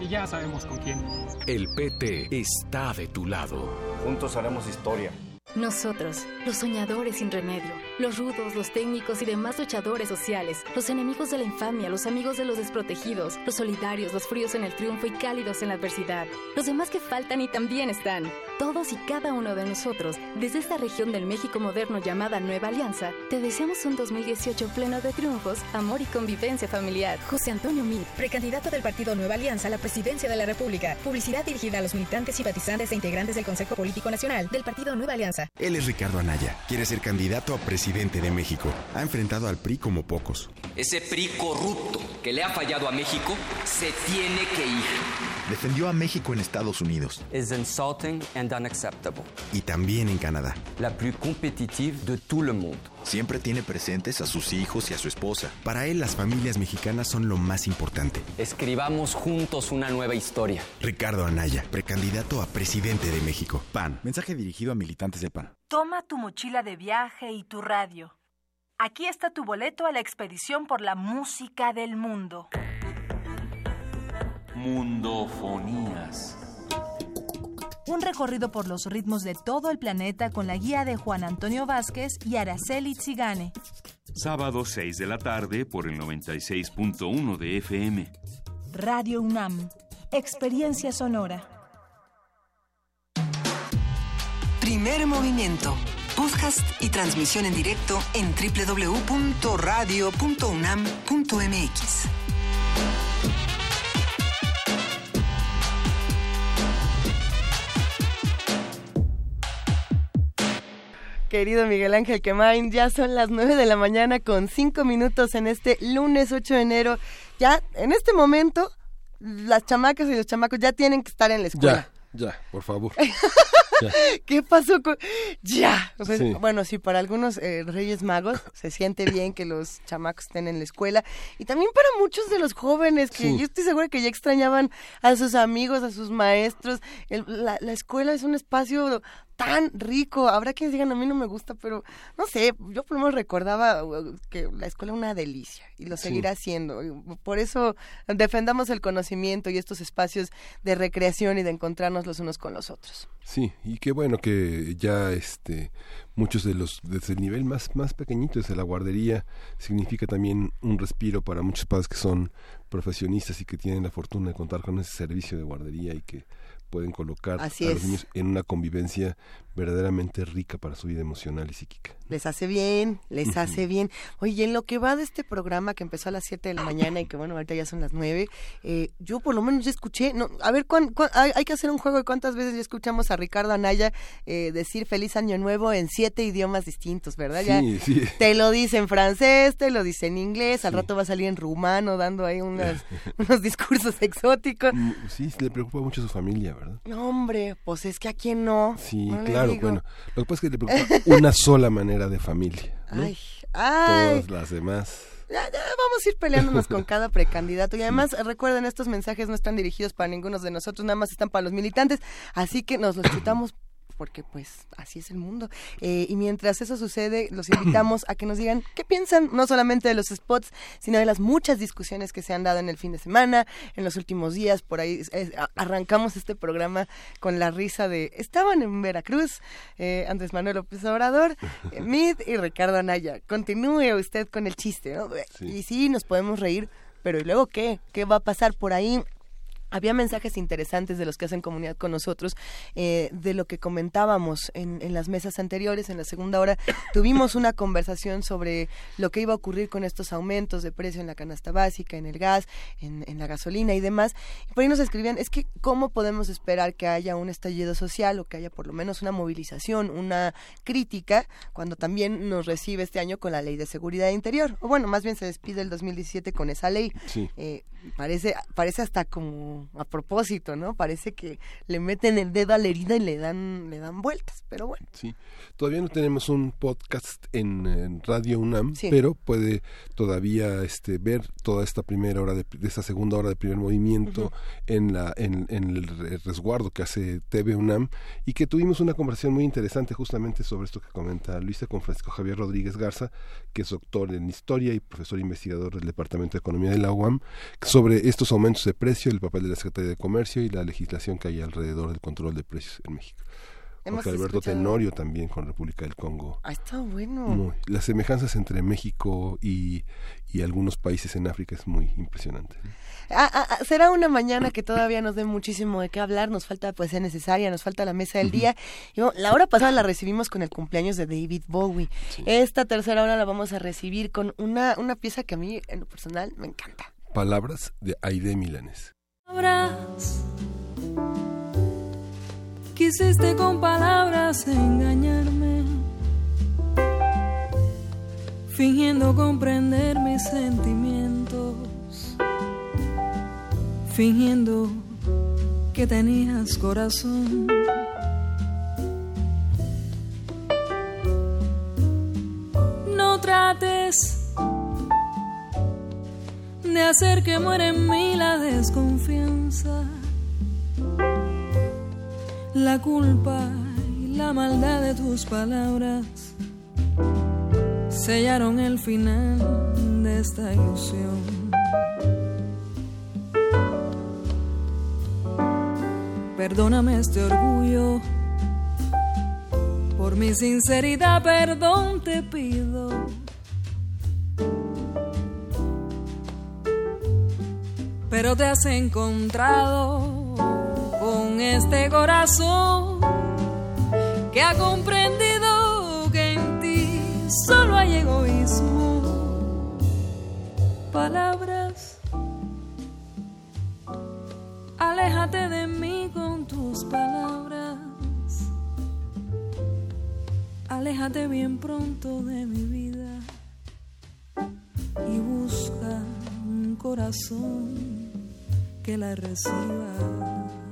y ya sabemos con quién. El PT está de tu lado. Juntos haremos historia. Nosotros, los soñadores sin remedio, los rudos, los técnicos y demás luchadores sociales, los enemigos de la infamia, los amigos de los desprotegidos, los solidarios, los fríos en el triunfo y cálidos en la adversidad, los demás que faltan y también están. Todos y cada uno de nosotros, desde esta región del México moderno llamada Nueva Alianza, te deseamos un 2018 pleno de triunfos, amor y convivencia familiar. José Antonio Mir, precandidato del Partido Nueva Alianza a la presidencia de la República. Publicidad dirigida a los militantes, simpatizantes e integrantes del Consejo Político Nacional del Partido Nueva Alianza. Él es Ricardo Anaya. Quiere ser candidato a presidente de México. Ha enfrentado al PRI como pocos. Ese PRI corrupto que le ha fallado a México se tiene que ir. Defendió a México en Estados Unidos. Es insulting and unacceptable. Y también en Canadá. La plus competitive de tout le monde. Siempre tiene presentes a sus hijos y a su esposa. Para él las familias mexicanas son lo más importante. Escribamos juntos una nueva historia. Ricardo Anaya, precandidato a presidente de México. PAN. Mensaje dirigido a militantes del PAN. Toma tu mochila de viaje y tu radio. Aquí está tu boleto a la expedición por la música del mundo. Mundofonías. Un recorrido por los ritmos de todo el planeta con la guía de Juan Antonio Vázquez y Araceli Zigane. Sábado 6 de la tarde por el 96.1 de FM. Radio UNAM. Experiencia sonora. Primer movimiento. Podcast y transmisión en directo en www.radio.unam.mx. Querido Miguel Ángel Quemain, ya son las 9 de la mañana con 5 minutos en este lunes 8 de enero. Ya en este momento, las chamacas y los chamacos ya tienen que estar en la escuela. Ya, ya, por favor. ¿Qué pasó con.? ¡Ya! Bueno, sí, para algunos eh, Reyes Magos se siente bien que los chamacos estén en la escuela. Y también para muchos de los jóvenes que yo estoy segura que ya extrañaban a sus amigos, a sus maestros. la, la escuela es un espacio tan rico. Habrá quienes digan, a mí no me gusta, pero no sé, yo por lo menos recordaba uh, que la escuela es una delicia y lo seguirá siendo. Por eso defendamos el conocimiento y estos espacios de recreación y de encontrarnos los unos con los otros. Sí, y qué bueno que ya este muchos de los desde el nivel más más pequeñito desde la guardería significa también un respiro para muchos padres que son profesionistas y que tienen la fortuna de contar con ese servicio de guardería y que pueden colocar a los niños en una convivencia verdaderamente rica para su vida emocional y psíquica. Les hace bien, les hace bien. Oye, en lo que va de este programa que empezó a las 7 de la mañana y que bueno, ahorita ya son las 9, eh, yo por lo menos ya escuché, no, a ver, hay, que hacer un juego de cuántas veces ya escuchamos a Ricardo Anaya eh, decir feliz año nuevo en siete idiomas distintos, ¿verdad? Sí, sí. Te lo dice en francés, te lo dice en inglés, al rato va a salir en rumano dando ahí unos discursos exóticos. Mm, sí, le preocupa mucho a su familia, ¿verdad? No, hombre, pues es que a quién no. Sí, claro bueno, lo que pasa es que le preocupa una sola manera de familia. Ay, ay. Todas las demás. vamos a ir peleándonos con cada precandidato. Y además, recuerden, estos mensajes no están dirigidos para ninguno de nosotros, nada más están para los militantes. Así que nos los chutamos porque pues así es el mundo. Eh, y mientras eso sucede, los invitamos a que nos digan qué piensan, no solamente de los spots, sino de las muchas discusiones que se han dado en el fin de semana, en los últimos días. Por ahí arrancamos este programa con la risa de, estaban en Veracruz, eh, Andrés Manuel López Obrador, eh, Mid y Ricardo Anaya. Continúe usted con el chiste, ¿no? Y sí, nos podemos reír, pero ¿y luego qué? ¿Qué va a pasar por ahí? Había mensajes interesantes de los que hacen comunidad con nosotros, eh, de lo que comentábamos en, las mesas anteriores, en la segunda hora, tuvimos una conversación sobre lo que iba a ocurrir con estos aumentos de precio en la canasta básica, en el gas, en, la gasolina y demás. Y por ahí nos escribían, es que cómo podemos esperar que haya un estallido social o que haya por lo menos una movilización, una crítica, cuando también nos recibe este año con la ley de seguridad interior. O bueno, más bien se despide el 2017 con esa ley. Eh, parece, parece hasta como a propósito, ¿no? Parece que le meten el dedo a la herida y le dan, le dan vueltas, pero bueno. Sí, todavía no tenemos un podcast en, Radio UNAM, pero puede todavía este, ver toda esta primera hora de, esta segunda hora de primer movimiento en la en, el resguardo que hace TV UNAM y que tuvimos una conversación muy interesante justamente sobre esto que comenta Luisa con Francisco Javier Rodríguez Garza, que es doctor en historia y profesor investigador del Departamento de Economía de la UAM, sobre estos aumentos de precio, el papel de la Secretaría de Comercio y la legislación que hay alrededor del control de precios en México. Jorge Alberto Tenorio también con República del Congo. Ah, está bueno. las semejanzas entre México y, y, algunos países en África es muy impresionante. Ah, ah, será una mañana que todavía nos dé muchísimo de qué hablar, nos falta poesía necesaria, nos falta la mesa del día. Y, la hora pasada la recibimos con el cumpleaños de David Bowie. Esta tercera hora la vamos a recibir con una, una pieza que a mí en lo personal me encanta. Palabras de Aide Milanes. Quisiste con palabras engañarme, fingiendo comprender mis sentimientos, fingiendo que tenías corazón. No trates de hacer que muera en mí la desconfianza, la culpa y la maldad de tus palabras sellaron el final de esta ilusión. Perdóname este orgullo, por mi sinceridad perdón te pido pero te has encontrado con este corazón que ha comprendido que en ti solo hay egoísmo. Palabras, aléjate de mí con tus palabras. Aléjate bien pronto de mi vida y busca un corazón que la reciba.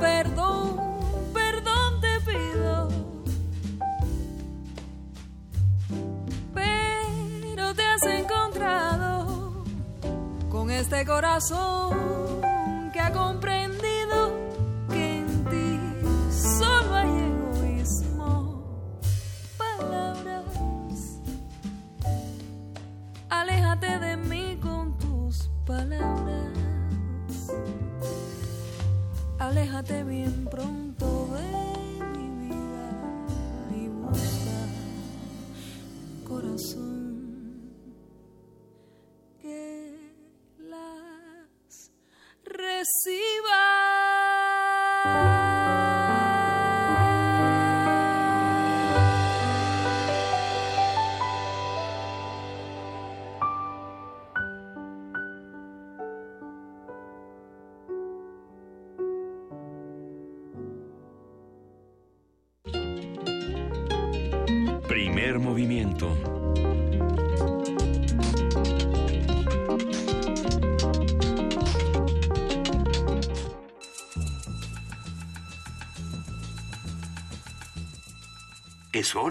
Perdón, perdón te pido. Pero te has encontrado con este corazón que ha comprendido aléjate bien pronto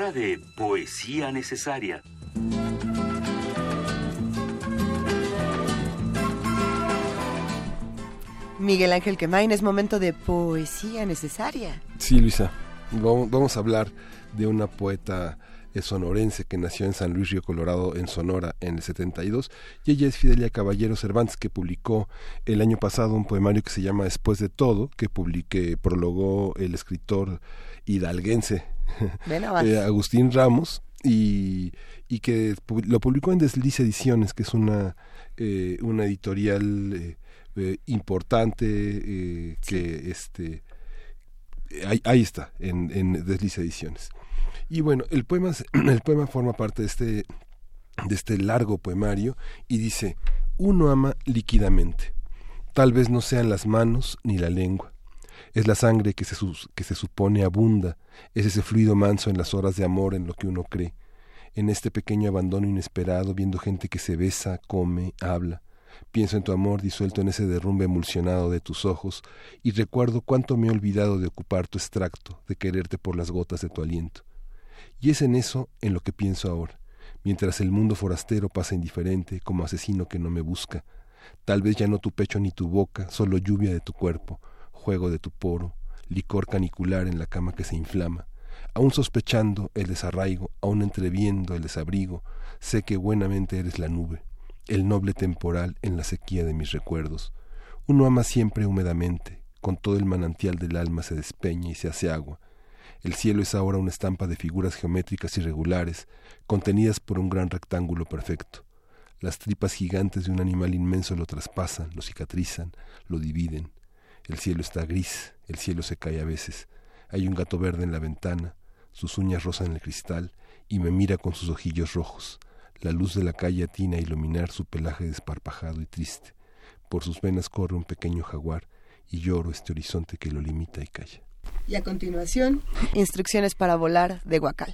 hora de poesía necesaria. Miguel Ángel Quemain, es momento de poesía necesaria. Sí, Luisa, vamos a hablar de una poeta sonorense que nació en San Luis Río Colorado, en Sonora, en el 72, y ella es Fidelia Caballero Cervantes, que publicó el año pasado un poemario que se llama Después de todo, que publique, prologó el escritor hidalguense eh, Agustín Ramos, y, y, que lo publicó en Deslice Ediciones, que es una, eh, una editorial eh, importante que este ahí, ahí, está, en, en Deslice Ediciones. Y bueno, el poema, el poema forma parte de este, de este largo poemario y dice, uno ama líquidamente. Tal vez no sean las manos ni la lengua. Es la sangre que se, que se supone abunda, es ese fluido manso en las horas de amor en lo que uno cree. En este pequeño abandono inesperado, viendo gente que se besa, come, habla. Pienso en tu amor disuelto en ese derrumbe emulsionado de tus ojos y recuerdo cuánto me he olvidado de ocupar tu extracto, de quererte por las gotas de tu aliento. Y es en eso en lo que pienso ahora, mientras el mundo forastero pasa indiferente como asesino que no me busca. Tal vez ya no tu pecho ni tu boca, solo lluvia de tu cuerpo, juego de tu poro, licor canicular en la cama que se inflama. Aún sospechando el desarraigo, aún entreviendo el desabrigo, sé que buenamente eres la nube, el noble temporal en la sequía de mis recuerdos. Uno ama siempre húmedamente, con todo el manantial del alma se despeña y se hace agua, el cielo es ahora una estampa de figuras geométricas irregulares, contenidas por un gran rectángulo perfecto. Las tripas gigantes de un animal inmenso lo traspasan, lo cicatrizan, lo dividen. El cielo está gris, el cielo se cae a veces. Hay un gato verde en la ventana, sus uñas rozan el cristal y me mira con sus ojillos rojos. La luz de la calle atina a iluminar su pelaje desparpajado y triste. Por sus venas corre un pequeño jaguar y lloro este horizonte que lo limita y calla. Y a continuación, instrucciones para volar de Guacal.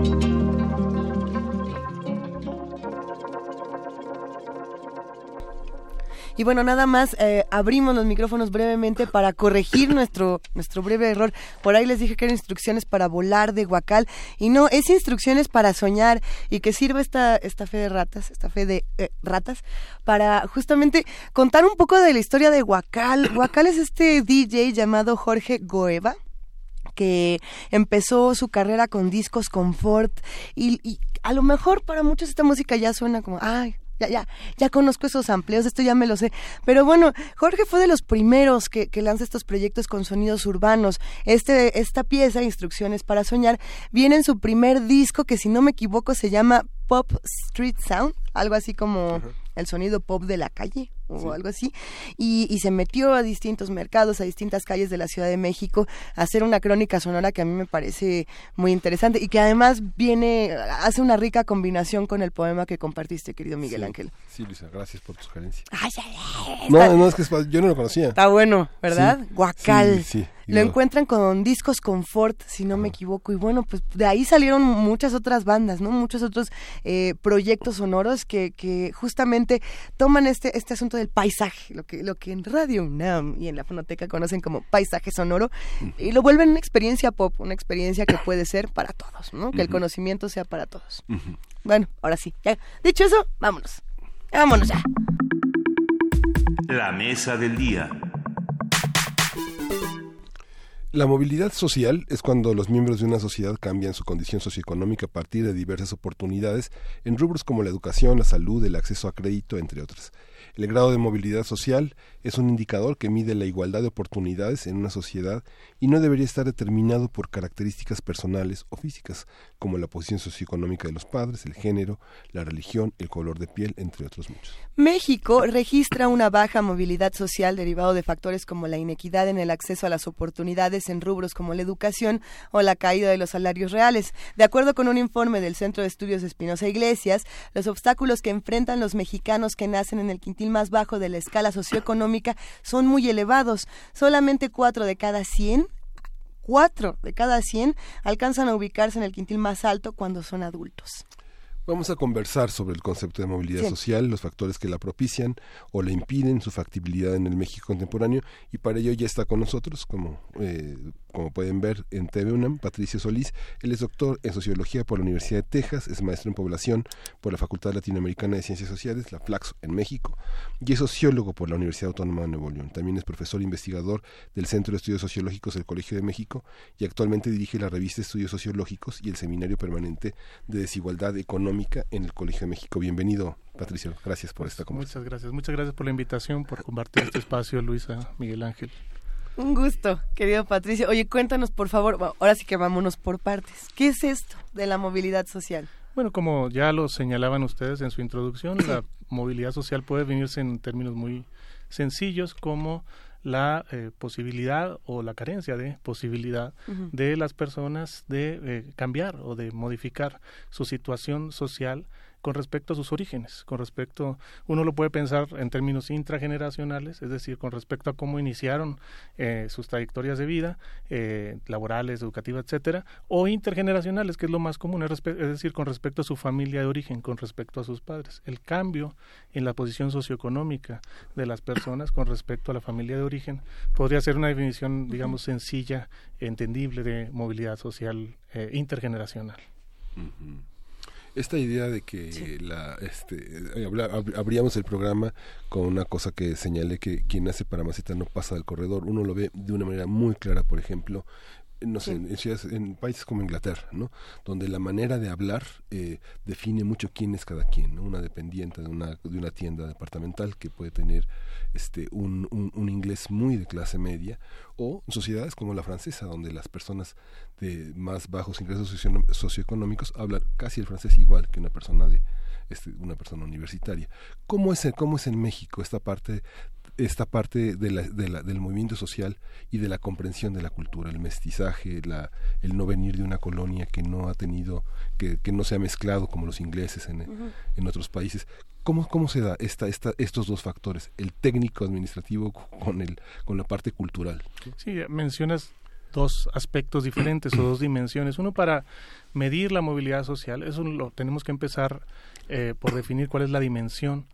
Y bueno, nada más eh, abrimos los micrófonos brevemente para corregir nuestro, nuestro breve error. Por ahí les dije que eran instrucciones para volar de guacal y no, es instrucciones para soñar y que sirva esta, esta fe de ratas, esta fe de eh, ratas, para justamente contar un poco de la historia de guacal. Guacal es este DJ llamado Jorge Goeva que empezó su carrera con discos confort y, y a lo mejor para muchos esta música ya suena como, ay, ya, ya, ya conozco esos amplios, esto ya me lo sé. Pero bueno, Jorge fue de los primeros que, que lanza estos proyectos con sonidos urbanos. Este, esta pieza, Instrucciones para Soñar, viene en su primer disco que si no me equivoco se llama Pop Street Sound, algo así como el sonido pop de la calle o algo así, y, y, se metió a distintos mercados, a distintas calles de la Ciudad de México, a hacer una crónica sonora que a mí me parece muy interesante y que además viene, hace una rica combinación con el poema que compartiste, querido Miguel sí, Ángel. Sí, Luisa, gracias por tu sugerencia. Ay, ay, ay, no, no, es que yo no lo conocía. Está bueno, ¿verdad? Sí, Guacal. Sí, sí, lo encuentran con discos confort, si no me equivoco, y bueno, pues de ahí salieron muchas otras bandas, ¿no? Muchos otros eh, proyectos sonoros que, que justamente toman este, este asunto del paisaje, lo que, lo que en Radio UNAM y en la fonoteca conocen como paisaje sonoro, y lo vuelven una experiencia pop, una experiencia que puede ser para todos, ¿no? Que el conocimiento sea para todos. Bueno, ahora sí, ya. Dicho eso, vámonos. Vámonos ya. La mesa del día. La movilidad social es cuando los miembros de una sociedad cambian su condición socioeconómica a partir de diversas oportunidades en rubros como la educación, la salud, el acceso a crédito, entre otras. El grado de movilidad social es un indicador que mide la igualdad de oportunidades en una sociedad y no debería estar determinado por características personales o físicas, como la posición socioeconómica de los padres, el género, la religión, el color de piel, entre otros muchos. México registra una baja movilidad social derivado de factores como la inequidad en el acceso a las oportunidades en rubros como la educación o la caída de los salarios reales. De acuerdo con un informe del Centro de Estudios Espinosa Iglesias, los obstáculos que enfrentan los mexicanos que nacen en el quintil más bajo de la escala socioeconómica son muy elevados. Solamente cuatro de cada 100 cuatro de cada 100 alcanzan a ubicarse en el quintil más alto cuando son adultos. Vamos a conversar sobre el concepto de movilidad Sí. social, los factores que la propician o la impiden, su factibilidad en el México contemporáneo y para ello ya está con nosotros, como, eh, como pueden ver en TV UNAM, Patricio Solís. Él es doctor en Sociología por la Universidad de Texas, es maestro en Población por la Facultad Latinoamericana de Ciencias Sociales, la Flaxo, en México, y es sociólogo por la Universidad Autónoma de Nuevo León. También es profesor investigador del Centro de Estudios Sociológicos del Colegio de México y actualmente dirige la revista Estudios Sociológicos y el Seminario Permanente de Desigualdad Económica en el Colegio de México. Bienvenido, Patricio. Gracias por esta conversación. Muchas gracias. Muchas gracias por la invitación, por compartir este espacio, Luisa, Miguel Ángel. Un gusto, querido Patricio. Oye, cuéntanos, por favor, bueno, ahora sí que vámonos por partes. ¿Qué es esto de la movilidad social? Bueno, como ya lo señalaban ustedes en su introducción, la movilidad social puede definirse en términos muy sencillos como la eh, posibilidad o la carencia de posibilidad de las personas de eh, cambiar o de modificar su situación social con respecto a sus orígenes, con respecto, uno lo puede pensar en términos intrageneracionales, es decir, con respecto a cómo iniciaron eh, sus trayectorias de vida, eh, laborales, educativas, etcétera, o intergeneracionales, que es lo más común, es, decir, con respecto a su familia de origen, con respecto a sus padres. El cambio en la posición socioeconómica de las personas con respecto a la familia de origen podría ser una definición, digamos, sencilla, entendible de movilidad social eh, intergeneracional. Esta idea de que la, este, eh, habla- ab- abríamos el programa con una cosa que señalé que quien nace para maceta no pasa del corredor. Uno lo ve de una manera muy clara, por ejemplo, no sé, en, ciudades- en países como Inglaterra, ¿no? Donde la manera de hablar eh, define mucho quién es cada quien, ¿no? Una dependiente de una, de una tienda departamental que puede tener este un, un, un inglés muy de clase media o sociedades como la francesa donde las personas de más bajos ingresos socio- socioeconómicos hablan casi el francés igual que una persona de este, una persona universitaria. ¿Cómo es, cómo es en México esta parte esta parte de la, de la- del movimiento social y de la comprensión de la cultura, el mestizaje, la, el no venir de una colonia que no ha tenido, que, que no se ha mezclado como los ingleses en, en otros países. ¿Cómo, ¿Cómo se da esta, esta, estos dos factores, el técnico administrativo con, el, con la parte cultural? Sí, mencionas dos aspectos diferentes o dos dimensiones. Uno para medir la movilidad social, eso lo tenemos que empezar eh, por definir cuál es la dimensión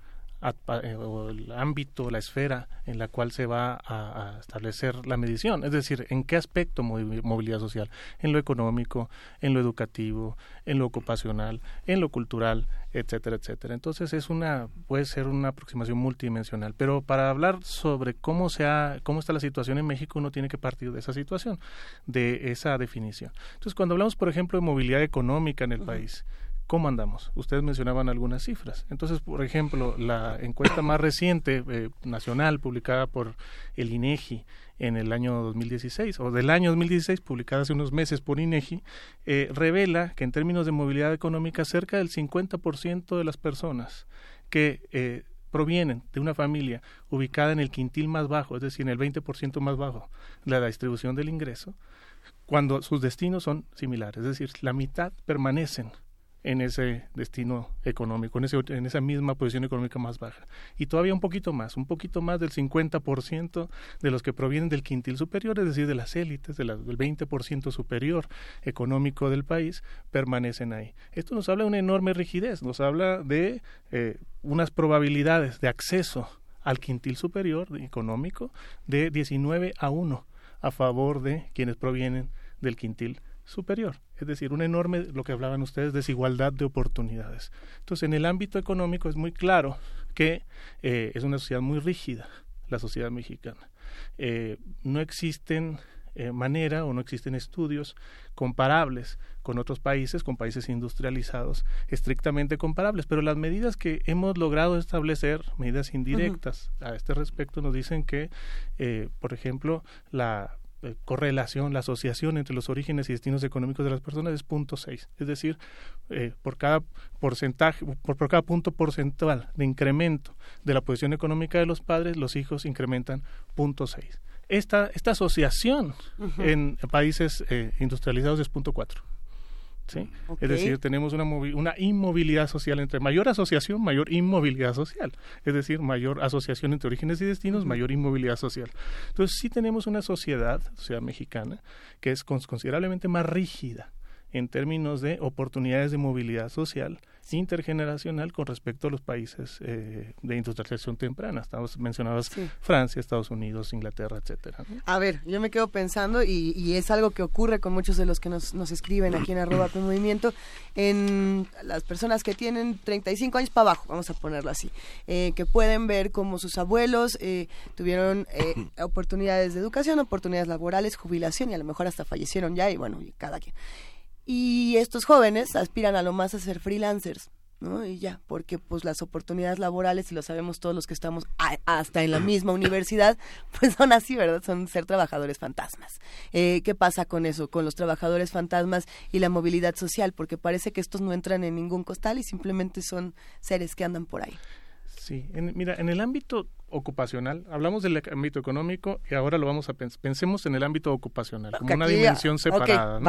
eh, o el ámbito, la esfera en la cual se va a, establecer la medición, es decir, en qué aspecto movilidad social, en lo económico, en lo educativo, en lo ocupacional, en lo cultural, etcétera, etcétera. Entonces es una puede ser una aproximación multidimensional, pero para hablar sobre cómo se cómo está la situación en México uno tiene que partir de esa situación, de esa definición. Entonces cuando hablamos, por ejemplo, de movilidad económica en el país, ¿Cómo andamos? Ustedes mencionaban algunas cifras. Entonces, por ejemplo, la encuesta más reciente eh, nacional publicada por el INEGI en el año 2016 o del año 2016 publicada hace unos meses por INEGI eh, revela que en términos de movilidad económica cerca del 50% de las personas que eh, provienen de una familia ubicada en el quintil más bajo, es decir, en el 20% más bajo de la distribución del ingreso, cuando sus destinos son similares, es decir, la mitad permanecen en ese destino económico, en, ese, esa misma posición económica más baja. Y todavía un poquito más, un poquito más del 50% de los que provienen del quintil superior, es decir, de las élites, de del 20% superior económico del país, permanecen ahí. Esto nos habla de una enorme rigidez, nos habla de eh, unas probabilidades de acceso al quintil superior económico de 19 a 1 a favor de quienes provienen del quintil superior, es decir, una enorme, lo que hablaban ustedes, desigualdad de oportunidades. Entonces, en el ámbito económico es muy claro que eh, es una sociedad muy rígida, la sociedad mexicana. Eh, no existen eh, manera o no existen estudios comparables con otros países, con países industrializados, estrictamente comparables, pero las medidas que hemos logrado establecer, medidas indirectas a este respecto, nos dicen que, por ejemplo, la correlación, la asociación entre los orígenes y destinos económicos de las personas es punto seis, es decir, eh, por cada porcentaje, por, cada punto porcentual de incremento de la posición económica de los padres, los hijos incrementan punto seis. Esta, esta asociación en países eh, industrializados es punto cuatro. ¿Sí? Es decir, tenemos una, una inmovilidad social entre mayor asociación, mayor inmovilidad social. Es decir, mayor asociación entre orígenes y destinos, mayor inmovilidad social. Entonces, sí tenemos una sociedad, sociedad mexicana, que es considerablemente más rígida en términos de oportunidades de movilidad social intergeneracional con respecto a los países eh, de industrialización temprana. Estamos mencionados Francia, Estados Unidos, Inglaterra, etcétera. A ver, yo me quedo pensando y, es algo que ocurre con muchos de los que nos, nos escriben aquí en arroba movimiento en las personas que tienen 35 años para abajo, vamos a ponerlo así, eh, que pueden ver cómo sus abuelos eh, tuvieron oportunidades de educación, oportunidades laborales, jubilación y a lo mejor hasta fallecieron ya y bueno, y cada quien. Y estos jóvenes aspiran a lo más a ser freelancers. ¿no? Y ya, porque pues las oportunidades laborales, y lo sabemos todos los que estamos hasta en la misma universidad, pues son así, ¿verdad? Son ser trabajadores fantasmas. Eh, ¿Qué pasa con eso, con los trabajadores fantasmas y la movilidad social? Porque parece que estos no entran en ningún costal y simplemente son seres que andan por ahí. Sí, mira, en el ámbito ocupacional, hablamos del ámbito económico y ahora lo vamos a pensar, pensemos en el ámbito ocupacional, como una dimensión separada.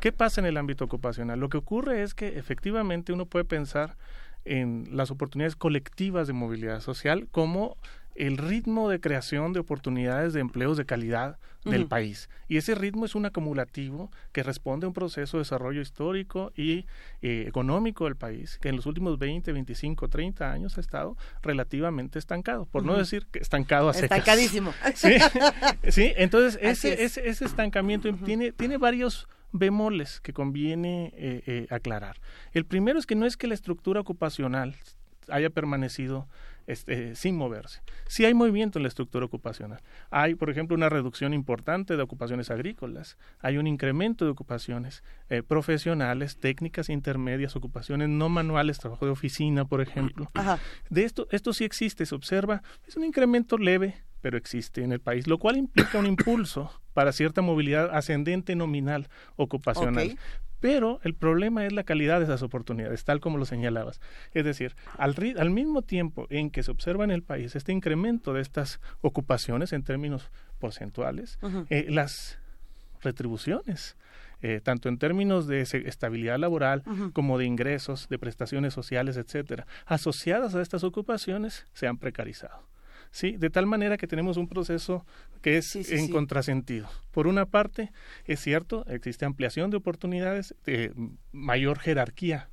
¿Qué pasa en el ámbito ocupacional? Lo que ocurre es que efectivamente uno puede pensar en las oportunidades colectivas de movilidad social como el ritmo de creación de oportunidades de empleos de calidad del país. Y ese ritmo es un acumulativo que responde a un proceso de desarrollo histórico y eh, económico del país, que en los últimos 20, 25, 30 años ha estado relativamente estancado, por no decir que estancado a secas. Estancadísimo. Sí, entonces ese, ese, estancamiento tiene, tiene varios bemoles que conviene eh, eh, aclarar. El primero es que no es que la estructura ocupacional haya permanecido este, sin moverse. Sí hay movimiento en la estructura ocupacional. Hay, por ejemplo, una reducción importante de ocupaciones agrícolas, hay un incremento de ocupaciones eh, profesionales, técnicas intermedias, ocupaciones no manuales, trabajo de oficina, por ejemplo. De esto, esto sí existe, se observa, es un incremento leve, pero existe en el país, lo cual implica un impulso para cierta movilidad ascendente nominal ocupacional. Pero el problema es la calidad de esas oportunidades, tal como lo señalabas. Es decir, al, al mismo tiempo en que se observa en el país este incremento de estas ocupaciones en términos porcentuales, eh, las retribuciones eh, tanto en términos de estabilidad laboral como de ingresos, de prestaciones sociales, etcétera, asociadas a estas ocupaciones, se han precarizado. ¿Sí? De tal manera que tenemos un proceso que es en contrasentido. Por una parte, es cierto, existe ampliación de oportunidades, de mayor jerarquía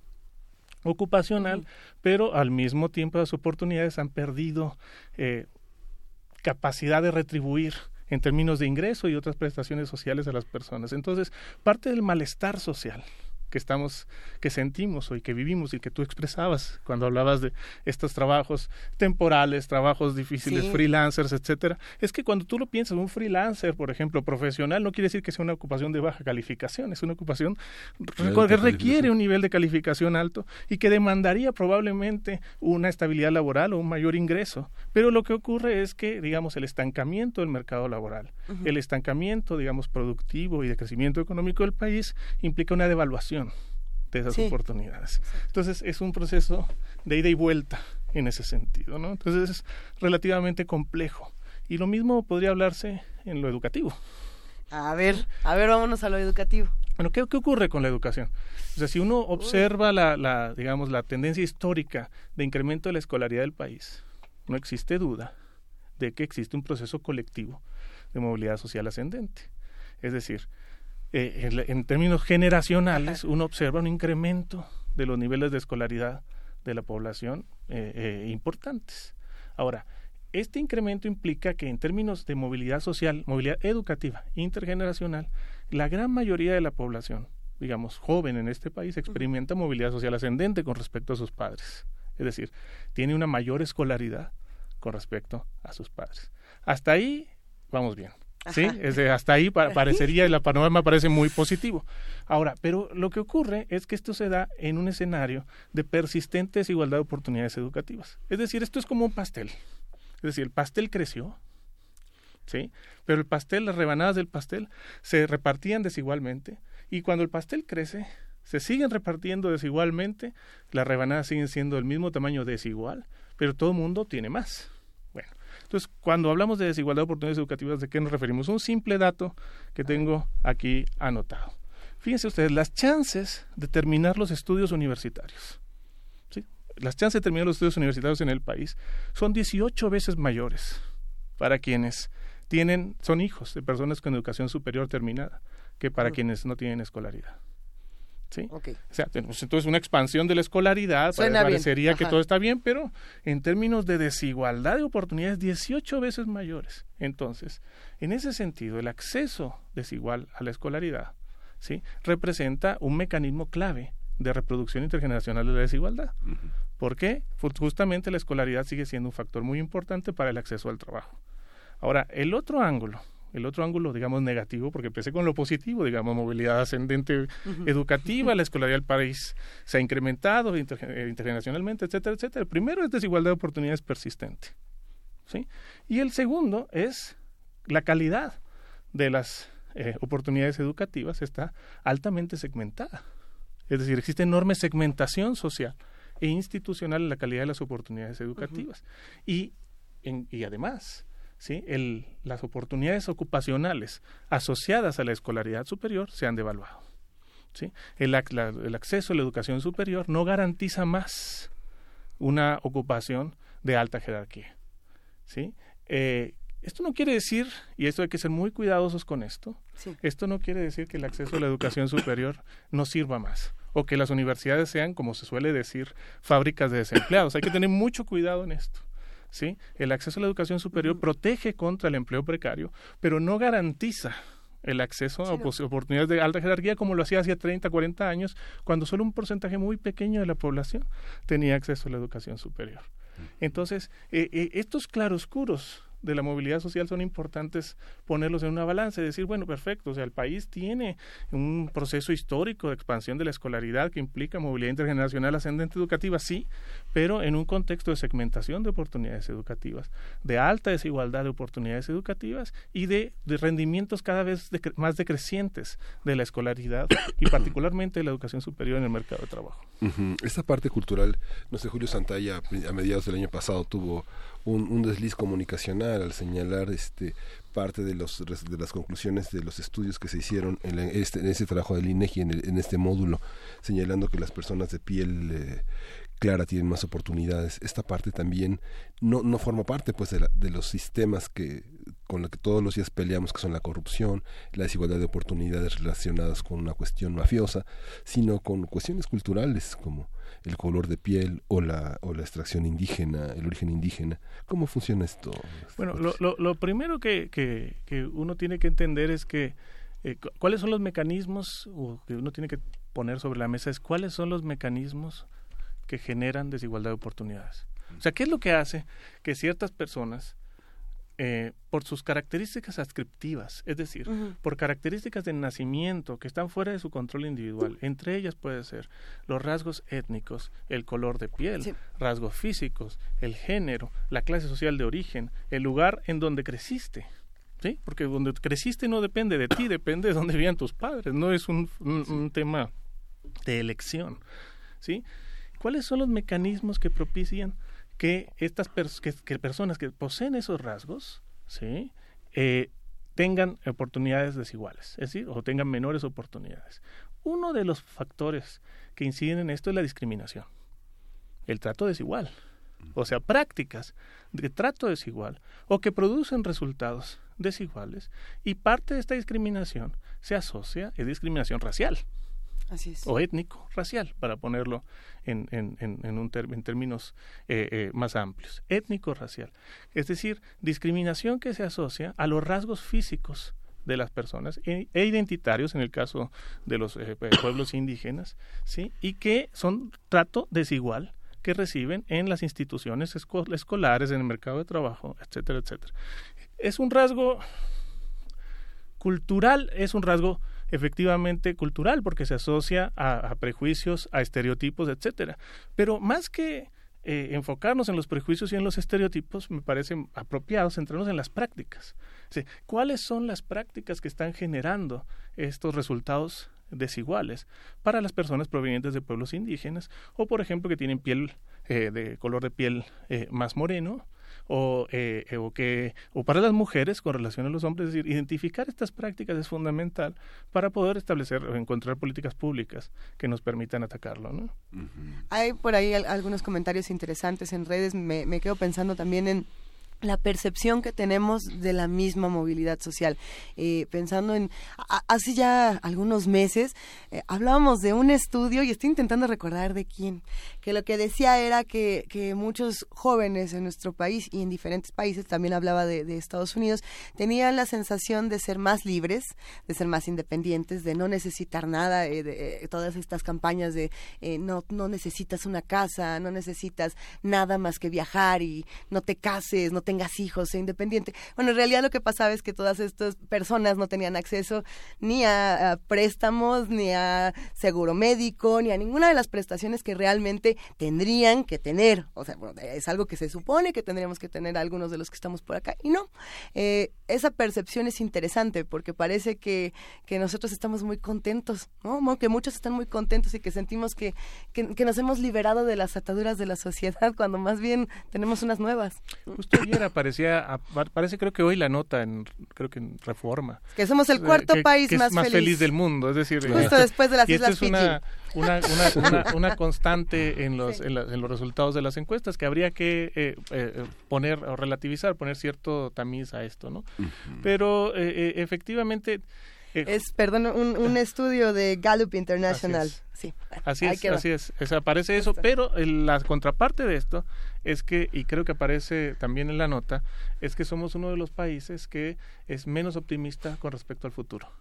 ocupacional, pero al mismo tiempo las oportunidades han perdido eh, capacidad de retribuir en términos de ingreso y otras prestaciones sociales a las personas. Entonces, parte del malestar social que estamos, que sentimos hoy, que vivimos y que tú expresabas cuando hablabas de estos trabajos temporales, trabajos difíciles, freelancers, etcétera, es que cuando tú lo piensas, un freelancer, por ejemplo, profesional, no quiere decir que sea una ocupación de baja calificación, es una ocupación que requiere un nivel de calificación alto y que demandaría probablemente una estabilidad laboral o un mayor ingreso. Pero lo que ocurre es que, digamos, el estancamiento del mercado laboral, el estancamiento, digamos, productivo y de crecimiento económico del país implica una devaluación de esas oportunidades. Entonces es un proceso de ida y vuelta en ese sentido, ¿no? Entonces es relativamente complejo. Y lo mismo podría hablarse en lo educativo. A ver, a ver, vámonos a lo educativo. Bueno, ¿qué, qué ocurre con la educación? O sea, si uno observa la, la, digamos, la tendencia histórica de incremento de la escolaridad del país, no existe duda de que existe un proceso colectivo de movilidad social ascendente. Es decir, eh, en, términos generacionales, uno observa un incremento de los niveles de escolaridad de la población eh, eh, importantes. Ahora, este incremento implica que en términos de movilidad social, movilidad educativa, intergeneracional, la gran mayoría de la población, digamos, joven en este país, experimenta movilidad social ascendente con respecto a sus padres. Es decir, tiene una mayor escolaridad con respecto a sus padres. Hasta ahí vamos bien. ¿Sí? hasta ahí parecería, el panorama parece muy positivo. Ahora, pero lo que ocurre es que esto se da en un escenario de persistente desigualdad de oportunidades educativas. Es decir, esto es como un pastel. Es decir, el pastel creció, ¿sí? Pero el pastel, las rebanadas del pastel se repartían desigualmente y cuando el pastel crece, se siguen repartiendo desigualmente, las rebanadas siguen siendo del mismo tamaño desigual, pero todo el mundo tiene más. Entonces, cuando hablamos de desigualdad de oportunidades educativas, ¿de qué nos referimos? Un simple dato que tengo aquí anotado. Fíjense ustedes, las chances de terminar los estudios universitarios, ¿sí? las chances de terminar los estudios universitarios en el país son 18 veces mayores para quienes tienen, son hijos de personas con educación superior terminada que para quienes no tienen escolaridad. ¿Sí? O sea, tenemos entonces una expansión de la escolaridad, parecería que todo está bien, pero en términos de desigualdad de oportunidades, 18 veces mayores. Entonces, en ese sentido, el acceso desigual a la escolaridad, ¿sí? representa un mecanismo clave de reproducción intergeneracional de la desigualdad. ¿Por qué? Porque justamente la escolaridad sigue siendo un factor muy importante para el acceso al trabajo. Ahora, el otro ángulo el otro ángulo, digamos, negativo, porque empecé con lo positivo, digamos, movilidad ascendente educativa, la escolaridad del país se ha incrementado intergeneracionalmente, etcétera, etcétera. El primero es desigualdad de oportunidades persistente. ¿sí? Y el segundo es la calidad de las eh, oportunidades educativas está altamente segmentada. Es decir, existe enorme segmentación social e institucional en la calidad de las oportunidades educativas. y, y además, ¿sí? El, las oportunidades ocupacionales asociadas a la escolaridad superior se han devaluado. ¿sí? El, el acceso a la educación superior no garantiza más una ocupación de alta jerarquía. ¿sí? Eh, esto no quiere decir, y esto hay que ser muy cuidadosos con esto, esto no quiere decir que el acceso a la educación superior no sirva más o que las universidades sean, como se suele decir, fábricas de desempleados. Hay que tener mucho cuidado en esto. ¿Sí? El acceso a la educación superior protege contra el empleo precario, pero no garantiza el acceso a oportunidades de alta jerarquía como lo hacía hace 30, 40 años, cuando solo un porcentaje muy pequeño de la población tenía acceso a la educación superior. Entonces, eh, eh, estos claroscuros de la movilidad social son importantes ponerlos en una balanza y decir, bueno, perfecto, o sea, el país tiene un proceso histórico de expansión de la escolaridad que implica movilidad intergeneracional ascendente educativa, sí, pero en un contexto de segmentación de oportunidades educativas, de alta desigualdad de oportunidades educativas y de, rendimientos cada vez más decrecientes de la escolaridad y particularmente de la educación superior en el mercado de trabajo. Esta parte cultural, no sé, Julio Santalla a mediados del año pasado tuvo un, desliz comunicacional al señalar este parte de los de las conclusiones de los estudios que se hicieron en, este, trabajo del INEGI en, en, este módulo señalando que las personas de piel eh, clara tienen más oportunidades. Esta parte también no no forma parte pues de, de los sistemas que con los que todos los días peleamos que son la corrupción la desigualdad de oportunidades relacionadas con una cuestión mafiosa sino con cuestiones culturales como el color de piel o la, o la extracción indígena, el origen indígena. ¿Cómo funciona esto? Bueno, lo, lo, primero que, que, que, uno tiene que entender es que eh, cuáles son los mecanismos o que uno tiene que poner sobre la mesa es cuáles son los mecanismos que generan desigualdad de oportunidades. O sea, ¿qué es lo que hace que ciertas personas eh, por sus características adscriptivas, es decir, por características de nacimiento que están fuera de su control individual. Entre ellas puede ser los rasgos étnicos, el color de piel, rasgos físicos, el género, la clase social de origen, el lugar en donde creciste. ¿Sí? Porque donde creciste no depende de ti, depende de dónde vivían tus padres, no es un, un, tema de elección. ¿Sí? ¿Cuáles son los mecanismos que propician que estas que, personas que poseen esos rasgos, ¿sí? Eh, tengan oportunidades desiguales, es decir, o tengan menores oportunidades. Uno de los factores que inciden en esto es la discriminación, el trato desigual, o sea, prácticas de trato desigual o que producen resultados desiguales y parte de esta discriminación se asocia a discriminación racial o étnico, racial, para ponerlo en, en, en, un en términos eh, eh, más amplios. Étnico, racial. Es decir, discriminación que se asocia a los rasgos físicos de las personas e, e identitarios en el caso de los eh, pueblos indígenas, ¿sí? y que son trato desigual que reciben en las instituciones escolares, en el mercado de trabajo, etcétera, etcétera. Es un rasgo cultural, es un rasgo efectivamente cultural, porque se asocia a, prejuicios, a estereotipos, etcétera. Pero más que eh, enfocarnos en los prejuicios y en los estereotipos, me parece apropiado centrarnos en las prácticas. ¿Cuáles son las prácticas que están generando estos resultados desiguales para las personas provenientes de pueblos indígenas o, por ejemplo, que tienen piel eh, de color de piel eh, más moreno o, eh, o, que, o para las mujeres con relación a los hombres. Es decir, identificar estas prácticas es fundamental para poder establecer o encontrar políticas públicas que nos permitan atacarlo. ¿no? Hay por ahí algunos comentarios interesantes en redes. Me, me quedo pensando también en la percepción que tenemos de la misma movilidad social. Eh, pensando en, hace ya algunos meses, eh, hablábamos de un estudio, y estoy intentando recordar de quién, que lo que decía era que, que muchos jóvenes en nuestro país y en diferentes países, también hablaba de, Estados Unidos, tenían la sensación de ser más libres, de ser más independientes, de no necesitar nada, eh, de todas estas campañas de no, no necesitas una casa, no necesitas nada más que viajar y no te cases, no tengas hijos, sé independiente. Bueno, en realidad lo que pasaba es que todas estas personas no tenían acceso ni a, préstamos, ni a seguro médico, ni a ninguna de las prestaciones que realmente tendrían que tener. O sea, bueno, es algo que se supone que tendríamos que tener algunos de los que estamos por acá. Y no, eh, esa percepción es interesante porque parece que, que nosotros estamos muy contentos, ¿no? Que muchos están muy contentos y que sentimos que, que, que nos hemos liberado de las ataduras de la sociedad cuando más bien tenemos unas nuevas. Justo aparecía, parece creo que hoy la nota, en, creo que en Reforma. Que somos el cuarto país más, feliz. del mundo, es decir... Justo después de las y Islas es una, una, una, constante en los, en, los resultados de las encuestas que habría que eh, eh, poner o relativizar, poner cierto tamiz a esto, ¿no? Pero eh, efectivamente... es, perdón, un, un estudio de Gallup International. Sí. Así es, así es. aparece eso, pero la contraparte de esto es que, y creo que aparece también en la nota, es que somos uno de los países que es menos optimista con respecto al futuro.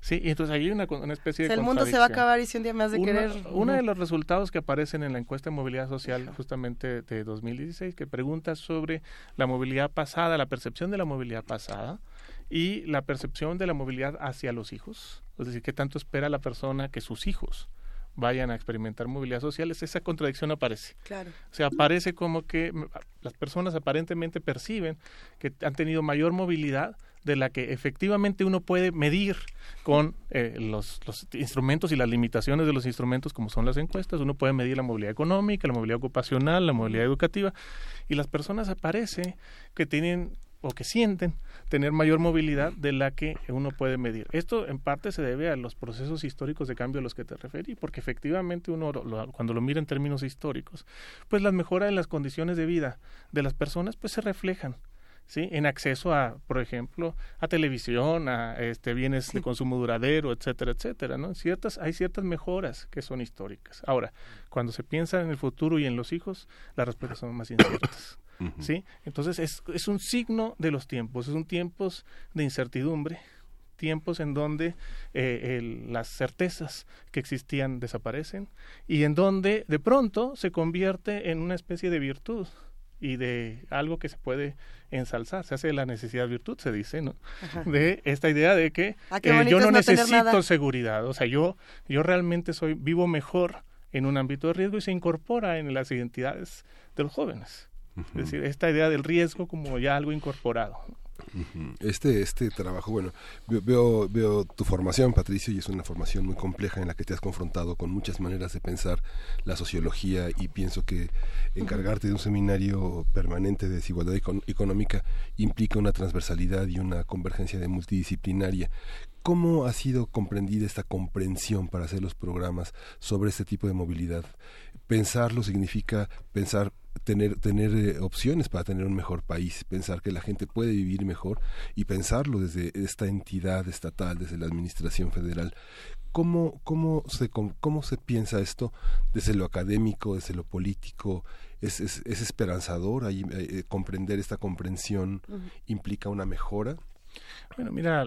Sí, y entonces hay una, una especie de... El mundo se va a acabar y si un día más de querer... Uno de los resultados que aparecen en la encuesta de movilidad social justamente de 2016, que pregunta sobre la movilidad pasada, la percepción de la movilidad pasada y la percepción de la movilidad hacia los hijos. Es decir, qué tanto espera la persona que sus hijos vayan a experimentar movilidad social, esa contradicción aparece. Claro. O sea, aparece como que las personas aparentemente perciben que han tenido mayor movilidad de la que efectivamente uno puede medir con eh, los, los, instrumentos y las limitaciones de los instrumentos como son las encuestas. Uno puede medir la movilidad económica, la movilidad ocupacional, la movilidad educativa y las personas aparece que tienen o que sienten tener mayor movilidad de la que uno puede medir. Esto en parte se debe a los procesos históricos de cambio a los que te referí, porque efectivamente uno cuando lo mira en términos históricos, pues las mejoras en las condiciones de vida de las personas pues se reflejan ¿sí? en acceso a, por ejemplo, a televisión, a este bienes de consumo duradero, etcétera, etcétera, ¿no? Ciertas hay ciertas mejoras que son históricas. Ahora, cuando se piensa en el futuro y en los hijos, las respuestas son más inciertas. ¿Sí? Entonces es, es un signo de los tiempos, es un tiempos de incertidumbre, tiempos en donde eh, las certezas que existían desaparecen y en donde de pronto se convierte en una especie de virtud y de algo que se puede ensalzar, se hace la necesidad virtud, se dice, ¿no? De esta idea de que ah, eh, yo no, necesito seguridad, o sea, yo, yo realmente soy, vivo mejor en un ámbito de riesgo y se incorpora en las identidades de los jóvenes. Es decir, esta idea del riesgo como ya algo incorporado. Este, este trabajo, bueno, veo, veo tu formación, Patricio, y es una formación muy compleja en la que te has confrontado con muchas maneras de pensar la sociología y pienso que encargarte de un seminario permanente de desigualdad económica implica una transversalidad y una convergencia de multidisciplinaria. ¿Cómo ha sido comprendida esta comprensión para hacer los programas sobre este tipo de movilidad? Pensarlo significa pensar tener, tener eh, opciones para tener un mejor país, pensar que la gente puede vivir mejor y pensarlo desde esta entidad estatal, desde la administración federal. ¿Cómo, cómo, se, cómo se piensa esto desde lo académico, desde lo político? ¿Es, es, esperanzador? Ahí, eh, ¿Comprender esta comprensión implica una mejora? Bueno, mira,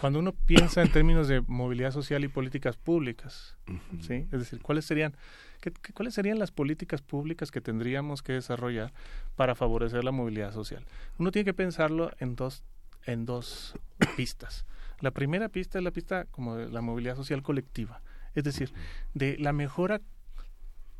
cuando uno piensa en términos de movilidad social y políticas públicas, ¿sí? Es decir, ¿cuáles serían ¿Cuáles serían las políticas públicas que tendríamos que desarrollar para favorecer la movilidad social? Uno tiene que pensarlo en dos, en dos pistas. La primera pista es la pista como de la movilidad social colectiva, es decir, de la mejora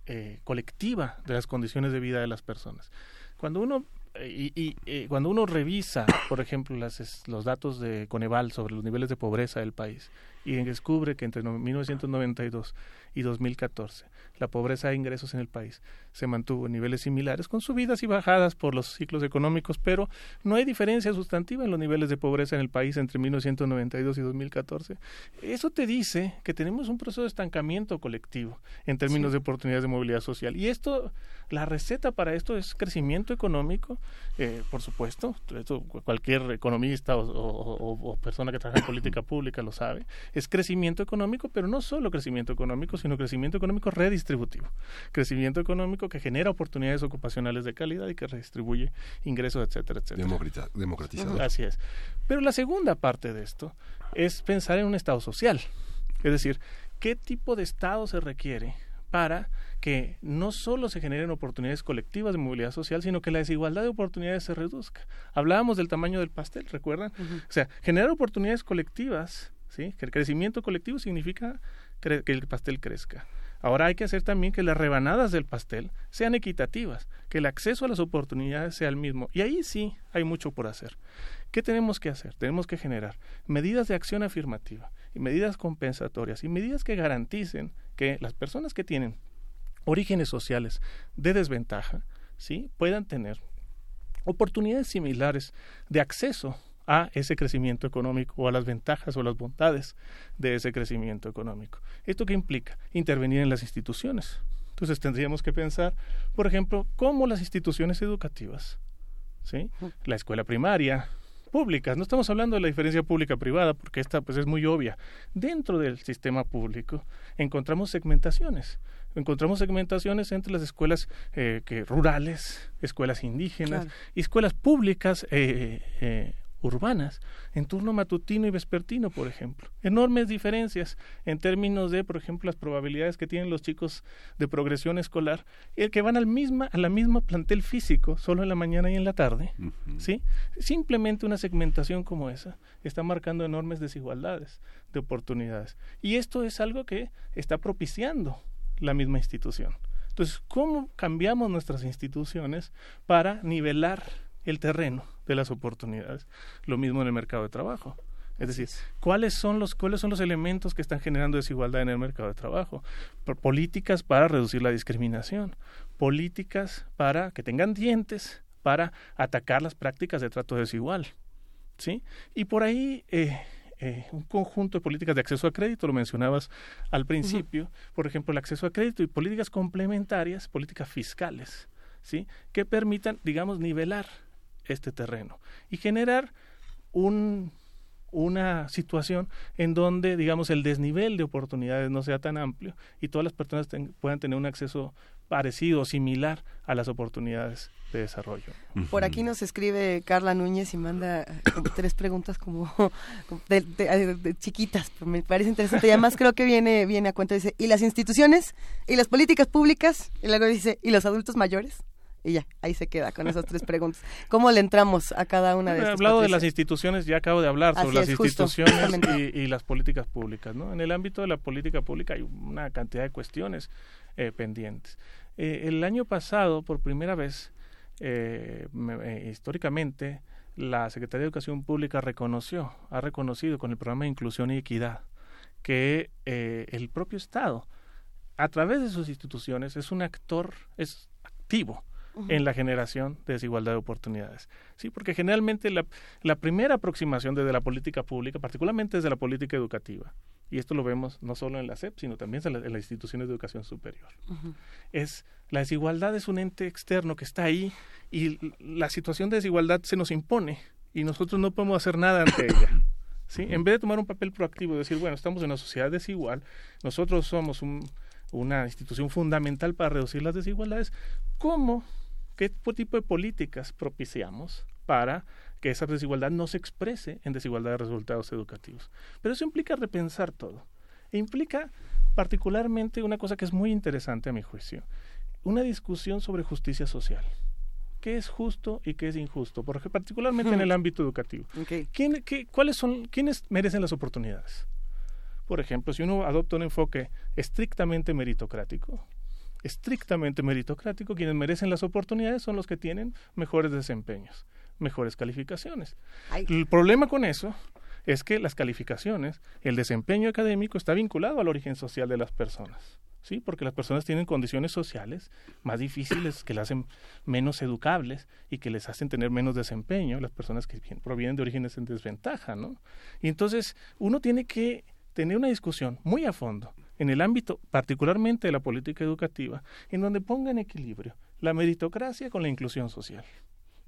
eh, colectiva de las condiciones de vida de las personas. Cuando uno y, y eh, cuando uno revisa, por ejemplo, las, los datos de Coneval sobre los niveles de pobreza del país y descubre que entre 1992 y 2014 la pobreza de ingresos en el país se mantuvo en niveles similares, con subidas y bajadas por los ciclos económicos, pero no hay diferencia sustantiva en los niveles de pobreza en el país entre 1992 y 2014. Eso te dice que tenemos un proceso de estancamiento colectivo en términos de oportunidades de movilidad social. Y esto, la receta para esto es crecimiento económico, eh, por supuesto, esto cualquier economista o, persona que trabaja en política pública lo sabe, es crecimiento económico, pero no solo crecimiento económico, sino crecimiento económico redistributivo, crecimiento económico que genera oportunidades ocupacionales de calidad y que redistribuye ingresos, etcétera, etcétera. democratizador. Así es. Pero la segunda parte de esto es pensar en un Estado social. Es decir, ¿qué tipo de Estado se requiere para que no solo se generen oportunidades colectivas de movilidad social, sino que la desigualdad de oportunidades se reduzca. Hablábamos del tamaño del pastel, ¿recuerdan? O sea, generar oportunidades colectivas, Que el crecimiento colectivo significa que el pastel crezca. Ahora hay que hacer también que las rebanadas del pastel sean equitativas, que el acceso a las oportunidades sea el mismo. Y ahí sí hay mucho por hacer. ¿Qué tenemos que hacer? Tenemos que generar medidas de acción afirmativa y medidas compensatorias y medidas que garanticen que las personas que tienen orígenes sociales de desventaja, ¿sí? puedan tener oportunidades similares de acceso a ese crecimiento económico o a las ventajas o las bondades de ese crecimiento económico. ¿Esto qué implica? Intervenir en las instituciones. Entonces tendríamos que pensar, por ejemplo, cómo las instituciones educativas, ¿sí? la escuela primaria, públicas, no estamos hablando de la diferencia pública-privada, porque esta pues es muy obvia. Dentro del sistema público encontramos segmentaciones encontramos segmentaciones entre las escuelas eh, que, rurales, escuelas indígenas y escuelas públicas eh, eh, urbanas en turno matutino y vespertino, por ejemplo. Enormes diferencias en términos de, por ejemplo, las probabilidades que tienen los chicos de progresión escolar, el que van al misma, a la misma plantel físico, solo en la mañana y en la tarde, ¿sí? Simplemente una segmentación como esa está marcando enormes desigualdades de oportunidades. Y esto es algo que está propiciando la misma institución. Entonces, ¿cómo cambiamos nuestras instituciones para nivelar el terreno de las oportunidades. Lo mismo en el mercado de trabajo. Es decir, ¿cuáles son los cuáles son los elementos que están generando desigualdad en el mercado de trabajo? políticas para reducir la discriminación, políticas para que tengan dientes para atacar las prácticas de trato desigual. ¿sí? Y por ahí eh, eh, un conjunto de políticas de acceso a crédito, lo mencionabas al principio, por ejemplo, el acceso a crédito y políticas complementarias, políticas fiscales, ¿sí? que permitan, digamos, nivelar este terreno y generar un una situación en donde, digamos, el desnivel de oportunidades no sea tan amplio y todas las personas puedan tener un acceso parecido o similar a las oportunidades de desarrollo. Por aquí nos escribe Carla Núñez y manda eh, tres preguntas como de, chiquitas, me parece interesante. Y además creo que viene, viene a cuenta, dice, ¿y las instituciones? ¿Y las políticas públicas? Y luego dice, ¿y los adultos mayores? Y ya, ahí se queda con esas tres preguntas. ¿Cómo le entramos a cada una de estas? He hablado de las instituciones, ya acabo de hablar sobre las instituciones y, las políticas públicas. ¿no? En el ámbito de la política pública hay una cantidad de cuestiones eh, pendientes. Eh, el año pasado, por primera vez, eh, históricamente, la Secretaría de Educación Pública reconoció, ha reconocido con el programa de inclusión y equidad, que el propio Estado, a través de sus instituciones, es un actor, es activo en la generación de desigualdad de oportunidades. Sí, porque generalmente la, la, primera aproximación desde la política pública, particularmente desde la política educativa, y esto lo vemos no solo en la SEP, sino también en, las instituciones de educación superior, es la desigualdad es un ente externo que está ahí y la situación de desigualdad se nos impone y nosotros no podemos hacer nada ante ella. ¿sí? En vez de tomar un papel proactivo y decir, bueno, estamos en una sociedad desigual, nosotros somos una institución fundamental para reducir las desigualdades, ¿cómo ¿Qué tipo de políticas propiciamos para que esa desigualdad no se exprese en desigualdad de resultados educativos? Pero eso implica repensar todo. E implica particularmente una cosa que es muy interesante a mi juicio, una discusión sobre justicia social. ¿Qué es justo y qué es injusto? Porque particularmente en el ámbito educativo. ¿Quién, qué, ¿Cuáles son, quiénes merecen las oportunidades? Por ejemplo, si uno adopta un enfoque estrictamente meritocrático, estrictamente meritocrático, quienes merecen las oportunidades son los que tienen mejores desempeños, mejores calificaciones. El problema con eso es que las calificaciones, el desempeño académico está vinculado al origen social de las personas. ¿sí? Porque las personas tienen condiciones sociales más difíciles que las hacen menos educables y que les hacen tener menos desempeño, las personas que provienen de orígenes en desventaja, ¿no? Y entonces uno tiene que tener una discusión muy a fondo en el ámbito particularmente de la política educativa, en donde ponga en equilibrio la meritocracia con la inclusión social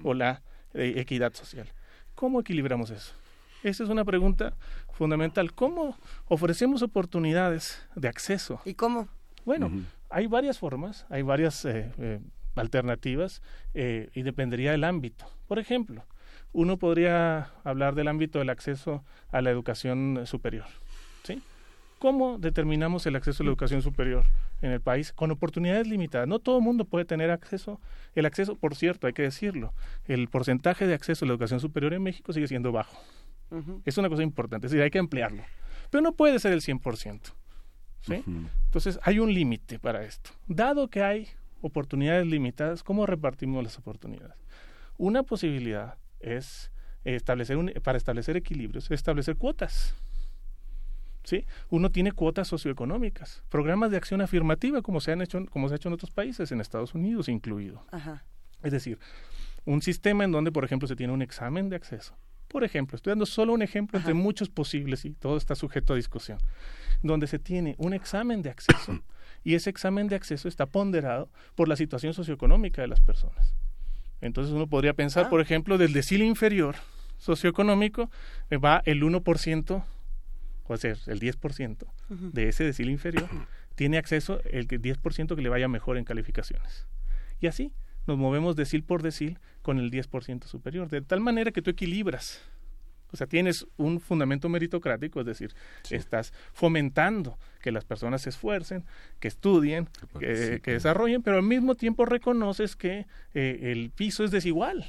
o la eh, equidad social. ¿Cómo equilibramos eso? Esa es una pregunta fundamental. ¿Cómo ofrecemos oportunidades de acceso? ¿Y cómo? Bueno, hay varias formas, hay varias eh, eh, alternativas y dependería del ámbito. Por ejemplo, uno podría hablar del ámbito del acceso a la educación superior. ¿sí? ¿Cómo determinamos el acceso a la educación superior en el país? Con oportunidades limitadas. No todo el mundo puede tener acceso. El acceso, por cierto, hay que decirlo, el porcentaje de acceso a la educación superior en México sigue siendo bajo. Es una cosa importante, es decir, hay que ampliarlo. Pero no puede ser el 100%. ¿sí? Entonces, hay un límite para esto. Dado que hay oportunidades limitadas, ¿cómo repartimos las oportunidades? Una posibilidad es establecer un, para establecer equilibrios, establecer cuotas. ¿Sí? Uno tiene cuotas socioeconómicas, programas de acción afirmativa como se han hecho, como se ha hecho en otros países, en Estados Unidos incluido. Es decir, un sistema en donde, por ejemplo, se tiene un examen de acceso. Por ejemplo, estoy dando solo un ejemplo de muchos posibles y todo está sujeto a discusión, donde se tiene un examen de acceso y ese examen de acceso está ponderado por la situación socioeconómica de las personas. Entonces uno podría pensar, ah. por ejemplo, del decil inferior socioeconómico eh, va el 1% o sea, el 10% de ese decil inferior, tiene acceso el 10% que le vaya mejor en calificaciones. Y así nos movemos decil por decil con el 10% superior, de tal manera que tú equilibras. O sea, tienes un fundamento meritocrático, es decir, estás fomentando que las personas se esfuercen, que estudien, que, desarrollen, pero al mismo tiempo reconoces que eh, el piso es desigual.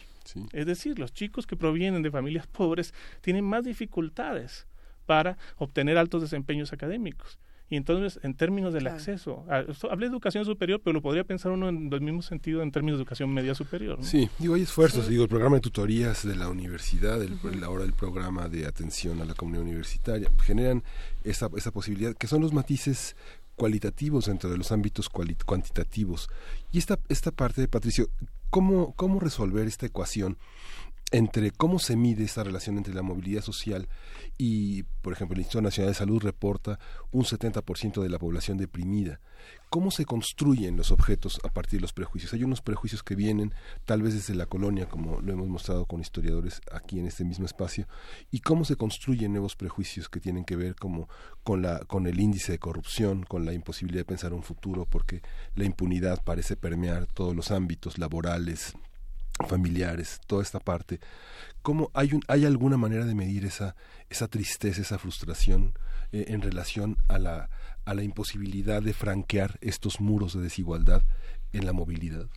Es decir, los chicos que provienen de familias pobres tienen más dificultades para obtener altos desempeños académicos. Y entonces, en términos del acceso, hablé de educación superior, pero lo podría pensar uno en el mismo sentido en términos de educación media superior. Sí, digo, hay esfuerzos, digo, el programa de tutorías de la universidad, el, ahora el programa de atención a la comunidad universitaria, generan esa, esa posibilidad, que son los matices cualitativos dentro de los ámbitos cuantitativos. Y esta, esta parte, Patricio, ¿cómo, ¿cómo resolver esta ecuación entre cómo se mide esta relación entre la movilidad social y, por ejemplo, el Instituto Nacional de Salud reporta un 70% de la población deprimida. ¿Cómo se construyen los objetos a partir de los prejuicios? Hay unos prejuicios que vienen tal vez desde la colonia, como lo hemos mostrado con historiadores aquí en este mismo espacio, y cómo se construyen nuevos prejuicios que tienen que ver como con la con el índice de corrupción, con la imposibilidad de pensar un futuro, porque la impunidad parece permear todos los ámbitos laborales, familiares, toda esta parte. ¿Cómo hay, un, hay alguna manera de medir esa, esa tristeza, esa frustración eh, en relación a la, a la imposibilidad de franquear estos muros de desigualdad en la movilidad?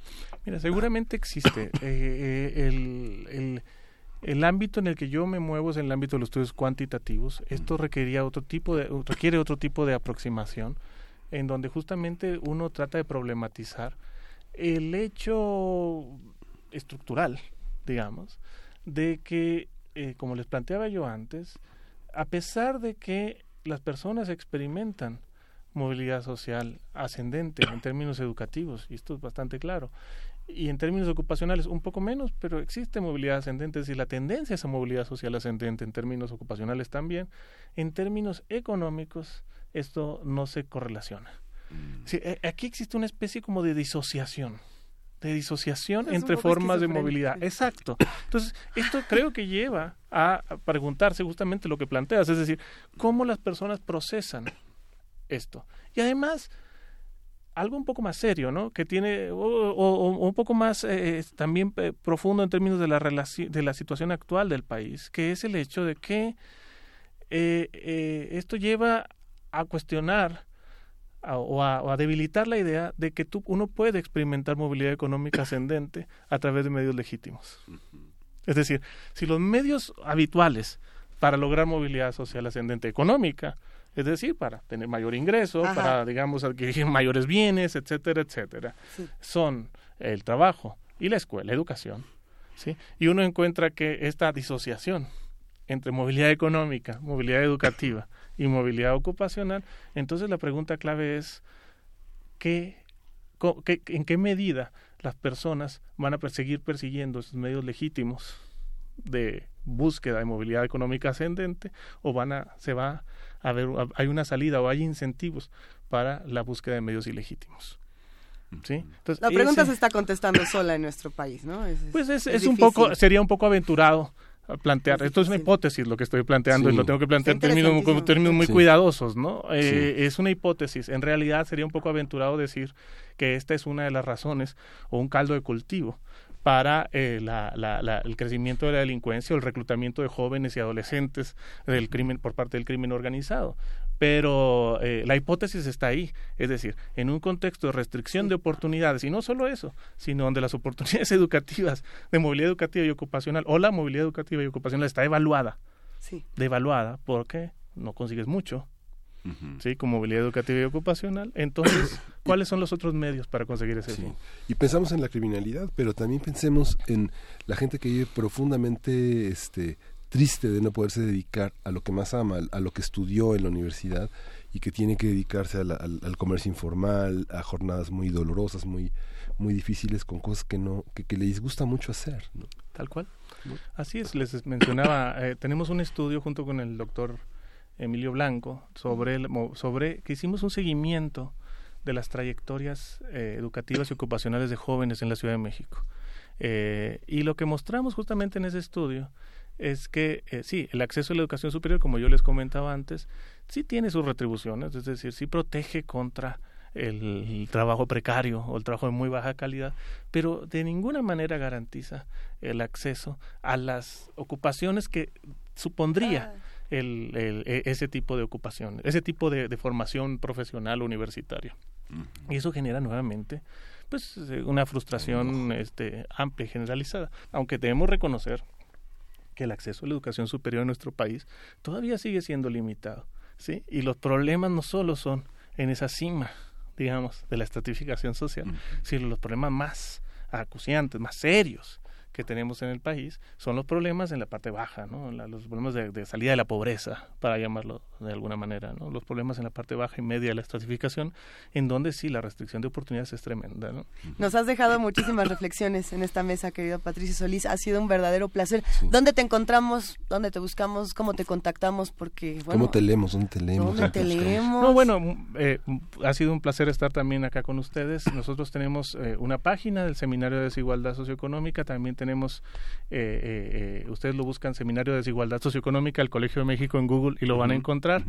Mira, seguramente existe. Eh, eh, el, el, el, ámbito en el que yo me muevo es el ámbito de los estudios cuantitativos. Esto requería otro tipo de, requiere otro tipo de aproximación, en donde justamente uno trata de problematizar el hecho estructural, digamos, de que, eh, como les planteaba yo antes, a pesar de que las personas experimentan movilidad social ascendente en términos educativos, y esto es bastante claro, y en términos ocupacionales un poco menos, pero existe movilidad ascendente, es decir, la tendencia a esa movilidad social ascendente en términos ocupacionales también, en términos económicos esto no se correlaciona. Mm. Eh, aquí existe una especie como de disociación de disociación entre formas de movilidad. Exacto. Entonces, esto creo que lleva a preguntarse justamente lo que planteas, es decir, cómo las personas procesan esto. Y además, algo un poco más serio, ¿no? Que tiene, o, un poco más eh, también eh, profundo en términos de la, de la situación actual del país, que es el hecho de que eh, esto lleva a cuestionar o, a, debilitar la idea de que tú, uno puede experimentar movilidad económica ascendente a través de medios legítimos. Es decir, si los medios habituales para lograr movilidad social ascendente económica, es decir, para tener mayor ingreso, para, digamos, adquirir mayores bienes, etcétera, etcétera, son el trabajo y la escuela, la educación. ¿sí? Y uno encuentra que esta disociación entre movilidad económica, movilidad educativa, y movilidad ocupacional, entonces la pregunta clave es ¿qué, en qué medida las personas van a seguir persiguiendo esos medios legítimos de búsqueda de movilidad económica ascendente o van a se va a ver hay una salida o hay incentivos para la búsqueda de medios ilegítimos. ¿Sí? la pregunta se está contestando sola en nuestro país, ¿no? pues es, es un poco, sería un poco aventurado plantear. Esto es una hipótesis lo que estoy planteando y lo tengo que plantear en términos, términos muy cuidadosos, ¿no? Eh, es una hipótesis. En realidad sería un poco aventurado decir que esta es una de las razones o un caldo de cultivo para eh, la, la, el crecimiento de la delincuencia o el reclutamiento de jóvenes y adolescentes del crimen por parte del crimen organizado pero eh, la hipótesis está ahí, es decir, en un contexto de restricción de oportunidades, y no solo eso, sino donde las oportunidades educativas de movilidad educativa y ocupacional, o la movilidad educativa y ocupacional está evaluada, sí. devaluada, porque no consigues mucho, ¿sí? Con movilidad educativa y ocupacional. Entonces, ¿cuáles son los otros medios para conseguir ese fin? Y pensamos en la criminalidad, pero también pensemos en la gente que vive profundamente este, triste de no poderse dedicar a lo que más ama, a lo que estudió en la universidad y que tiene que dedicarse al, comercio informal, a jornadas muy dolorosas, muy muy difíciles con cosas que no que, les gusta mucho hacer. Tal cual. Así es, les mencionaba, eh, tenemos un estudio junto con el doctor Emilio Blanco sobre, sobre que hicimos un seguimiento de las trayectorias eh, educativas y ocupacionales de jóvenes en la Ciudad de México. Eh, y lo que mostramos justamente en ese estudio es que eh, sí, el acceso a la educación superior, como yo les comentaba antes, sí tiene sus retribuciones, es decir, sí protege contra el, trabajo precario o el trabajo de muy baja calidad, pero de ninguna manera garantiza el acceso a las ocupaciones que supondría ah. el, e, ese tipo de ocupación, ese tipo de, formación profesional universitaria. Y eso genera nuevamente pues una frustración este, amplia y generalizada, aunque debemos reconocer que el acceso a la educación superior en nuestro país todavía sigue siendo limitado, ¿sí? Y los problemas no solo son en esa cima, digamos, de la estratificación social, sino los problemas más acuciantes, más serios que tenemos en el país son los problemas en la parte baja, ¿no? los problemas de, salida de la pobreza, para llamarlo de alguna manera, ¿no? los problemas en la parte baja y media de la estratificación, en donde sí la restricción de oportunidades es tremenda. ¿no? Nos has dejado muchísimas reflexiones en esta mesa, querido Patricio Solís. Ha sido un verdadero placer. ¿Dónde te encontramos? ¿Dónde te buscamos? ¿Cómo te contactamos? Porque, bueno, ¿Cómo te leemos? ¿Dónde te leemos? ¿Dónde te leemos? No, bueno, eh, ha sido un placer estar también acá con ustedes. Nosotros tenemos eh, una página del Seminario de Desigualdad Socioeconómica, también tenemos, eh, ustedes lo buscan Seminario de Desigualdad Socioeconómica, el Colegio de México en Google y lo van a encontrar.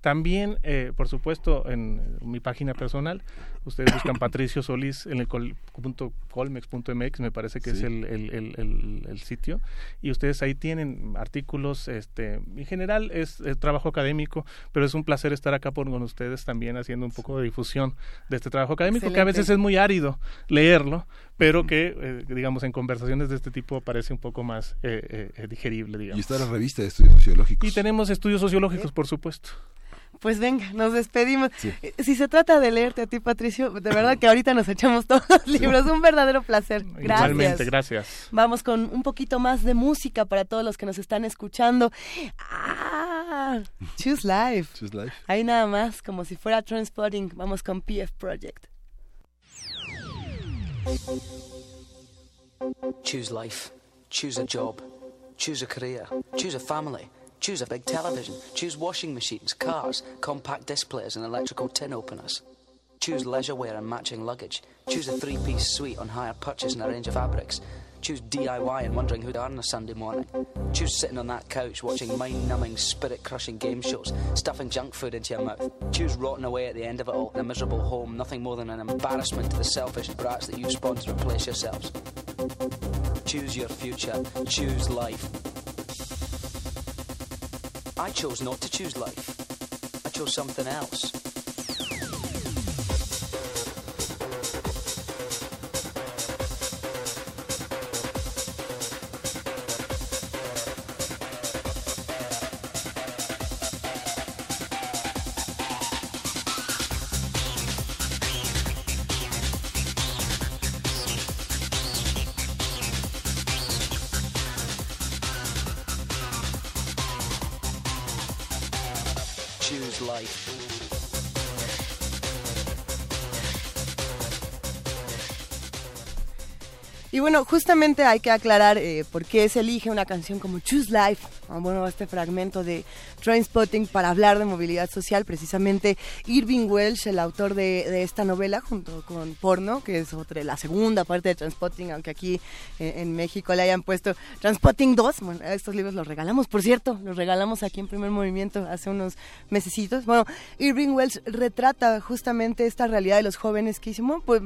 También, por supuesto, en mi página personal, ustedes buscan Patricio Solís en el punto colmex.mx, me parece que es el, el, sitio, y ustedes ahí tienen artículos, este, en general es, trabajo académico, pero es un placer estar acá por, con ustedes también haciendo un poco de difusión de este trabajo académico, que a veces es muy árido leerlo, pero que, eh, digamos, en conversaciones de este tipo parece un poco más eh, eh, digerible, digamos. Y está la revista de estudios sociológicos. Y tenemos estudios sociológicos, por supuesto. Pues venga, nos despedimos. Eh, si se trata de leerte a ti, Patricio, de verdad que ahorita nos echamos todos los libros. Un verdadero placer. Gracias. Igualmente, gracias. Vamos con un poquito más de música para todos los que nos están escuchando. Ah, Choose Life. Choose Life. Ahí nada más, como si fuera Transporting. Vamos con PF Project. Choose life. Choose a job. Choose a career. Choose a family. Choose a big television. Choose washing machines, cars, compact displays, and electrical tin openers. Choose leisure wear and matching luggage. Choose a three piece suite on hire purchase and a range of fabrics. Choose DIY and wondering who'd on a Sunday morning. Choose sitting on that couch watching mind numbing, spirit crushing game shows, stuffing junk food into your mouth. Choose rotting away at the end of it all in a miserable home, nothing more than an embarrassment to the selfish brats that you spawned to replace yourselves. Choose your future. Choose life. I chose not to choose life. I chose something else. Bueno, justamente hay que aclarar eh, por qué se elige una canción como Choose Life, ah, bueno, este fragmento de Trainspotting para hablar de movilidad social. Precisamente Irving Welsh, el autor de, esta novela, junto con Porno, que es otra, la segunda parte de Transpotting, aunque aquí eh, en México le hayan puesto Transpotting 2. Bueno, estos libros los regalamos, por cierto, los regalamos aquí en Primer Movimiento hace unos mesecitos. Bueno, Irving Welsh retrata justamente esta realidad de los jóvenes que bueno, pues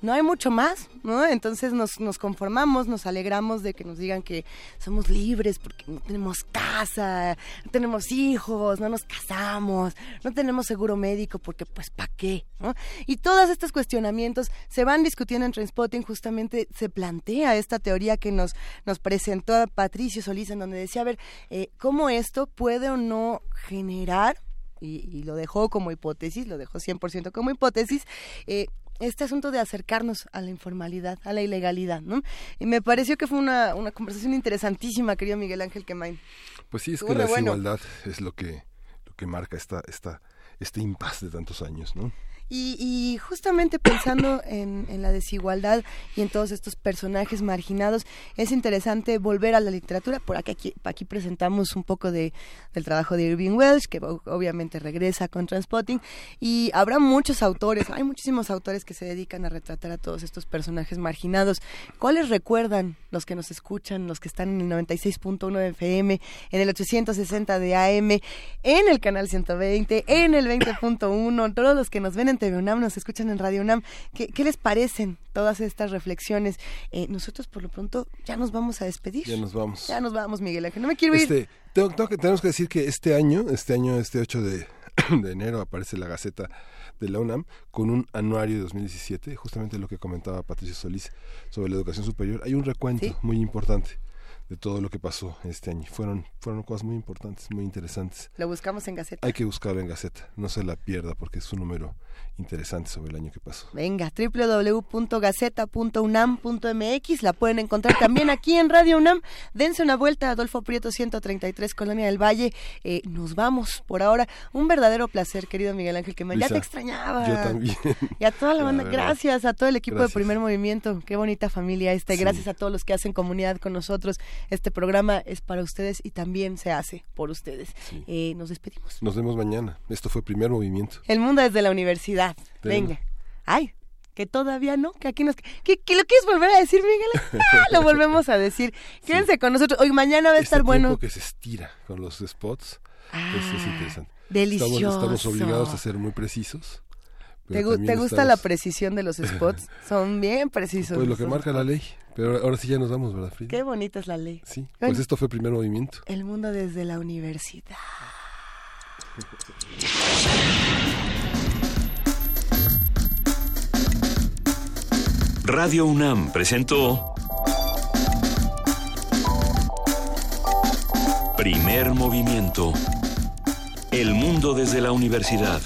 no hay mucho más, ¿no? Entonces nos, nos conformamos, nos alegramos de que nos digan que somos libres porque no tenemos casa, no tenemos hijos, no nos casamos, no tenemos seguro médico porque pues ¿para qué? ¿no? Y todos estos cuestionamientos se van discutiendo en Transpotting, justamente se plantea esta teoría que nos, nos presentó Patricio Solís, en donde decía, a ver, eh, ¿cómo esto puede o no generar y, lo dejó como hipótesis, lo dejó 100% como hipótesis, eh, este asunto de acercarnos a la informalidad, a la ilegalidad, ¿no? Y me pareció que fue una, una conversación interesantísima, querido Miguel Ángel Quemain. Pues sí, es que la desigualdad es lo que, lo que marca esta, esta, este impasse de tantos años, ¿no? Y, justamente pensando en, la desigualdad y en todos estos personajes marginados, es interesante volver a la literatura. Por aquí, aquí, presentamos un poco de, del trabajo de Irving Welsh, que obviamente regresa con Transpotting. Y habrá muchos autores, hay muchísimos autores que se dedican a retratar a todos estos personajes marginados. ¿Cuáles recuerdan los que nos escuchan, los que están en el 96.1 de FM, en el 860 de AM, en el canal 120, en el 20.1, todos los que nos ven en TV UNAM, nos escuchan en Radio UNAM. ¿Qué, les parecen todas estas reflexiones? Eh, nosotros por lo pronto ya nos vamos a despedir. Ya nos vamos. Ya nos vamos, Miguel Ángel. No me quiero ir. Este, tenemos que decir que este año, este año, este 8 de, enero, aparece la Gaceta de la UNAM con un anuario de 2017, justamente lo que comentaba Patricia Solís sobre la educación superior. Hay un recuento muy importante de todo lo que pasó este año. Fueron, fueron cosas muy importantes, muy interesantes. Lo buscamos en Gaceta. Hay que buscarlo en Gaceta, no se la pierda porque es un número interesante sobre el año que pasó. Venga, www.gaceta.unam.mx, la pueden encontrar también aquí en Radio UNAM. Dense una vuelta, Adolfo Prieto 133, Colonia del Valle. Eh, nos vamos por ahora. Un verdadero placer, querido Miguel Ángel, que me, ya te extrañaba. Yo también. Y a toda la banda, gracias a todo el equipo de Primer Movimiento. Qué bonita familia esta. Gracias a todos los que hacen comunidad con nosotros. Este programa es para ustedes y también se hace por ustedes. Eh, nos despedimos. Nos vemos mañana. Esto fue Primer Movimiento. El mundo desde la universidad. Venga. Ay, que todavía no, que aquí nos... ¿Qué, lo quieres volver a decir, Miguel? Ah, lo volvemos a decir. Quédense con nosotros. Hoy mañana va a este estar bueno. que se estira con los spots. Ah, es interesante. Delicioso. Estamos, obligados a ser muy precisos. ¿Te, gusta la precisión de los spots? Son bien precisos. Pues lo que marca la ley. Pero ahora sí ya nos vamos, ¿verdad, Frida? Qué bonita es la ley. Sí, pues esto fue primer movimiento. El mundo desde la universidad. Radio UNAM presentó Primer movimiento. El mundo desde la universidad.